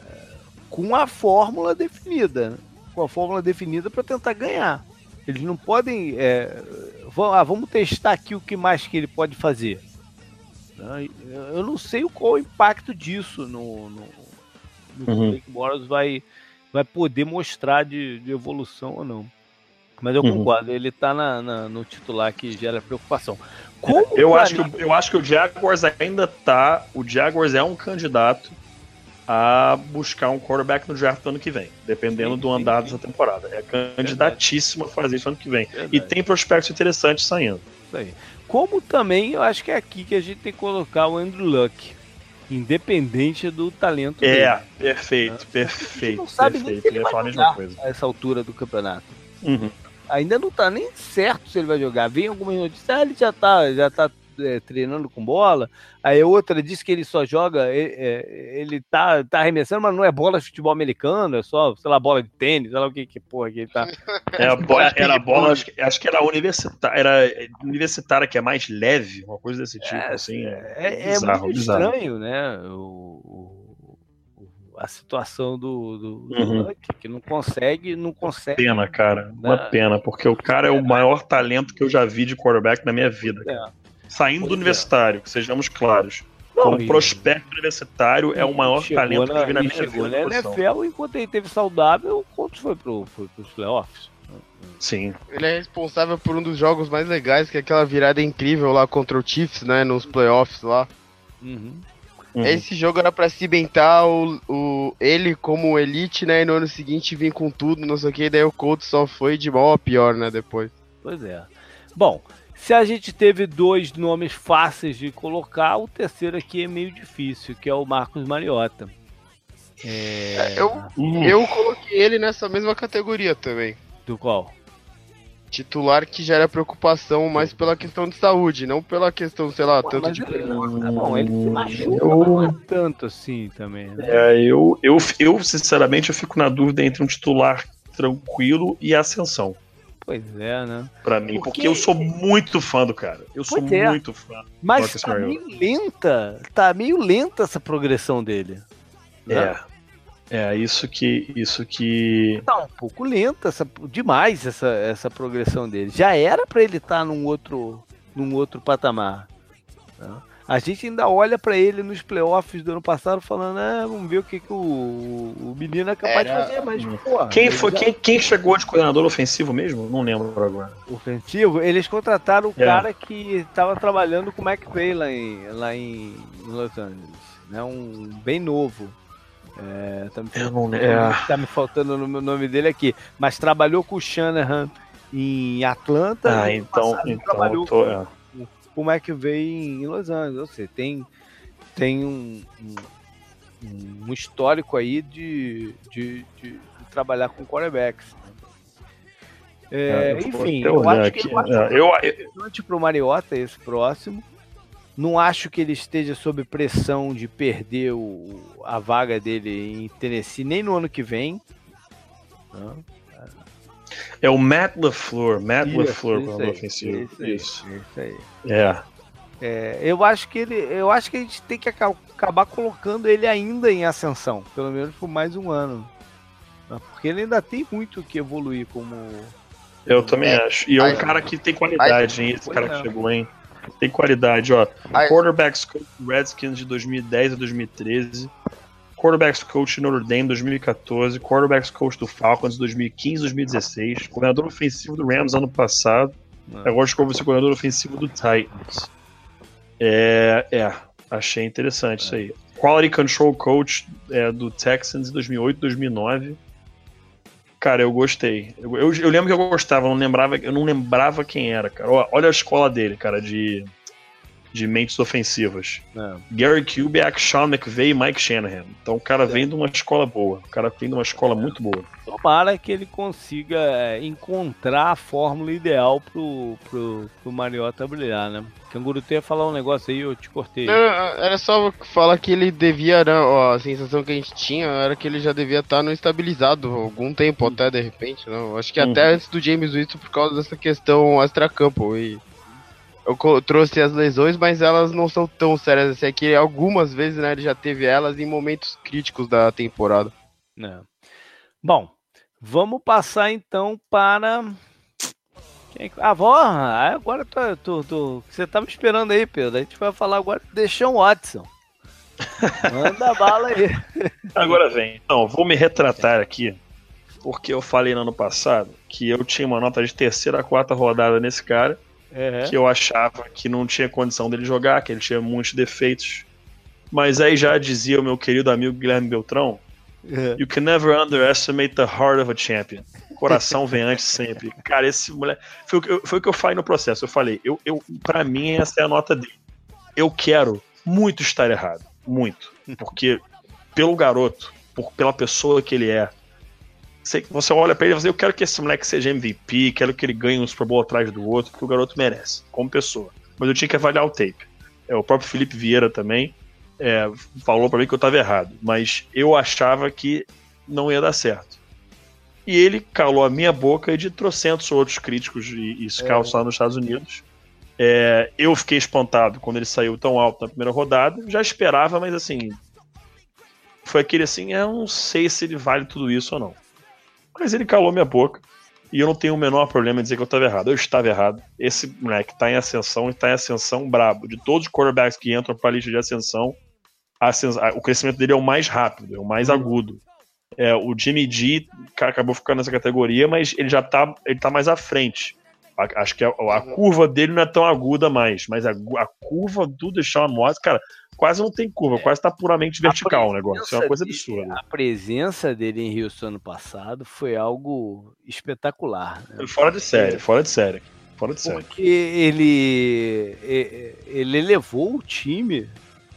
com a fórmula definida. Né? com a fórmula definida para tentar ganhar. Eles não podem. É, ah, vamos testar aqui o que mais que ele pode fazer. Né? Eu não sei qual o impacto disso no, no, no uhum. Blake Bortles vai, vai poder mostrar de, de evolução ou não. Mas eu uhum. concordo, ele está na, na, no titular que gera preocupação. Como eu, acho que, eu acho que o Jaguars ainda tá. O Jaguars é um candidato a buscar um quarterback no draft do ano que vem, dependendo sim, do andar sim. dessa temporada. É candidatíssimo a fazer isso ano que vem. Verdade. E tem prospectos interessantes saindo. Isso aí. Como também eu acho que é aqui que a gente tem que colocar o Andrew Luck. Independente do talento é, dele. É, perfeito, perfeito. não sabe perfeito. Nem ele vai a mesma coisa. a essa altura do campeonato. Uhum. Ainda não tá nem certo se ele vai jogar. Vem algumas notícias, ah, ele já tá, já tá é, treinando com bola. Aí outra diz que ele só joga, ele, é, ele tá, tá arremessando, mas não é bola de futebol americano, é só, sei lá, bola de tênis, sei lá o que, que porra que ele tá. É, a bola, era bola, acho que, acho que era universitária, era universitária que é mais leve, uma coisa desse tipo, é, assim. É, é, é bizarro, muito bizarro. estranho, né? O, o, a situação do, do, do uhum. Luck, que não consegue, não consegue. Uma pena, cara. Né? Uma pena, porque o cara é o maior talento que eu já vi de quarterback na minha vida. É. Saindo Pois do é. universitário, que sejamos claros. Não, Como prospecto universitário, é o maior chegou talento que na, eu vi na minha chegou vida. na posição. NFL enquanto ele teve saudável, quantos foi pro, pro, pros playoffs? Sim. Ele é responsável por um dos jogos mais legais, que é aquela virada incrível lá contra o Chiefs, né? Nos playoffs lá. Uhum. Uhum. Esse jogo era pra cimentar o, o, ele como elite, né? E no ano seguinte vir com tudo, não sei o que. Daí o Colts só foi de mal a pior, né? Depois. Pois é. Bom, se a gente teve dois nomes fáceis de colocar, o terceiro aqui é meio difícil, que é o Marcos Mariota. É... Eu, Hum. eu coloquei ele nessa mesma categoria também. Do qual? Titular que já era preocupação, mais pela questão de saúde, não pela questão, sei lá, Pô, tanto de. ele, tá bom, ele se machuca, Eu- não é tanto assim também. Né? É, eu, eu, eu, sinceramente, eu fico na dúvida entre um titular tranquilo e ascensão. Pois é, né? Pra mim, Porque- porque eu sou muito fã do cara. Eu sou é. muito fã. Mas tá meio lenta, tá meio lenta essa progressão dele. né? É. Isso que. Isso que. Tá um pouco lenta, essa, demais essa, essa progressão dele. Já era pra ele estar num outro, num outro patamar. né? A gente ainda olha pra ele nos playoffs do ano passado falando, ah, vamos ver o que, que o, o menino é capaz Era- de fazer, mas porra, Quem, foi, já- quem, quem chegou de coordenador ofensivo mesmo? Não lembro agora. ofensivo, eles contrataram o É. cara que estava trabalhando com o McVay lá em, lá em Los Angeles, né? Um bem novo. É, tá, me, Eu não tá me faltando o nome dele aqui, mas trabalhou com o Shanahan em Atlanta. Ah, então. passado então trabalhou tô, é. com o em Los Angeles. Ou seja, tem, tem um, um, um histórico aí de, de, de- de trabalhar com quarterbacks. É, É, enfim, eu acho que eu acho É, eu- importante pro Mariota esse próximo. Não acho que ele esteja sob pressão de perder o- a vaga dele em Tennessee nem no ano que vem. Tá? é o Matt LaFleur. Matt Isso, LaFleur, isso aí, ofensivo. isso Isso. isso aí. É. É, eu acho que ele, eu acho que a gente tem que aca- acabar colocando ele ainda em ascensão, pelo menos por mais um ano, Tá? porque ele ainda tem muito que evoluir como. Eu também É, acho. E é um cara que tem qualidade, hein? Esse cara é. que chegou, hein? Tem qualidade, ó. Aí- Quarterbacks coach do Redskins de 2010 a 2013. Quarterbacks coach Notre Dame 2014. Quarterbacks coach do Falcons de 2015 2016. Coordenador ofensivo do Rams ano passado. É. Agora ficou ser coordenador ofensivo do Titans. É, é achei interessante isso aí. Quality Control Coach é, do Texans em 2008 2009. Cara, eu gostei. Eu, eu, eu lembro que eu gostava, não lembrava, eu não lembrava quem era, cara. Olha a escola dele, cara, de, de mentes ofensivas. É. Gary Kubiak, Sean McVay e Mike Shanahan. Então o cara vem de uma escola boa. O cara vem de uma escola muito boa. Tomara que ele consiga é, encontrar a fórmula ideal pro, pro, pro Mariota brilhar, né? Canguru, tu ia falar um negócio aí, eu te cortei. Não, era só falar que ele devia, né, ó, a sensação que a gente tinha era que ele já devia estar no estabilizado algum tempo até, de repente, não. Acho que Uhum. até antes do James Winston por causa dessa questão extra-campo. E eu trouxe as lesões, mas elas não são tão sérias assim. É que algumas vezes, né, ele já teve elas em momentos críticos da temporada. É. Bom, vamos passar então para. Quem... Ah, vó, agora tô, tô, tô- você tava esperando aí, Pedro. A gente vai falar agora de Deixão Watson. Manda bala aí. Agora vem. Então, vou me retratar aqui, porque eu falei no ano passado que eu tinha uma nota de terceira a quarta rodada nesse cara, É. que eu achava que não tinha condição dele jogar, que ele tinha muitos defeitos. Mas aí já dizia o meu querido amigo Guilherme Beltrão, É. You can never underestimate the heart of a champion. Coração vem antes sempre. Cara, esse moleque. Foi, o que eu- foi o que eu falei no processo. Eu falei, eu, eu, pra mim, essa é a nota dele. Eu quero muito estar errado. Muito. Porque, pelo garoto, por, pela pessoa que ele é. Você, você olha pra ele e fala, eu quero que esse moleque seja MVP, quero que ele ganhe um Super Bowl atrás do outro, porque o garoto merece, como pessoa. Mas eu tinha que avaliar o tape. É, o próprio Felipe Vieira também é, falou pra mim que eu tava errado, mas eu achava que não ia dar certo. E ele calou a minha boca e de trocentos outros críticos e, e scouts lá nos Estados Unidos. É, eu fiquei espantado quando ele saiu tão alto na primeira rodada. Já esperava, mas assim. Foi aquele assim, eu não sei se ele vale tudo isso ou não. Mas ele calou minha boca. E eu não tenho o menor problema em dizer que eu estava errado. Eu estava errado. Esse moleque está em ascensão e está em ascensão brabo. De todos os quarterbacks que entram para a lista de ascensão, ascens... o crescimento dele é o mais rápido, é o mais agudo. É, o Jimmy G acabou ficando nessa categoria, mas ele já está ele tá mais à frente. Acho que a, a, curva dele não é tão aguda mais, mas a, a curva do Deshaun Watson, cara, quase não tem curva, quase tá puramente vertical o negócio. É uma coisa absurda. A presença dele em Houston ano passado foi algo espetacular. Né? Fora de série, fora de série. Fora de série. Porque ele, ele levou o time,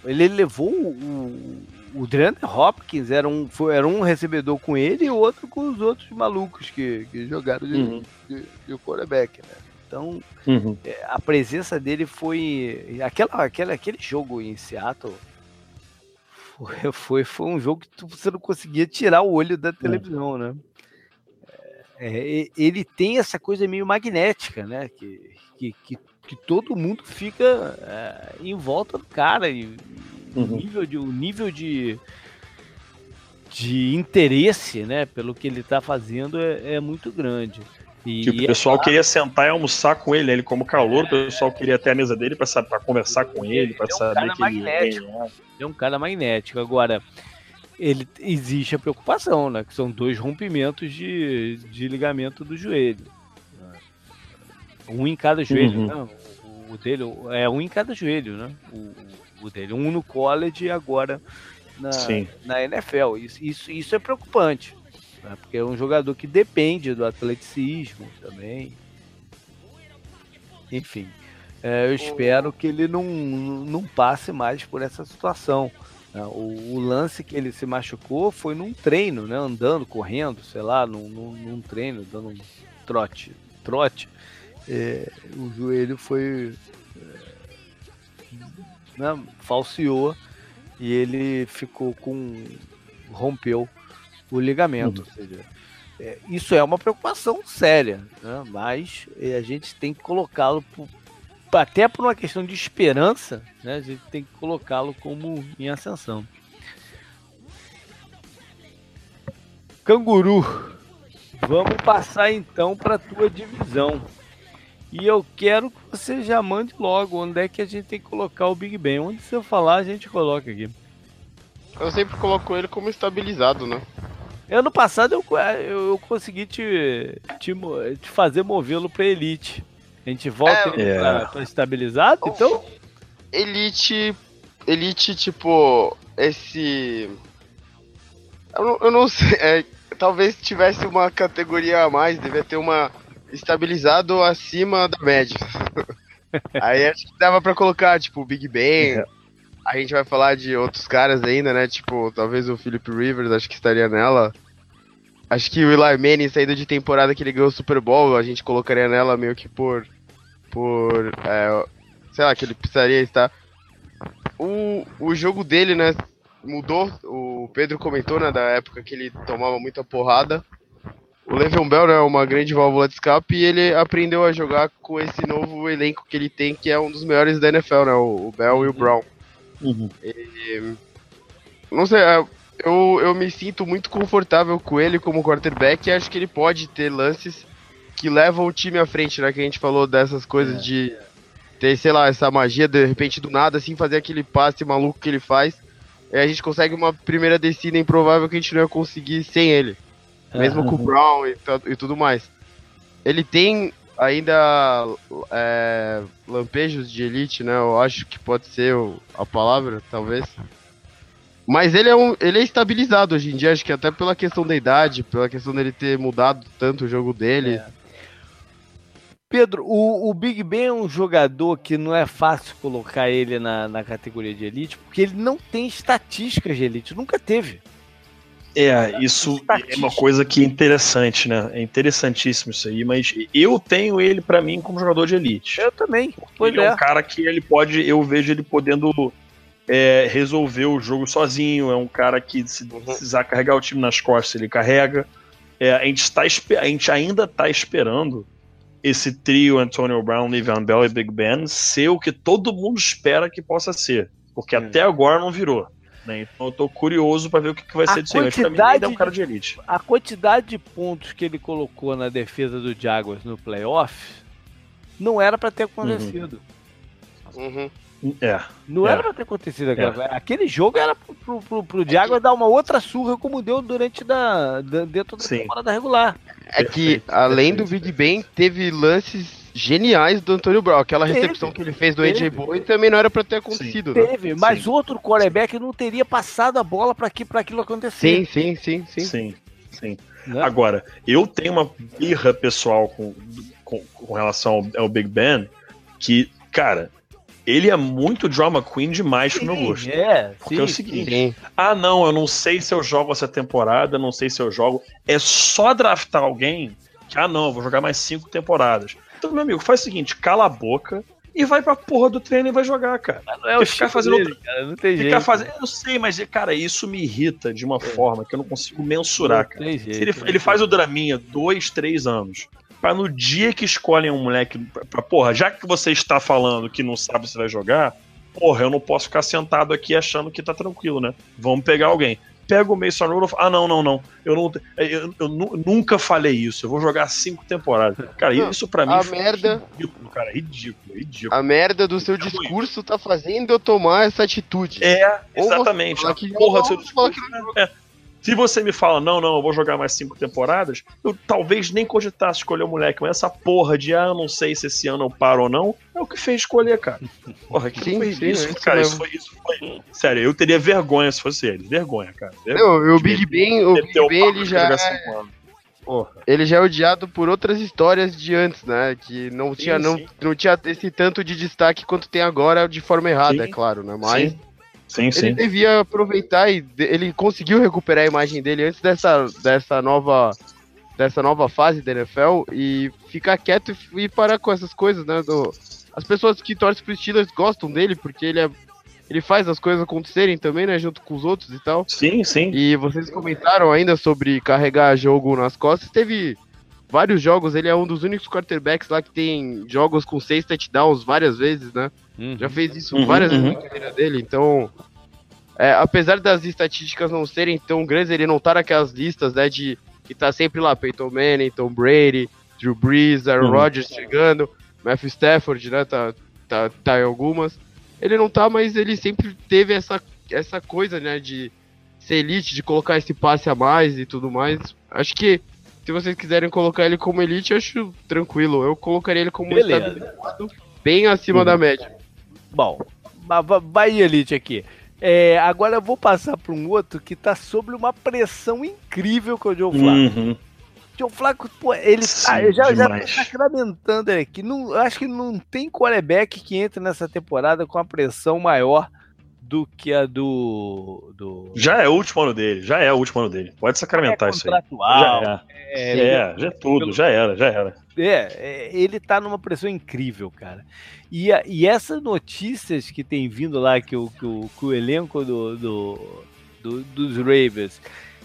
ele levou o, o DeAndre Hopkins, era um, foi, era um recebedor com ele e outro com os outros malucos que, que jogaram de, uhum. de, de quarterback, né? Então, uhum. é, a presença dele foi. Aquela, aquela, aquele jogo em Seattle foi, foi, foi um jogo que tu, você não conseguia tirar o olho da televisão, uhum. né? É, ele tem essa coisa meio magnética, né? Que, que, que, que todo mundo fica é, em volta do cara. E, uhum. o nível de, o nível de, de interesse, né, pelo que ele está fazendo é, é, muito grande. E, tipo, o pessoal é queria sentar e almoçar com ele, ele como calor, o pessoal queria ter a mesa dele para conversar com ele, para é um saber que magnético. ele é um cara magnético. Agora, ele existe a preocupação, né, que são dois rompimentos de, de ligamento do joelho. Um em cada joelho, uhum. né? O dele é um em cada joelho, né? O, o dele, um no college e agora na, na NFL. Isso, isso, isso é preocupante, né? porque é um jogador que depende do atleticismo também. Enfim, é, eu espero que ele não, não passe mais por essa situação. Né? O, o, lance que ele se machucou foi num treino, né? andando, correndo, sei lá, num, num, num treino, dando um trote. trote. É, o joelho foi né, falseou e ele ficou com. rompeu o ligamento. Uhum. Ou seja, é, isso é uma preocupação séria, né, mas é, a gente tem que colocá-lo até por uma questão de esperança, né, a gente tem que colocá-lo como em ascensão. Canguru, vamos passar então para a tua divisão. E eu quero que você já mande logo onde é que a gente tem que colocar o Big Ben. Onde você falar, a gente coloca aqui. Eu sempre coloco ele como estabilizado, né? Ano passado eu, eu consegui te, te, te fazer movê-lo pra Elite. A gente volta é, é. Pra, pra, estabilizado, então? Elite. Elite, tipo. Esse. Eu não, eu não sei. É, talvez tivesse uma categoria a mais, devia ter uma estabilizado acima da média. Aí acho que dava pra colocar, tipo, o Big Ben. A gente vai falar de outros caras ainda, né? Tipo, talvez o Philip Rivers, acho que estaria nela. Acho que o Eli Manning, saída de temporada que ele ganhou o Super Bowl, a gente colocaria nela meio que por. Por. É, sei lá, que ele precisaria estar. O, o jogo dele, né? Mudou. O Pedro comentou, né? Da época que ele tomava muita porrada o Le'Veon Bell é uma grande válvula de escape e ele aprendeu a jogar com esse novo elenco que ele tem, que é um dos melhores da NFL, né? O, Bell e o uhum. Brown. Uhum. E, não sei, é, eu, eu me sinto muito confortável com ele como quarterback e acho que ele pode ter lances que levam o time à frente, né? Que a gente falou dessas coisas é. de ter, sei lá, essa magia de repente do nada, assim, fazer aquele passe maluco que ele faz. E a gente consegue uma primeira descida improvável que a gente não ia conseguir sem ele mesmo com o Brown e, e, tudo mais. Ele tem ainda é, lampejos de elite, né? Eu acho que pode ser o, a palavra, talvez. Mas ele é, um, ele é estabilizado hoje em dia, acho que até pela questão da idade, pela questão dele ter mudado tanto o jogo dele. É. Pedro, o, o, Big Ben é um jogador que não é fácil colocar ele na, na categoria de elite, porque ele não tem estatísticas de elite, nunca teve. É, isso é uma coisa que é interessante, né? É interessantíssimo isso aí, mas eu tenho ele para mim como jogador de elite. Eu também. Ele é. é um cara que ele pode, eu vejo ele podendo é, resolver o jogo sozinho. É um cara que se uhum. precisar carregar o time nas costas, ele carrega. É, a, gente está a gente ainda está esperando esse trio Antonio Brown, Le'Veon Bell e Big Ben ser o que todo mundo espera que possa ser, porque até agora não virou. Né? Então eu tô curioso para ver o que, que vai A ser disso aí. Mas pra mim ainda é um cara de elite. A quantidade de pontos que ele colocou na defesa do Jaguars no playoff não era pra ter acontecido. Uhum. É. Não É. era pra ter acontecido aquela. Aquele jogo era pro, pro, pro, pro Jaguars dar uma outra surra como deu durante da, da- dentro da Sim. temporada regular. É que, além do Big Ben, teve lances geniais do Antônio Brown. Aquela Teve. recepção que ele fez do Teve. AJ Bowen também não era pra ter acontecido, né? Teve, mas Sim. outro quarterback não teria passado a bola pra aquilo acontecer. Sim, sim, sim, sim. Sim, sim. né? Agora, eu tenho uma birra pessoal com, com, com relação ao, ao Big Ben, que, cara, ele é muito drama queen demais pro meu gosto. É, Porque sim, é o seguinte, Sim. ah não, eu não sei se eu jogo essa temporada, não sei se eu jogo. É só draftar alguém que, ah não, eu vou jogar mais cinco temporadas. Então, meu amigo, faz o seguinte, cala a boca e vai pra porra do treino e vai jogar, cara. Mas não é o ficar estilo fazendo dele, cara, não tem Ficar jeito. fazendo. Eu sei, mas, cara, isso me irrita de uma forma que eu não consigo mensurar, Não cara. tem jeito, ele, ele faz o draminha dois, três anos. Pra no dia que escolhem um moleque. Pra- porra, já que você está falando que não sabe se vai jogar, porra, eu não posso ficar sentado aqui achando que tá tranquilo, né? Vamos pegar alguém. Pega o Mason Rudolph. Ah, não, não, não. Eu, não, eu, eu nu- nunca falei isso. Eu vou jogar cinco temporadas. Cara, Não, isso pra mim a merda- ridículo, cara. Ridículo, ridículo. A merda do seu discurso tá fazendo eu tomar essa atitude. É, exatamente. A porra do seu discurso, é. Se você me fala, não, não, eu vou jogar mais cinco temporadas, eu talvez nem cogitasse escolher o moleque, mas essa porra de, ah, eu não sei se esse ano eu paro ou não, é o que fez escolher, cara. Porra, que Sim, foi sim, isso, é isso cara, mesmo. isso foi, isso foi. Sério, eu teria vergonha se fosse ele. Vergonha, cara. Vergonha. Não, o Big Ben, o Big Ben ele já, é-. Porra. ele já é odiado por outras histórias de antes, né? Que não Sim, tinha, não, sim. não tinha esse tanto de destaque quanto tem agora de forma errada, Sim. é claro, né? Mas Sim, sim. ele devia aproveitar e ele conseguiu recuperar a imagem dele antes dessa, dessa nova dessa nova fase da NFL e ficar quieto e, e parar com essas coisas, né? do- as pessoas que torcem pro Steelers gostam dele porque ele é ele faz as coisas acontecerem também, né? Junto com os outros e tal. Sim, sim. E vocês comentaram ainda sobre carregar jogo nas costas. Teve vários jogos, ele é um dos únicos quarterbacks lá que tem jogos com seis touchdowns várias vezes, né? Uhum. Já fez isso Uhum, várias uhum. vezes na carreira dele, então. é, apesar das estatísticas não serem tão grandes, ele não tá naquelas listas, né, de que tá sempre lá, Peyton Manning, Tom Brady, Drew Brees, Aaron Uhum. Rodgers chegando, Matthew Stafford, né, tá, tá, tá em algumas. Ele não tá, mas ele sempre teve essa, essa coisa, né, de ser elite, de colocar esse passe a mais e tudo mais. Acho que se vocês quiserem colocar ele como elite, eu acho tranquilo. Eu colocaria ele como Beleza. estabilizado, bem acima Uhum. da média. Bom, va- va- vai Elite aqui. É, agora eu vou passar para um outro que tá sob uma pressão incrível é o Joe Flacco. Uhum. Joe Flacco, pô, ele tá, Sim, eu já, já tô demais. sacramentando ele aqui. Não, eu acho que não tem quarterback que entra nessa temporada com a pressão maior do que a do. do Já é o último ano dele, já é o último ano dele. Pode sacramentar é isso aí. Já é, é. É, já é tudo, já era, já era. É, é, ele tá numa pressão incrível, cara. E, a- e essas notícias que tem vindo lá, que o, que o, que o elenco do, do- do- dos Ravens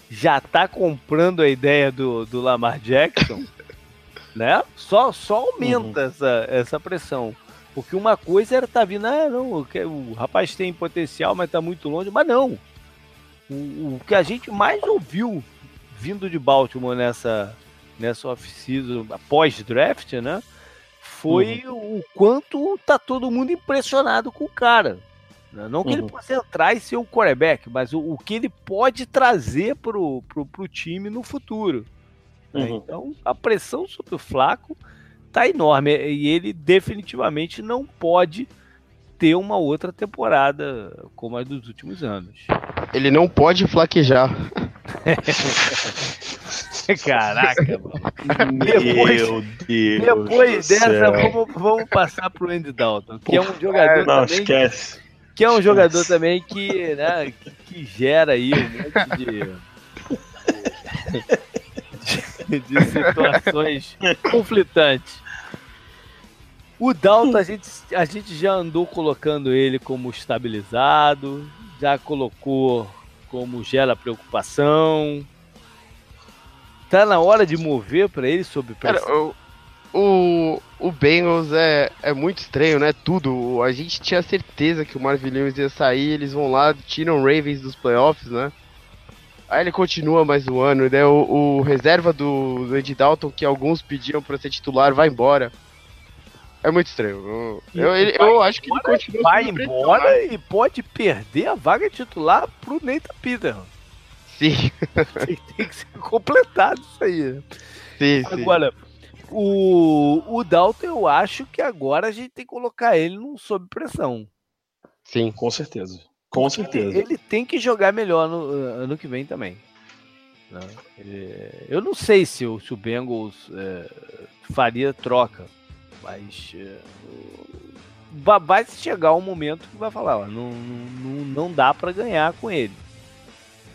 já tá comprando a ideia do, do Lamar Jackson, né? Só, só aumenta essa, essa pressão. Porque uma coisa era tá vindo, ah, não, o, o rapaz tem potencial, mas tá muito longe. Mas não. O, o que a gente mais ouviu vindo de Baltimore nessa, nessa off-season, pós-draft, né? Foi o quanto tá todo mundo impressionado com o cara. né? Não que ele Uhum. possa entrar e ser o quarterback, mas o, o que ele pode trazer pro, pro, pro time no futuro. né? Uhum. Então, a pressão sobre o Flaco tá enorme e ele definitivamente não pode ter uma outra temporada como a dos últimos anos. Ele não pode flaquejar. Caraca, mano. Depois- Meu Deus. Depois do dessa, céu. vamos, vamos passar pro Andy Dalton, que é um jogador Não, também, esquece. que é um jogador também que, né, que, que gera aí um monte de, de situações conflitantes. O Dalton, a gente, a gente já andou colocando ele como estabilizado, já colocou como gera preocupação. Tá na hora de mover para ele sob Cara, pressão. eu, o, o Bengals é, é muito estranho, né? Tudo. A gente tinha certeza que o Marvin Lewis ia sair, eles vão lá, tiram o Ravens dos playoffs, né? Aí ele continua mais um ano, né? O, o reserva do, do Andy Dalton, que alguns pediam para ser titular, vai embora. É muito estranho. Eu, eu, eu, acho que ele continua. Vai embora e pode perder a vaga titular pro Nathan Peter. Sim. Tem, tem, que ser completado isso aí. Sim, Agora, sim. O, o Dalton, eu acho que agora a gente tem que colocar ele num sob pressão. Sim, com certeza. Com certeza. Ele tem que jogar melhor no ano que vem também. Né? É, eu não sei se o, se o Bengals é, faria troca, mas é, vai chegar um momento que vai falar, ó, não, não, não dá para ganhar com ele.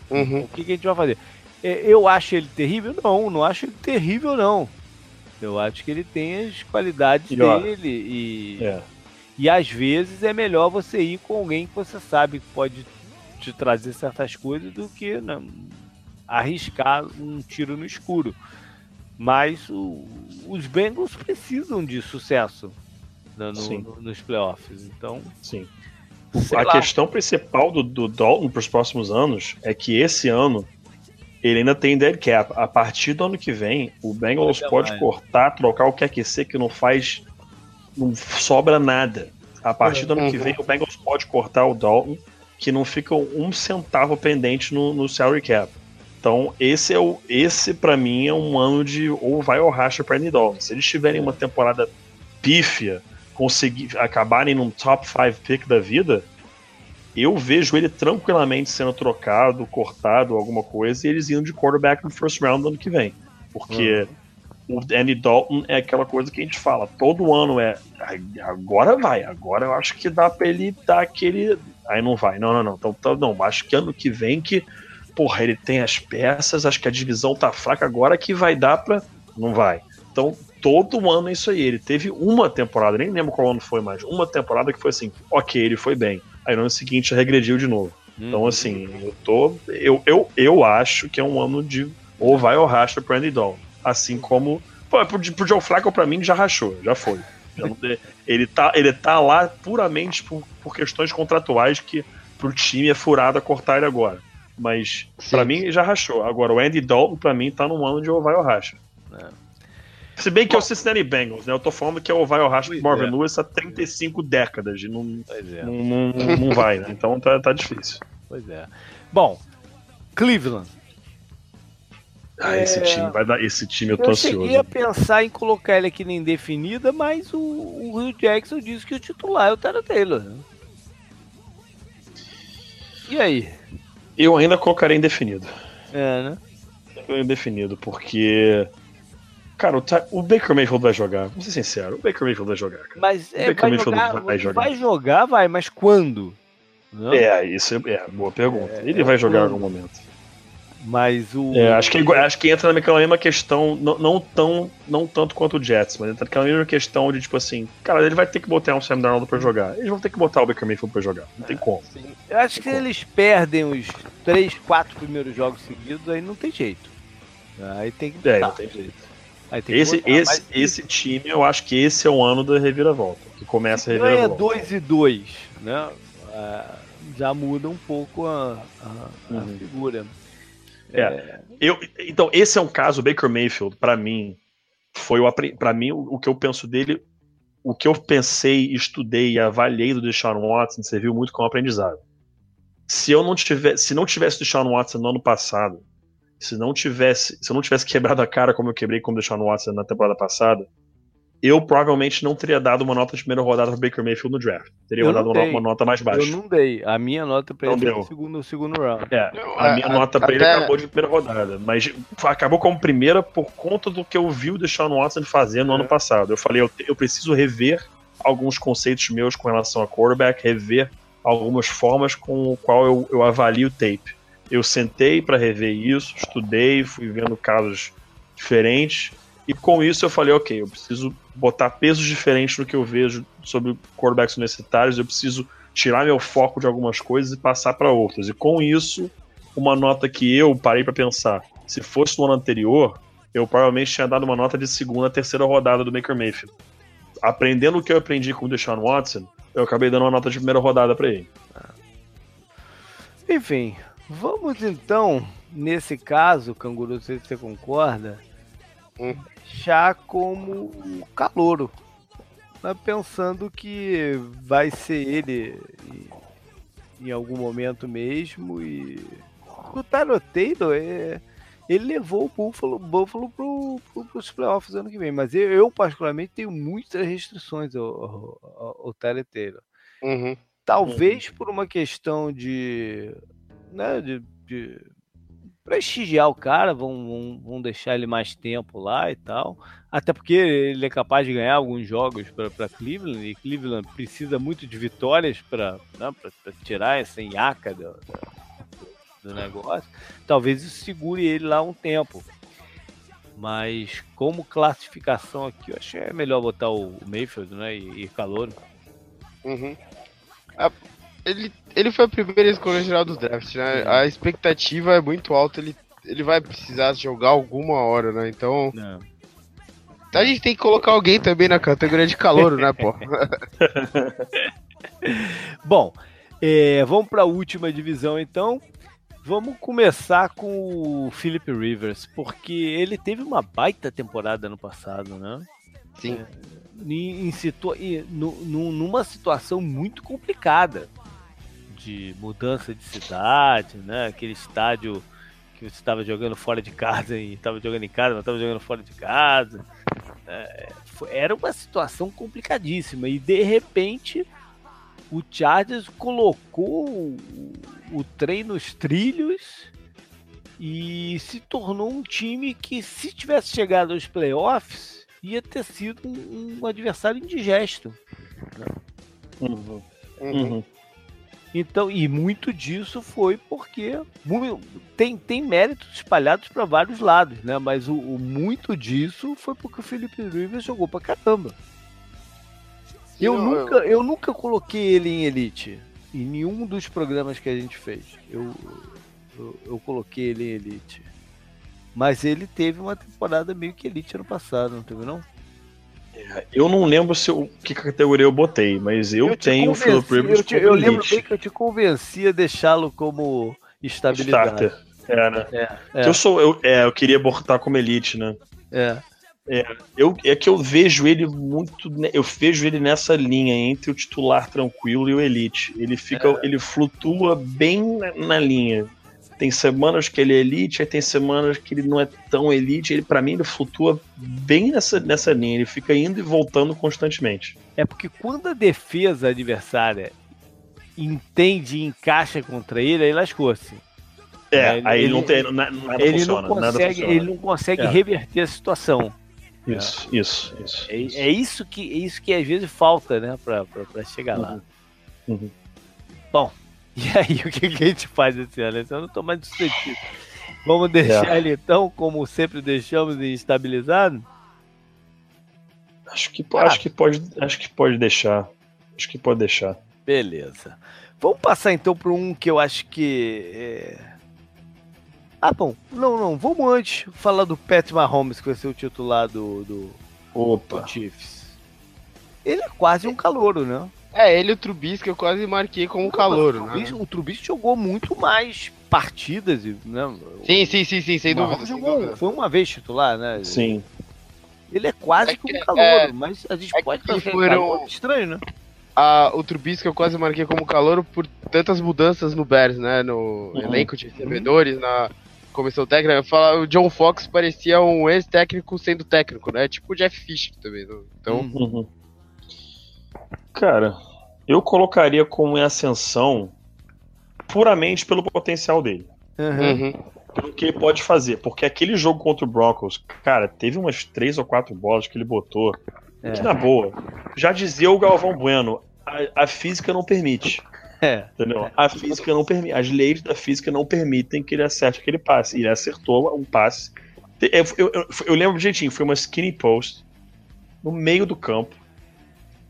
Uhum. O que, que, a gente vai fazer? É, eu acho ele terrível? Não, não acho ele terrível, não. Eu acho que ele tem as qualidades dele e, é. e às vezes é melhor você ir com alguém que você sabe que pode te trazer certas coisas do que né, arriscar um tiro no escuro. Mas o, os Bengals precisam de sucesso né, no, no, nos playoffs. Então, sim. A lá. questão principal do, do Dalton para os próximos anos é que esse ano ele ainda tem dead cap. A partir do ano que vem, o Bengals pode cortar, trocar o que quer que ser, que não faz. Não sobra nada. A partir do ano uhum. que vem, o Bengals pode cortar o Dalton, que não fica um centavo pendente no, no salary cap. Então, esse é o. Esse, para mim, é um ano de ou vai ou racha para Andy Dalton. Se eles tiverem uma temporada pífia, conseguir acabarem num top 5 pick da vida, eu vejo ele tranquilamente sendo trocado, cortado, alguma coisa, e eles indo de quarterback no first round no ano que vem. Porque uhum. o Andy Dalton é aquela coisa que a gente fala, todo ano é agora vai, agora eu acho que dá pra ele dar aquele. Aí não vai, não, não, não. Então, então não, acho que ano que vem que, porra, ele tem as peças, acho que a divisão tá fraca agora que vai dar pra. Não vai. Então, todo ano é isso aí. Ele teve uma temporada, nem lembro qual ano foi mais, uma temporada que foi assim, ok, ele foi bem. Aí no ano seguinte regrediu de novo. Então, uhum. Então, assim, eu tô. Eu, eu, eu acho que é um ano de. Ou vai ou racha pro Andy Dalton. Assim como. Pô, pro, pro Joe Flacco, pra mim, já rachou, já foi. ele, tá, ele tá lá puramente por, por questões contratuais que pro time é furada cortar ele agora. Mas, para mim, já rachou. Agora, o Andy Dalton, pra mim, tá num ano de ou vai ou racha. É. Se bem que Bom, é o Cincinnati Bengals, né? Eu tô falando que é o vai ao rastro Marvin é. Lewis há 35 décadas. E não, é. não, não, não, vai, né? Então tá, tá difícil. Pois é. Bom, Cleveland. Ah, esse é... time vai dar. Esse time eu tô eu ansioso. Eu cheguei a pensar em colocar ele aqui na indefinida, mas o, o Rio Jackson disse que o titular é o Tara Taylor. Né? E aí? Eu ainda colocaria indefinido. É, né? Indefinido, porque Cara, o, o, Baker Mayfield vai jogar. Vamos ser sincero, o Baker Mayfield vai jogar. Cara. Mas é, vai, jogar, vai, jogar, vai jogar. Vai mas quando? Não? É, isso é, é boa pergunta. É, Ele vai jogar em algum momento. Mas o. É, acho, que, acho que entra naquela mesma questão, não, não, tão, não tanto quanto o Jets, mas entra naquela mesma questão de tipo assim, cara, ele vai ter que botar um Sam Darnold pra jogar. Eles vão ter que botar o Baker Mayfield pra jogar. Não tem é, como. Sim. Eu acho que como. eles perdem os três, quatro primeiros jogos seguidos, aí não tem jeito. Aí tem que. É, não tem jeito esse, esse, esse time, eu acho que esse é o ano da reviravolta, que começa a reviravolta. Ganha 2 e 2, né? É, já muda um pouco a, a, uhum. a figura. É. Eu, então, esse é um caso, Baker Mayfield, para mim, foi o para mim o, o, que eu penso dele, o que eu pensei, estudei e avaliei do Deshaun Watson serviu muito como aprendizado. Se eu não tivesse, se não tivesse o Deshaun Watson no ano passado, se não tivesse, se eu não tivesse quebrado a cara como eu quebrei com o Deshaun Watson na temporada passada, eu provavelmente não teria dado uma nota de primeira rodada para Baker Mayfield no draft. Teria eu dado uma, uma, nota mais baixa. Eu não dei. A minha nota para ele foi segundo, segundo round. É, a, minha a, nota para ele acabou de primeira rodada, mas acabou como primeira por conta do que eu vi o Deshaun Watson fazer no é. ano passado. Eu falei, eu, eu preciso rever alguns conceitos meus com relação a quarterback, rever algumas formas com o qual eu, eu avalio o tape. Eu sentei para rever isso, estudei, fui vendo casos diferentes, e com isso eu falei, ok, eu preciso botar pesos diferentes no que eu vejo sobre quarterbacks universitários, eu preciso tirar meu foco de algumas coisas e passar para outras. E com isso, uma nota que eu parei para pensar, se fosse no ano anterior, eu provavelmente tinha dado uma nota de segunda, terceira rodada do Baker Mayfield. Aprendendo o que eu aprendi com o Deshaun Watson, eu acabei dando uma nota de primeira rodada para ele. Enfim, vamos então, nesse caso, Canguru, não sei se você concorda, Hum. já como calouro. Mas pensando que vai ser ele em, em algum momento mesmo e o Tyler Taylor é, ele levou o Buffalo, Buffalo pro, pro, pros playoffs ano que vem, mas eu, eu, particularmente tenho muitas restrições ao, ao, ao Tyler Taylor. Uhum. Talvez por uma questão de, né, de, de prestigiar o cara, vão, vão, vão, deixar ele mais tempo lá e tal. Até porque ele é capaz de ganhar alguns jogos para Cleveland, e Cleveland precisa muito de vitórias para né, tirar essa enhaca do, do, negócio. Talvez isso segure ele lá um tempo. Mas como classificação aqui, eu é melhor botar o Mayfield né, e, e Calor. Uhum. A, ele, ele foi a primeira escolha geral do draft, né? A expectativa é muito alta, ele, ele vai precisar jogar alguma hora, né? Então. Não. A gente tem que colocar alguém também na categoria de calor, né, pô? Bom, é, vamos para a última divisão então. Vamos começar com o Philip Rivers, porque ele teve uma baita temporada no passado, né? Sim. É, em, em situa numa situação muito complicada de mudança de cidade, né? Aquele estádio que você estava jogando fora de casa e estava jogando em casa, mas estava jogando fora de casa. É, foi, era uma situação complicadíssima e de repente o Chargers colocou o, o trem nos trilhos e se tornou um time que se tivesse chegado aos playoffs ia ter sido um, um adversário indigesto. Né? Uhum. Uhum. Então, e muito disso foi porque tem, tem méritos espalhados para vários lados, né? Mas o, o, muito disso foi porque o Felipe Rivers jogou pra caramba. Eu, Não, nunca, eu nunca coloquei ele em elite. Em nenhum dos programas que a gente fez. Eu, eu, eu coloquei ele em elite. Mas ele teve uma temporada meio que elite ano passado, não teve não? Eu não lembro se eu, que categoria eu botei, mas eu, Eu te tenho o Philip Rivers Eu, te- eu lembro bem que eu te convenci a deixá-lo como estabilidade. Starter. É, né? É, Que Eu sou, eu, é, eu queria botar como elite, né? é. Eu, é que eu vejo ele muito. Eu vejo ele nessa linha entre o titular tranquilo e o elite. Ele fica. É. Ele flutua bem na, na linha. Tem semanas que ele é elite, aí tem semanas que ele não é tão elite. Ele, para mim, ele flutua bem nessa, nessa linha. Ele fica indo e voltando constantemente. É porque quando a defesa adversária entende e encaixa contra ele, aí lascou-se. É, Ele- aí ele- não tem. na- Nada Ele funciona. não consegue, ele não consegue É. reverter a situação. Isso, isso, isso. É, isso. é isso que é isso que às vezes falta, né, pra chegar lá. Uhum. E aí, o que, que a gente faz esse ano? Esse ano eu não tô mais discutido. Vamos deixar É. ele então, como sempre deixamos, estabilizado? Acho que, Ah. acho que pode. Acho que pode deixar. Acho que pode deixar. Beleza. Vamos passar então para um que eu acho que. é- Ah, bom. Não, não. Vamos antes falar do Pat Mahomes, que vai ser o titular do, do, Opa. do Chiefs. Ele é quase um calouro, né? É, ele e o Trubisky eu quase marquei como calor, o né? Trubisky, o Trubisky jogou muito mais partidas, e, né? Sim, sim, sim, sim, sem dúvida. sem jogou- dúvida. foi uma vez titular, né? Sim. Ele é quase É que um calouro, é- mas a gente é pode que fazer foram- estranho, né? Ah, o Trubisky eu quase marquei como calor por tantas mudanças no Bears, né? No Uhum. elenco de recebedores, na comissão técnica. Eu falo, o John Fox parecia um ex-técnico sendo técnico, né? Tipo o Jeff Fisher também. né? Então, Uhum. Cara, eu colocaria como em ascensão puramente pelo potencial dele. Uhum. uhum. Pelo que ele pode fazer. Porque aquele jogo contra o Broncos, cara, teve umas três ou quatro bolas que ele botou. É. Que na boa. Já dizia o Galvão Bueno, a, a física não permite. É. Entendeu? A física não permite. As leis da física não permitem que ele acerte aquele passe. E ele acertou um passe. Eu, eu, eu, eu lembro direitinho, foi uma skinny post no meio do campo.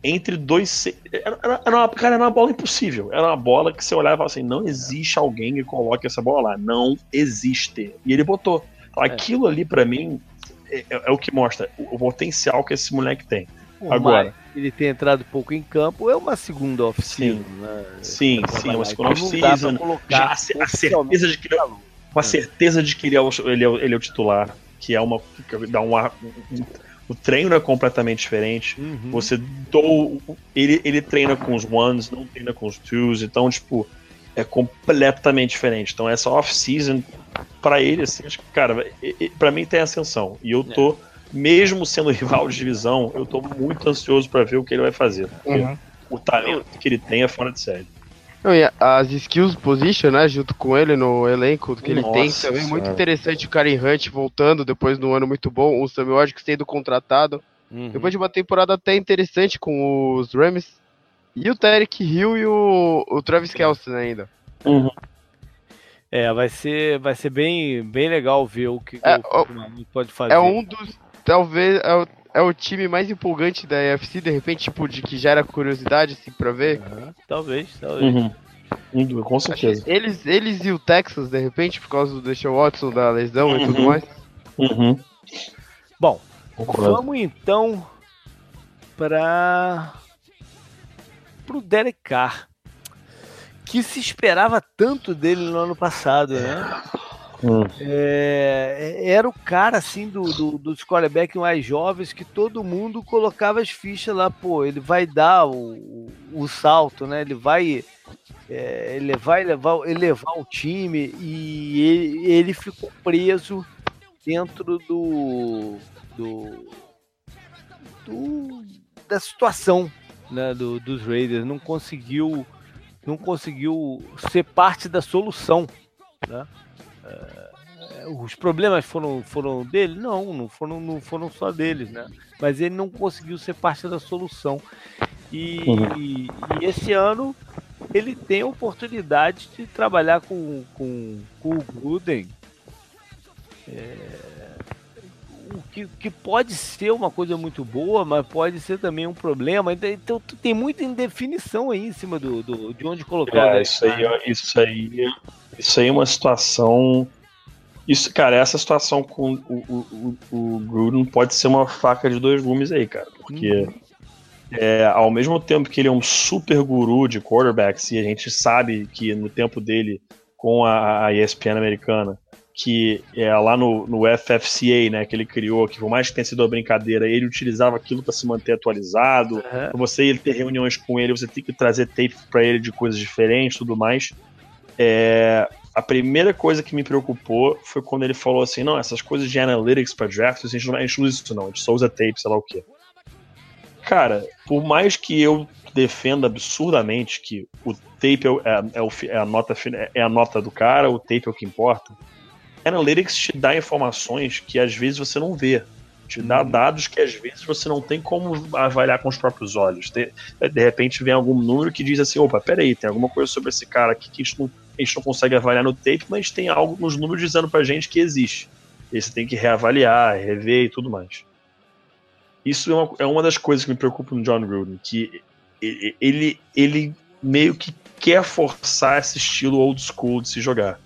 Entre dois. Era, era, uma, cara, era uma bola impossível. Era uma bola que você olhava e falava assim: não existe alguém que coloque essa bola lá. Não existe. E ele botou. Aquilo ali, pra mim, é, é, o que mostra o, o, potencial que esse moleque tem. Por Agora, ele tem entrado pouco em campo, é uma segunda off-season. Sim, né? sim, sim, é uma segunda off-season. Já a, a certeza de que ele, com a certeza de que ele é o, ele é, ele é o titular, que é uma que dá um, um o treino é completamente diferente. Uhum. Você do, ele, ele treina com os ones, não treina com os twos, então, tipo, é completamente diferente. Então, essa off-season, para ele, assim, acho que, cara, para mim tem ascensão. E eu tô, é. mesmo sendo rival de divisão, eu tô muito ansioso para ver o que ele vai fazer. Uhum. O talento que ele tem é fora de série. Não, e as skills position, né, junto com ele no elenco que ele tem, também muito interessante o Karen Hunt voltando depois de um ano muito bom, o Samuel Oddick sendo contratado. Uhum. Depois de uma temporada até interessante com os Rams. E o Tarek Hill e o, o Travis Kelce ainda. Uhum. É, vai ser, vai ser bem, bem legal ver o que, é, o, o pode fazer. É um dos, talvez, é é o time mais empolgante da UFC, de repente, tipo, de que gera curiosidade, assim, pra ver? Uhum. Talvez, talvez. Uhum. Com certeza. Eles, eles e o Texas, de repente, por causa do Deshaun Watson, da lesão uhum. e tudo mais. Uhum. Bom, Concordo. vamos então para pro Derek Carr, que se esperava tanto dele no ano passado, né? Hum. É, era o cara assim do, do, dos quarterback mais jovens que todo mundo colocava as fichas lá, pô, ele vai dar o, o, salto, né? Ele vai é, ele vai levar, elevar o time e ele, ele ficou preso dentro do, do, do da situação né, do, dos Raiders, não conseguiu não conseguiu ser parte da solução, né? É, os problemas foram, foram dele? Não, não foram, não foram só deles, né? Mas ele não conseguiu ser parte da solução. E, uhum. e, e esse ano ele tem a oportunidade de trabalhar com, com, com o Gruden. É, que, que pode ser uma coisa muito boa, mas pode ser também um problema. Então, então tem muita indefinição aí em cima do, do de onde colocar. É, isso aí, isso aí, isso aí é uma situação. Isso, cara, essa situação com o, o, o, Gruden pode ser uma faca de dois gumes aí, cara, porque uhum. é, ao mesmo tempo que ele é um super guru de quarterbacks e a gente sabe que no tempo dele com a, a ESPN americana que é lá no, no FFCA, né, que ele criou, que por mais que tenha sido uma brincadeira, ele utilizava aquilo para se manter atualizado. Uhum. Pra você ir ter reuniões com ele, você tem que trazer tape para ele de coisas diferentes, tudo mais. É, a primeira coisa que me preocupou foi quando ele falou assim: não, essas coisas de analytics para draft, a gente, não, a gente não usa isso, não, a gente só usa tape, sei lá o quê. Cara, por mais que eu defenda absurdamente que o tape é, é, é, é a, nota, é a nota do cara, o tape é o que importa Analytics te dá informações que às vezes você não vê. Te dá uhum. dados que às vezes você não tem como avaliar com os próprios olhos. De, de repente vem algum número que diz assim: opa, peraí, tem alguma coisa sobre esse cara aqui que a gente não, a gente não consegue avaliar no tape, mas tem algo nos números dizendo pra gente que existe. E você tem que reavaliar, rever e tudo mais. Isso é uma, é uma das coisas que me preocupa no John Gruden, que ele, ele meio que quer forçar esse estilo old school de se jogar.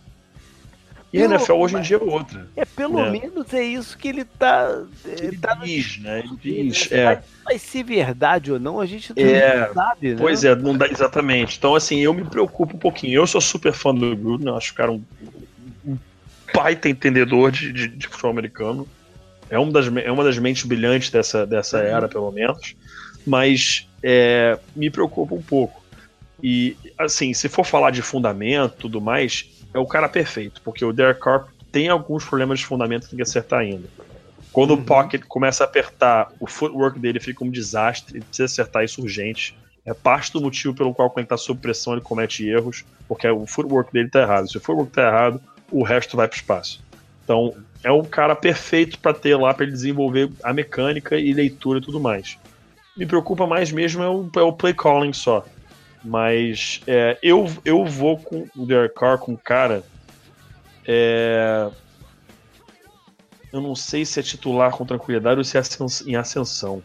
E a NFL hoje em dia é outra. É, pelo né? menos é isso que ele tá. Ele tá diz, no... né? Ele diz. É. Vai, vai, ser verdade ou não, a gente é, não sabe, né? Pois é, não dá exatamente. Então, assim, eu me preocupo um pouquinho. Eu sou super fã do Gruden, eu acho o cara um, um baita entendedor de, de, de, futebol americano. É uma, das, é uma das mentes brilhantes dessa, dessa uhum. era, pelo menos. Mas é, me preocupa um pouco. E, assim, se for falar de fundamento tudo mais, é o cara perfeito, porque o Derek Carr tem alguns problemas de fundamento que tem que acertar ainda. Quando uhum. o pocket começa a apertar, o footwork dele fica um desastre, ele precisa acertar isso urgente. É parte do motivo pelo qual, quando ele está sob pressão, ele comete erros, porque o footwork dele está errado. Se o footwork está errado, o resto vai para o espaço. Então, é um cara perfeito para ter lá, para ele desenvolver a mecânica e leitura e tudo mais. Me preocupa mais mesmo é o, é o play calling só. Mas é, eu, eu vou com o Derek Carr com cara. É, eu não sei se é titular com tranquilidade ou se é em ascensão.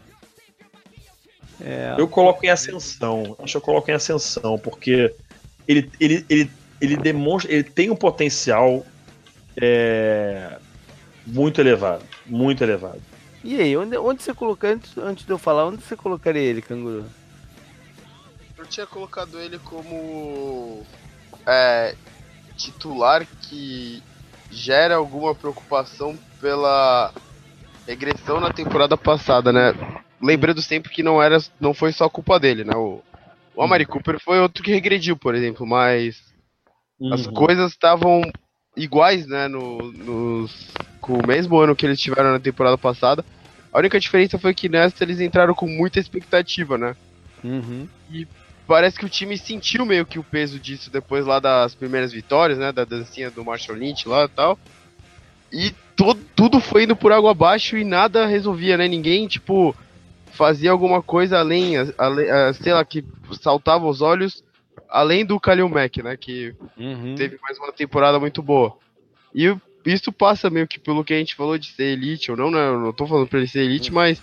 É... Eu coloco em ascensão. Acho que eu coloco em ascensão, porque ele, ele, ele, ele demonstra. Ele tem um potencial é, Muito elevado, muito elevado. E aí, onde, onde você colocaria, antes, antes de eu falar, onde você colocaria ele, Canguru? Eu tinha colocado ele como é, titular que gera alguma preocupação pela regressão na temporada passada, né? Lembrando sempre que não era, não foi só culpa dele, né? O, o Amari uhum. Cooper foi outro que regrediu, por exemplo, mas uhum. as coisas estavam iguais, né? No, nos, com o mesmo ano que eles tiveram na temporada passada. A única diferença foi que nessa eles entraram com muita expectativa, né? Uhum. E parece que o time sentiu meio que o peso disso depois lá das primeiras vitórias, né? Da dancinha do Marshall Lynch lá e tal. E todo, tudo foi indo por água abaixo e nada resolvia, né? Ninguém, tipo, fazia alguma coisa além, além sei lá, que saltava os olhos, além do Kalil Mack, né? Que uhum. teve mais uma temporada muito boa. E isso passa meio que pelo que a gente falou de ser elite ou não, né? Eu não tô falando pra ele ser elite, uhum. mas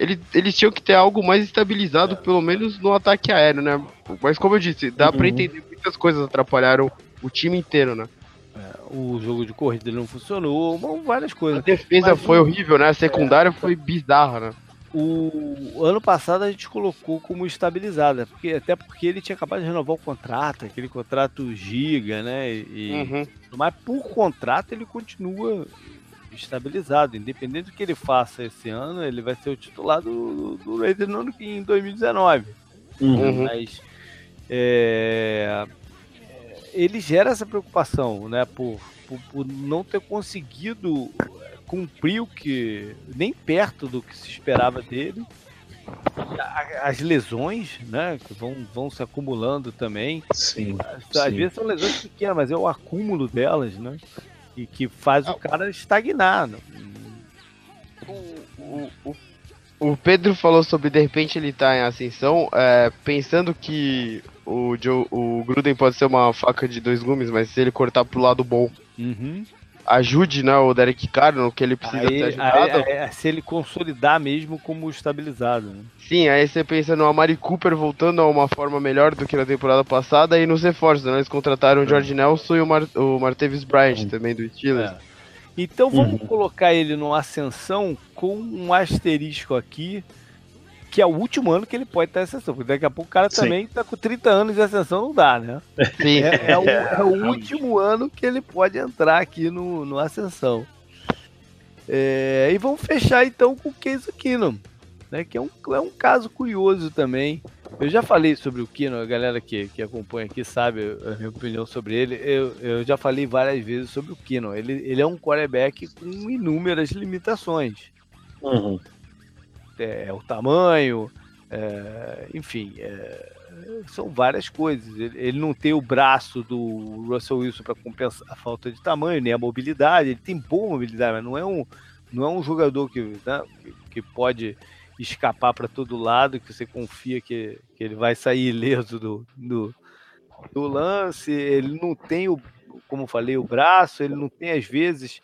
ele, eles tinham que ter algo mais estabilizado, pelo menos no ataque aéreo, né? Mas como eu disse, dá uhum. pra entender muitas coisas atrapalharam o time inteiro, né? É, o jogo de corrida não funcionou, várias coisas. A defesa Mas, foi horrível, né? A secundária é, foi bizarra, né? O ano passado a gente colocou como estabilizada, porque, até porque ele tinha acabado de renovar o contrato, aquele contrato giga, né? E, uhum. Mas por contrato ele continua estabilizado. Independente do que ele faça esse ano, ele vai ser o titular do, do Raiders em 2019. Uhum. Mas é, ele gera essa preocupação, né? Por, por, por, não ter conseguido cumprir o que. nem perto do que se esperava dele. As lesões, né? Que vão, vão se acumulando também. Sim. Às sim. vezes são lesões pequenas, mas é o acúmulo delas, né? E que faz o cara estagnar. O, o, o, Pedro falou sobre de repente ele tá em ascensão, é, pensando que o, Joe, o Gruden pode ser uma faca de dois gumes, mas se ele cortar pro lado bom. Uhum ajude né, o Derek Carr no que ele precisa aí, ter ajudado. Aí, aí, se ele consolidar mesmo como estabilizado. Né? Sim, aí você pensa no Amari Cooper voltando a uma forma melhor do que na temporada passada e nos reforços, né? Eles contrataram o George Nelson e o, Mar o Martavis Bryant também do Steelers. É. Então vamos uhum. colocar ele numa ascensão com um asterisco aqui que é o último ano que ele pode estar em ascensão. Porque daqui a pouco o cara Sim. também está com 30 anos de ascensão, não dá, né? Sim. É, é, o, é, o, último ano que ele pode entrar aqui no, no ascensão. É, e vamos fechar então com o Case Keenum, né? Que é um, é um caso curioso também. Eu já falei sobre o Kino, a galera que, que acompanha aqui sabe a minha opinião sobre ele. Eu, eu já falei várias vezes sobre o Kino. Ele, ele é um quarterback com inúmeras limitações. Uhum é, é o tamanho, é, enfim, é, são várias coisas. Ele, ele, não tem o braço do Russell Wilson para compensar a falta de tamanho, nem a mobilidade. Ele tem boa mobilidade, mas não é um, não é um jogador que, né, que pode escapar para todo lado, que você confia que, que ele vai sair ileso do, do, do lance. Ele não tem o, como falei, o braço, ele não tem às vezes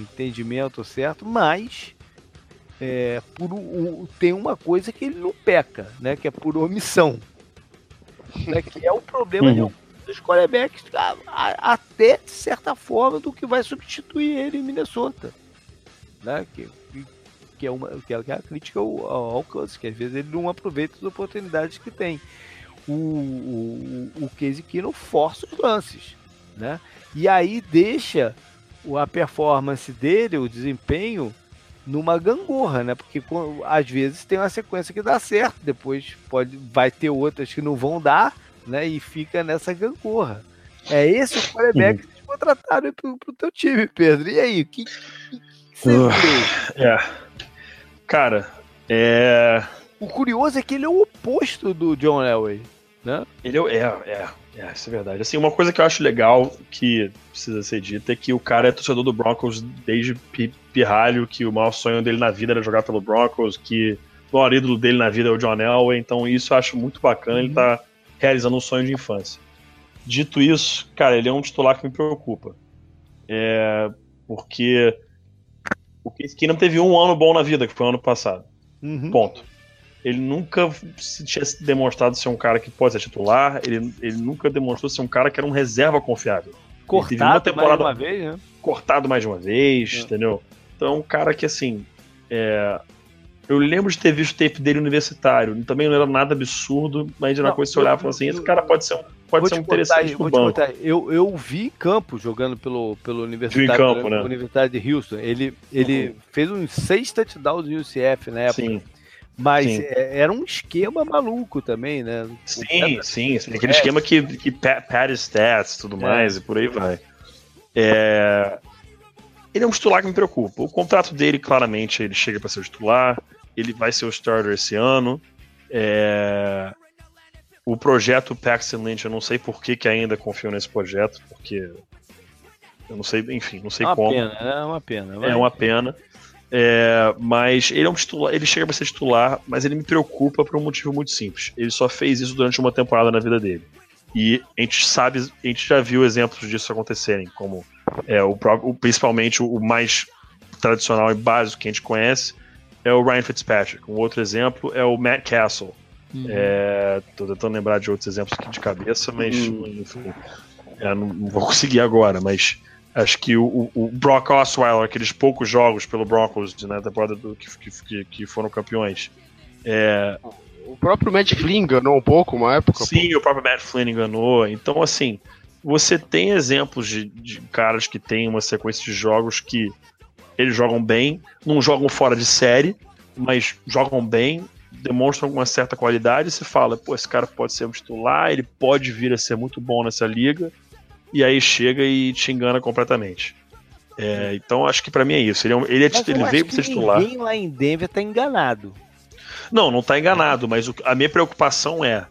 entendimento certo, mas é, por, o, tem uma coisa que ele não peca, né? Que é por omissão. Né, que é o problema uhum. dos quarterbacks, até de certa forma, do que vai substituir ele em Minnesota. Né? Que, que, é, uma, que é a crítica ao, ao alcance, que às vezes ele não aproveita as oportunidades que tem. O, o, o Casey Keenum força os lances. Né? E aí deixa a performance dele, o desempenho, numa gangorra, né? Porque às vezes tem uma sequência que dá certo, depois pode, vai ter outras que não vão dar, né? E fica nessa gangorra. É esse o quarterback que eles contrataram pro, pro teu time, Pedro. E aí, o que, que, que você uh, É. Cara, é. O curioso é que ele é o oposto do John Elway, né? Ele é, é, é. É, isso é verdade. Assim, uma coisa que eu acho legal que precisa ser dita é que o cara é torcedor do Broncos desde pirralho, que o maior sonho dele na vida era jogar pelo Broncos, que o maior ídolo dele na vida é o John Elway, então isso eu acho muito bacana, uhum. ele tá realizando um sonho de infância. Dito isso, cara, ele é um titular que me preocupa. É, porque o Case não teve um ano bom na vida, que foi o ano passado. Uhum. Ponto ele nunca tinha demonstrado ser um cara que pode ser titular, ele, ele nunca demonstrou ser um cara que era um reserva confiável. Cortado mais uma vez, né? Cortado mais de uma vez, é. entendeu? Então é um cara que, assim, é, eu lembro de ter visto o tape dele universitário. Também não era nada absurdo, mas era uma coisa que você olhava e falava assim: esse cara pode ser um, pode ser um interessante contar, no banco. Eu, eu vi em campo jogando pelo, pelo Universitário, campo, né? Universidade de Houston. Ele, ele uhum. fez uns seis touchdowns do UCF na época. Sim. Mas sim. É, era um esquema maluco também, né? Sim, sim, sim. Aquele é. esquema que, que pad stats e tudo é. mais, e por aí vai. É... Ele é um titular que me preocupa. O contrato dele, claramente, ele chega para ser o titular ele vai ser o starter esse ano. É... O projeto Paxton Lynch, eu não sei por que, que ainda confio nesse projeto, porque eu não sei, enfim, não sei é uma como. Pena, é uma pena. Vai. É uma pena. É, mas ele é um titular, ele chega para ser titular, mas ele me preocupa por um motivo muito simples. Ele só fez isso durante uma temporada na vida dele. E a gente sabe, a gente já viu exemplos disso acontecerem, como é, o, principalmente o mais tradicional e básico que a gente conhece, é o Ryan Fitzpatrick. Um outro exemplo é o Matt Castle. Uhum. É, tô tentando lembrar de outros exemplos aqui de cabeça, mas uhum. enfim, é, não, não, vou conseguir agora, mas acho que o, o, Brock Osweiler, aqueles poucos jogos pelo Broncos na né, temporada do, que, que, que foram campeões. É, o próprio Matt Flynn enganou um pouco uma época. Sim, pô. o próprio Matt Flynn enganou. Então, assim, você tem exemplos de, de caras que têm uma sequência de jogos que eles jogam bem, não jogam fora de série, mas jogam bem, demonstram uma certa qualidade. E se fala, pô, esse cara pode ser um titular, ele pode vir a ser muito bom nessa liga, e aí chega e te engana completamente. É, então acho que para mim é isso. Ele, é um, ele, é, ele veio para ser titular. Ninguém lá em Denver tá enganado. Não, não tá enganado, mas o, a minha preocupação é.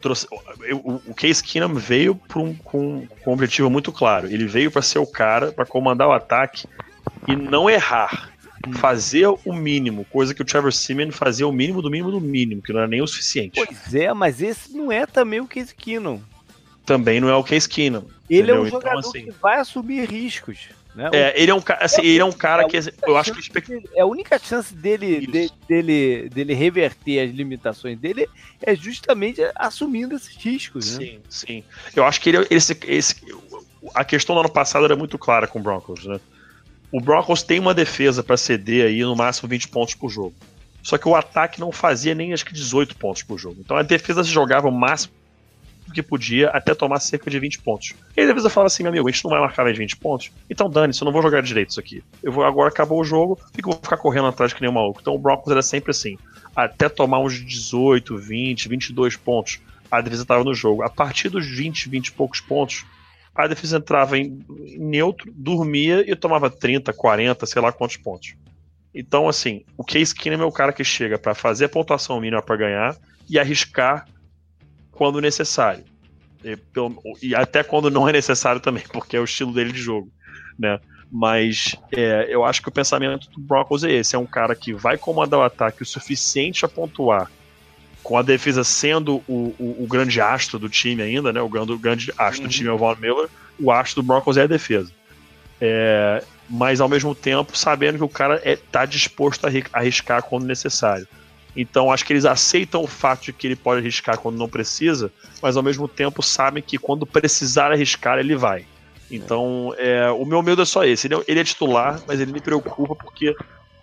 Trouxe, o, o Case Keenum veio um, com, com um objetivo muito claro. Ele veio para ser o cara, para comandar o ataque e não errar. Fazer o mínimo, coisa que o Trevor Simeon fazia o mínimo do mínimo do mínimo, que não era nem o suficiente. Pois é, mas esse não é também o Case Keenum. Também não é o Case Keenum. Ele entendeu? é um então, jogador assim, que vai assumir riscos. Né? É, ele é um, assim, ele é um cara é que eu acho que dele, é a única chance dele, de, dele, dele reverter as limitações dele é justamente assumindo esses riscos. Né? Sim, sim. Eu acho que ele, esse, esse, a questão do ano passado era muito clara com o Broncos, né? O Broncos tem uma defesa para ceder aí no máximo 20 pontos por jogo. Só que o ataque não fazia nem acho que 18 pontos por jogo. Então a defesa se jogava o máximo que podia até tomar cerca de 20 pontos. E a defesa falava assim, meu amigo, a gente não vai marcar mais de 20 pontos, então dane-se, eu não vou jogar direito isso aqui. Eu vou agora acabou o jogo, fico, vou ficar correndo atrás que nem um maluco. Então o Broncos era sempre assim, até tomar uns 18, 20, 22 pontos, a defesa estava no jogo. A partir dos 20, 20 e poucos pontos, a defesa entrava em, neutro, dormia e tomava 30, 40, sei lá quantos pontos. Então, assim, o Case Keenum é o cara que chega para fazer a pontuação mínima para ganhar e arriscar quando necessário. E, e, até quando não é necessário também, porque é o estilo dele de jogo, né? Mas é, eu acho que o pensamento do Broncos é esse: é um cara que vai comandar o ataque o suficiente a pontuar com a defesa sendo o, o, o, grande astro do time ainda, né? O grande, o grande astro uhum. do time é o Von Miller, o astro do Broncos é a defesa. É, mas ao mesmo tempo sabendo que o cara está é, disposto a arriscar quando necessário. Então acho que eles aceitam o fato de que ele pode arriscar quando não precisa, mas ao mesmo tempo sabem que quando precisar arriscar ele vai. Então é, o meu medo é só esse. Ele é, ele é titular, mas ele me preocupa porque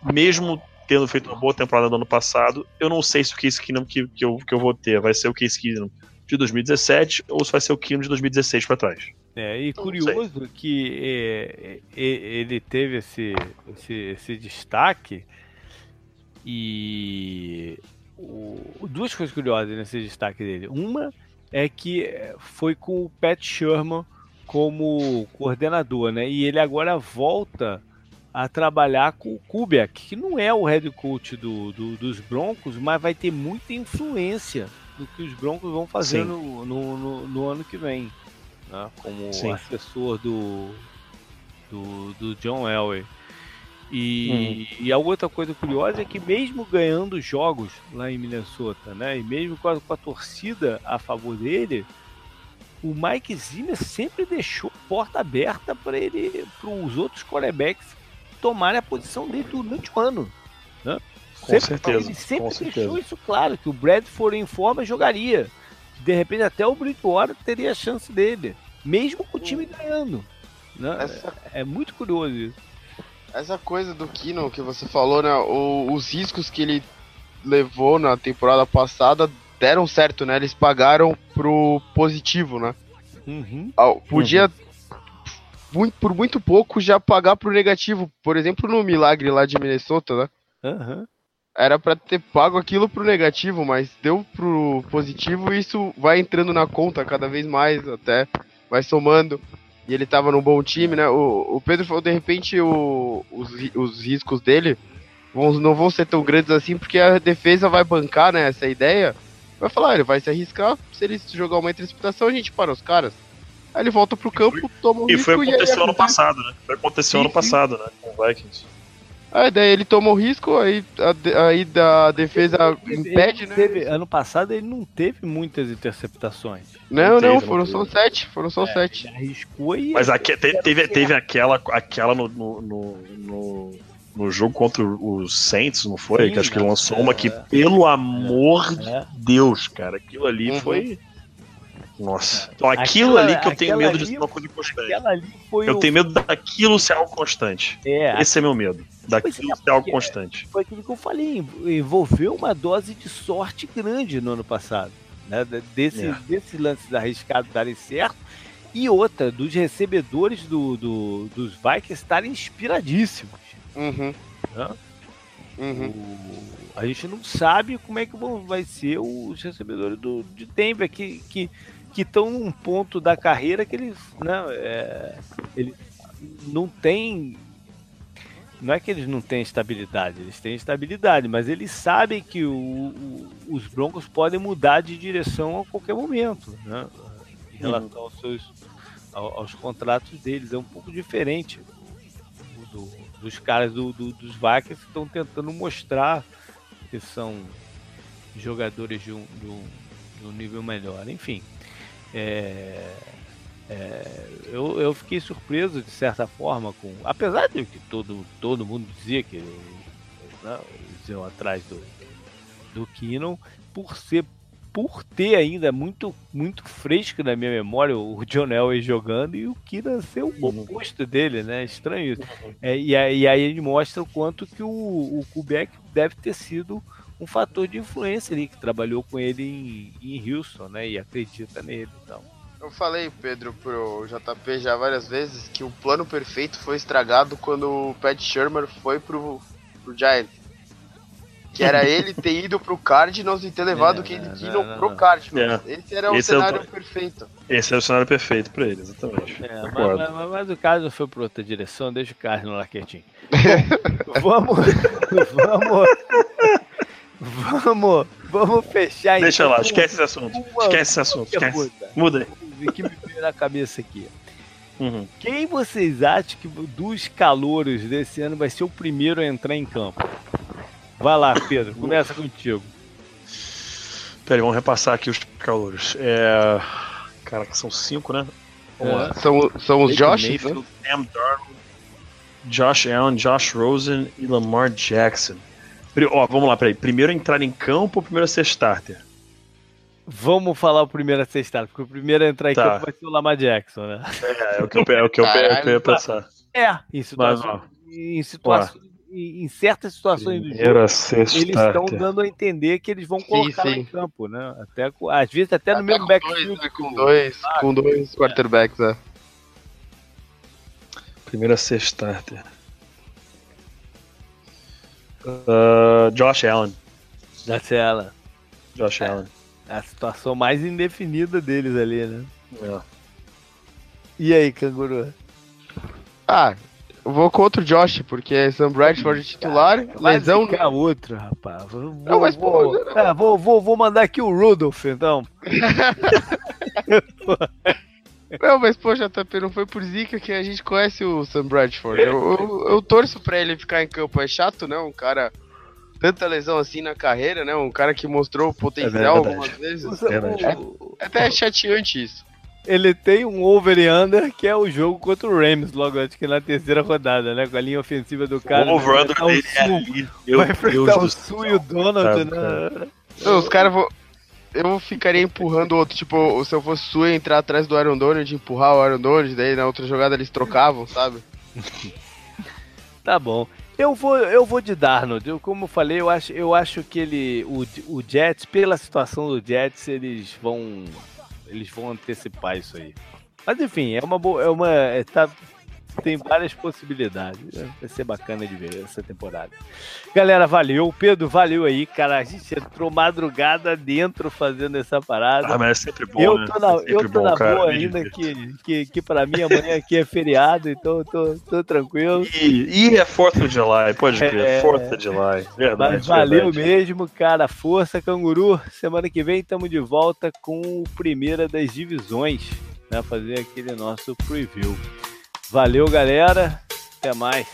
mesmo tendo feito uma boa temporada no ano passado, eu não sei se o Case Keenum que, que, eu, que eu vou ter vai ser o Case Keenum de 2017 ou se vai ser o Keenum de 2016 para trás. É, e curioso que é, é, ele teve esse, esse, esse destaque e o, duas coisas curiosas nesse destaque dele. Uma é que foi com o Pat Sherman como coordenador, né? E ele agora volta a trabalhar com o Kubiak, que não é o head coach do, do, dos Broncos, mas vai ter muita influência do que os Broncos vão fazer no, no, no, no, ano que vem, né? como Sim. assessor do, do, do John Elway. E, hum. e, a outra coisa curiosa é que mesmo ganhando jogos lá em Minnesota, né, e mesmo com a, com a torcida a favor dele, o Mike Zimmer sempre deixou porta aberta para ele, para os outros quarterbacks tomarem a posição dele durante o ano. Né? Com sempre, certeza. Ele sempre com deixou certeza. isso claro, que o Bradford em forma jogaria. De repente até o Bridgewater teria a chance dele. mesmo com o time ganhando. Né? Essa, É muito curioso isso. Essa coisa do Kino que você falou, né? o- os riscos que ele levou na temporada passada deram certo, né? Eles pagaram pro positivo, né? Uhum. Podia, muito, por muito pouco, já pagar pro negativo. Por exemplo, no Milagre lá de Minnesota, né? Aham. Era pra ter pago aquilo pro negativo, mas deu pro positivo e isso vai entrando na conta cada vez mais, até vai somando. E ele tava num bom time, né? O, o Pedro falou, de repente, o- os, os riscos dele vão- não vão ser tão grandes assim, porque a defesa vai bancar, né, essa ideia. Vai falar, "Ah, ele vai se arriscar, se ele jogar uma interceptação, a gente para os caras. Aí ele volta pro campo, toma um E risco foi que aí aconteceu ano passado, né? Foi aconteceu Sim, ano sim. passado, né? Com o Vikings. Aí daí ele toma o risco, aí a, de- aí da defesa impede, Ele né? teve- ano passado ele não teve muitas interceptações. Não, Não não, teve, foram não só teve. sete. Foram só Ele sete. arriscou e. Mas aque- te- teve, teve aquela, aquela no, no, no, no- jogo contra os Saints, não foi? Sim, que acho que ele lançou uma que, é. pelo amor de É. Deus, cara, aquilo ali Uhum. foi. Nossa. Então, aquilo Aquela- ali que eu tenho medo de ser uma coisa constante. Aquela ali foi Eu o- tenho medo daquilo ser algo constante. É, Esse é meu medo. Daquilo é, ser algo constante. foi aquilo que eu falei, envolveu uma dose de sorte grande no ano passado. Né? Desse, É. Desses lances arriscados darem certo. E outra, dos recebedores do, do- dos Vikings estarem inspiradíssimos. Uhum. Uhum. O- a gente não sabe como é que vão, vai ser os recebedores do, de Denver, que que estão num ponto da carreira que eles, né, é, eles não têm. Não é que eles não têm estabilidade, eles têm estabilidade, mas eles sabem que o- o- os Broncos podem mudar de direção a qualquer momento, né? Em relação aos, seus, ao- aos contratos deles. É um pouco diferente do- dos caras do, do- dos Vikings que estão tentando mostrar que são jogadores de um, de um, de um nível melhor. Enfim, é, é, eu, eu fiquei surpreso de certa forma com. Apesar de que todo, todo mundo dizia que né, eles iam atrás do, do Keenan, por ser. Por ter ainda muito, muito fresco na minha memória o John Elway jogando e o Keenan ser o Uhum. oposto dele, né? Estranho isso. É, e, aí, e aí ele mostra o quanto que o, o Kubeck deve ter sido um fator de influência ali, que trabalhou com ele em, em Houston, né? E acredita nele. Então. Eu falei, Pedro, pro JP já várias vezes que o plano perfeito foi estragado quando o Pat Shermer foi pro, pro Giants. Que era ele ter ido pro Cardinals e ter levado É, o Cade Keenum pro. Cardinals. Esse era o Esse é o cenário perfeito. Esse era o cenário perfeito pra ele, exatamente. É, mas, mas- mas o caso foi para outra direção, deixa o Carlos lá quietinho. Bom, vamos, vamos, vamos, vamos fechar Deixa então lá, esquece esse assunto. uma Esquece esse assunto, esquece. Muda aí. que me veio na cabeça aqui. Uhum. Quem vocês acham que dos calouros desse ano vai ser o primeiro a entrar em campo? Vai lá, Pedro, começa contigo. Peraí, vamos repassar aqui os calores. É. Caraca, são cinco, né? É. São, são os Josh, né? Mayfield, Sam Darnold, Josh Allen, Josh Rosen e Lamar Jackson. Ó, vamos lá, peraí. Primeiro entrar em campo ou primeiro a ser starter? Vamos falar o primeiro a ser estado, porque o primeiro a entrar em Tá. campo vai ser o Lamar Jackson, né? É, é o que eu, é o que eu, é o que eu ia pensar. É, em Mas, situações, ó, em, situações em, em certas situações do jogo, primeiro a ser eles estão starter. dando a entender que eles vão colocar lá sim. em campo, né? Até, às vezes até no Até mesmo com dois, backfield. né? Com do- dois, com dois quarterbacks, é. Primeiro a ser starter. Ah, Josh Allen. da tela. Josh Allen. A situação mais indefinida deles ali, né? É. E aí, canguru? Ah, eu vou contra o Josh, porque Sam Bradford titular, Vai lesão. ficar outro, rapaz. Vou, Não, mas, vou, pô, é, vou, vou, vou mandar aqui o Rudolph, então. Não, mas pô, JP, não foi por zica que a gente conhece o Sam Bradford. Eu, eu, eu torço pra ele ficar em campo. É chato, né? Um cara. Tanta lesão assim na carreira, né? Um cara que mostrou potencial verdade. algumas vezes. O- o- É até chateante isso. ele tem um over e under, que é o jogo contra o Rams, logo acho que na terceira rodada, né? Com a linha ofensiva do cara. o over-under vai dele é o ali. Vai Deus enfrentar o Sul e o Donald, Tá, né? Não, os caras vão. Eu ficaria empurrando o outro. Tipo, se eu fosse sua entrar atrás do Aaron Donald, empurrar o Aaron Donald, daí na outra jogada eles trocavam, sabe? tá bom. Eu vou, eu vou de Darnold. Eu, como eu falei, eu acho, eu acho que ele, o, o Jets, pela situação do Jets, eles vão, eles vão antecipar isso aí. Mas enfim, é uma boa, é uma, é, tá, tem várias possibilidades. Vai ser bacana de ver essa temporada. Galera, valeu. Pedro, valeu aí, cara. A gente entrou madrugada dentro fazendo essa parada. Ah, mas é sempre bom. Eu né? tô na, é eu tô bom, na cara, boa ainda, que, que, que pra mim amanhã aqui é feriado, então eu tô, tô tranquilo. E, e é Fourth of July, pode crer. É. Fourth of July. Verdade. Mas valeu verdade. mesmo, cara. Força, canguru. Semana que vem estamos de volta com o primeira das divisões, né? Fazer aquele nosso preview. Valeu, galera. Até mais.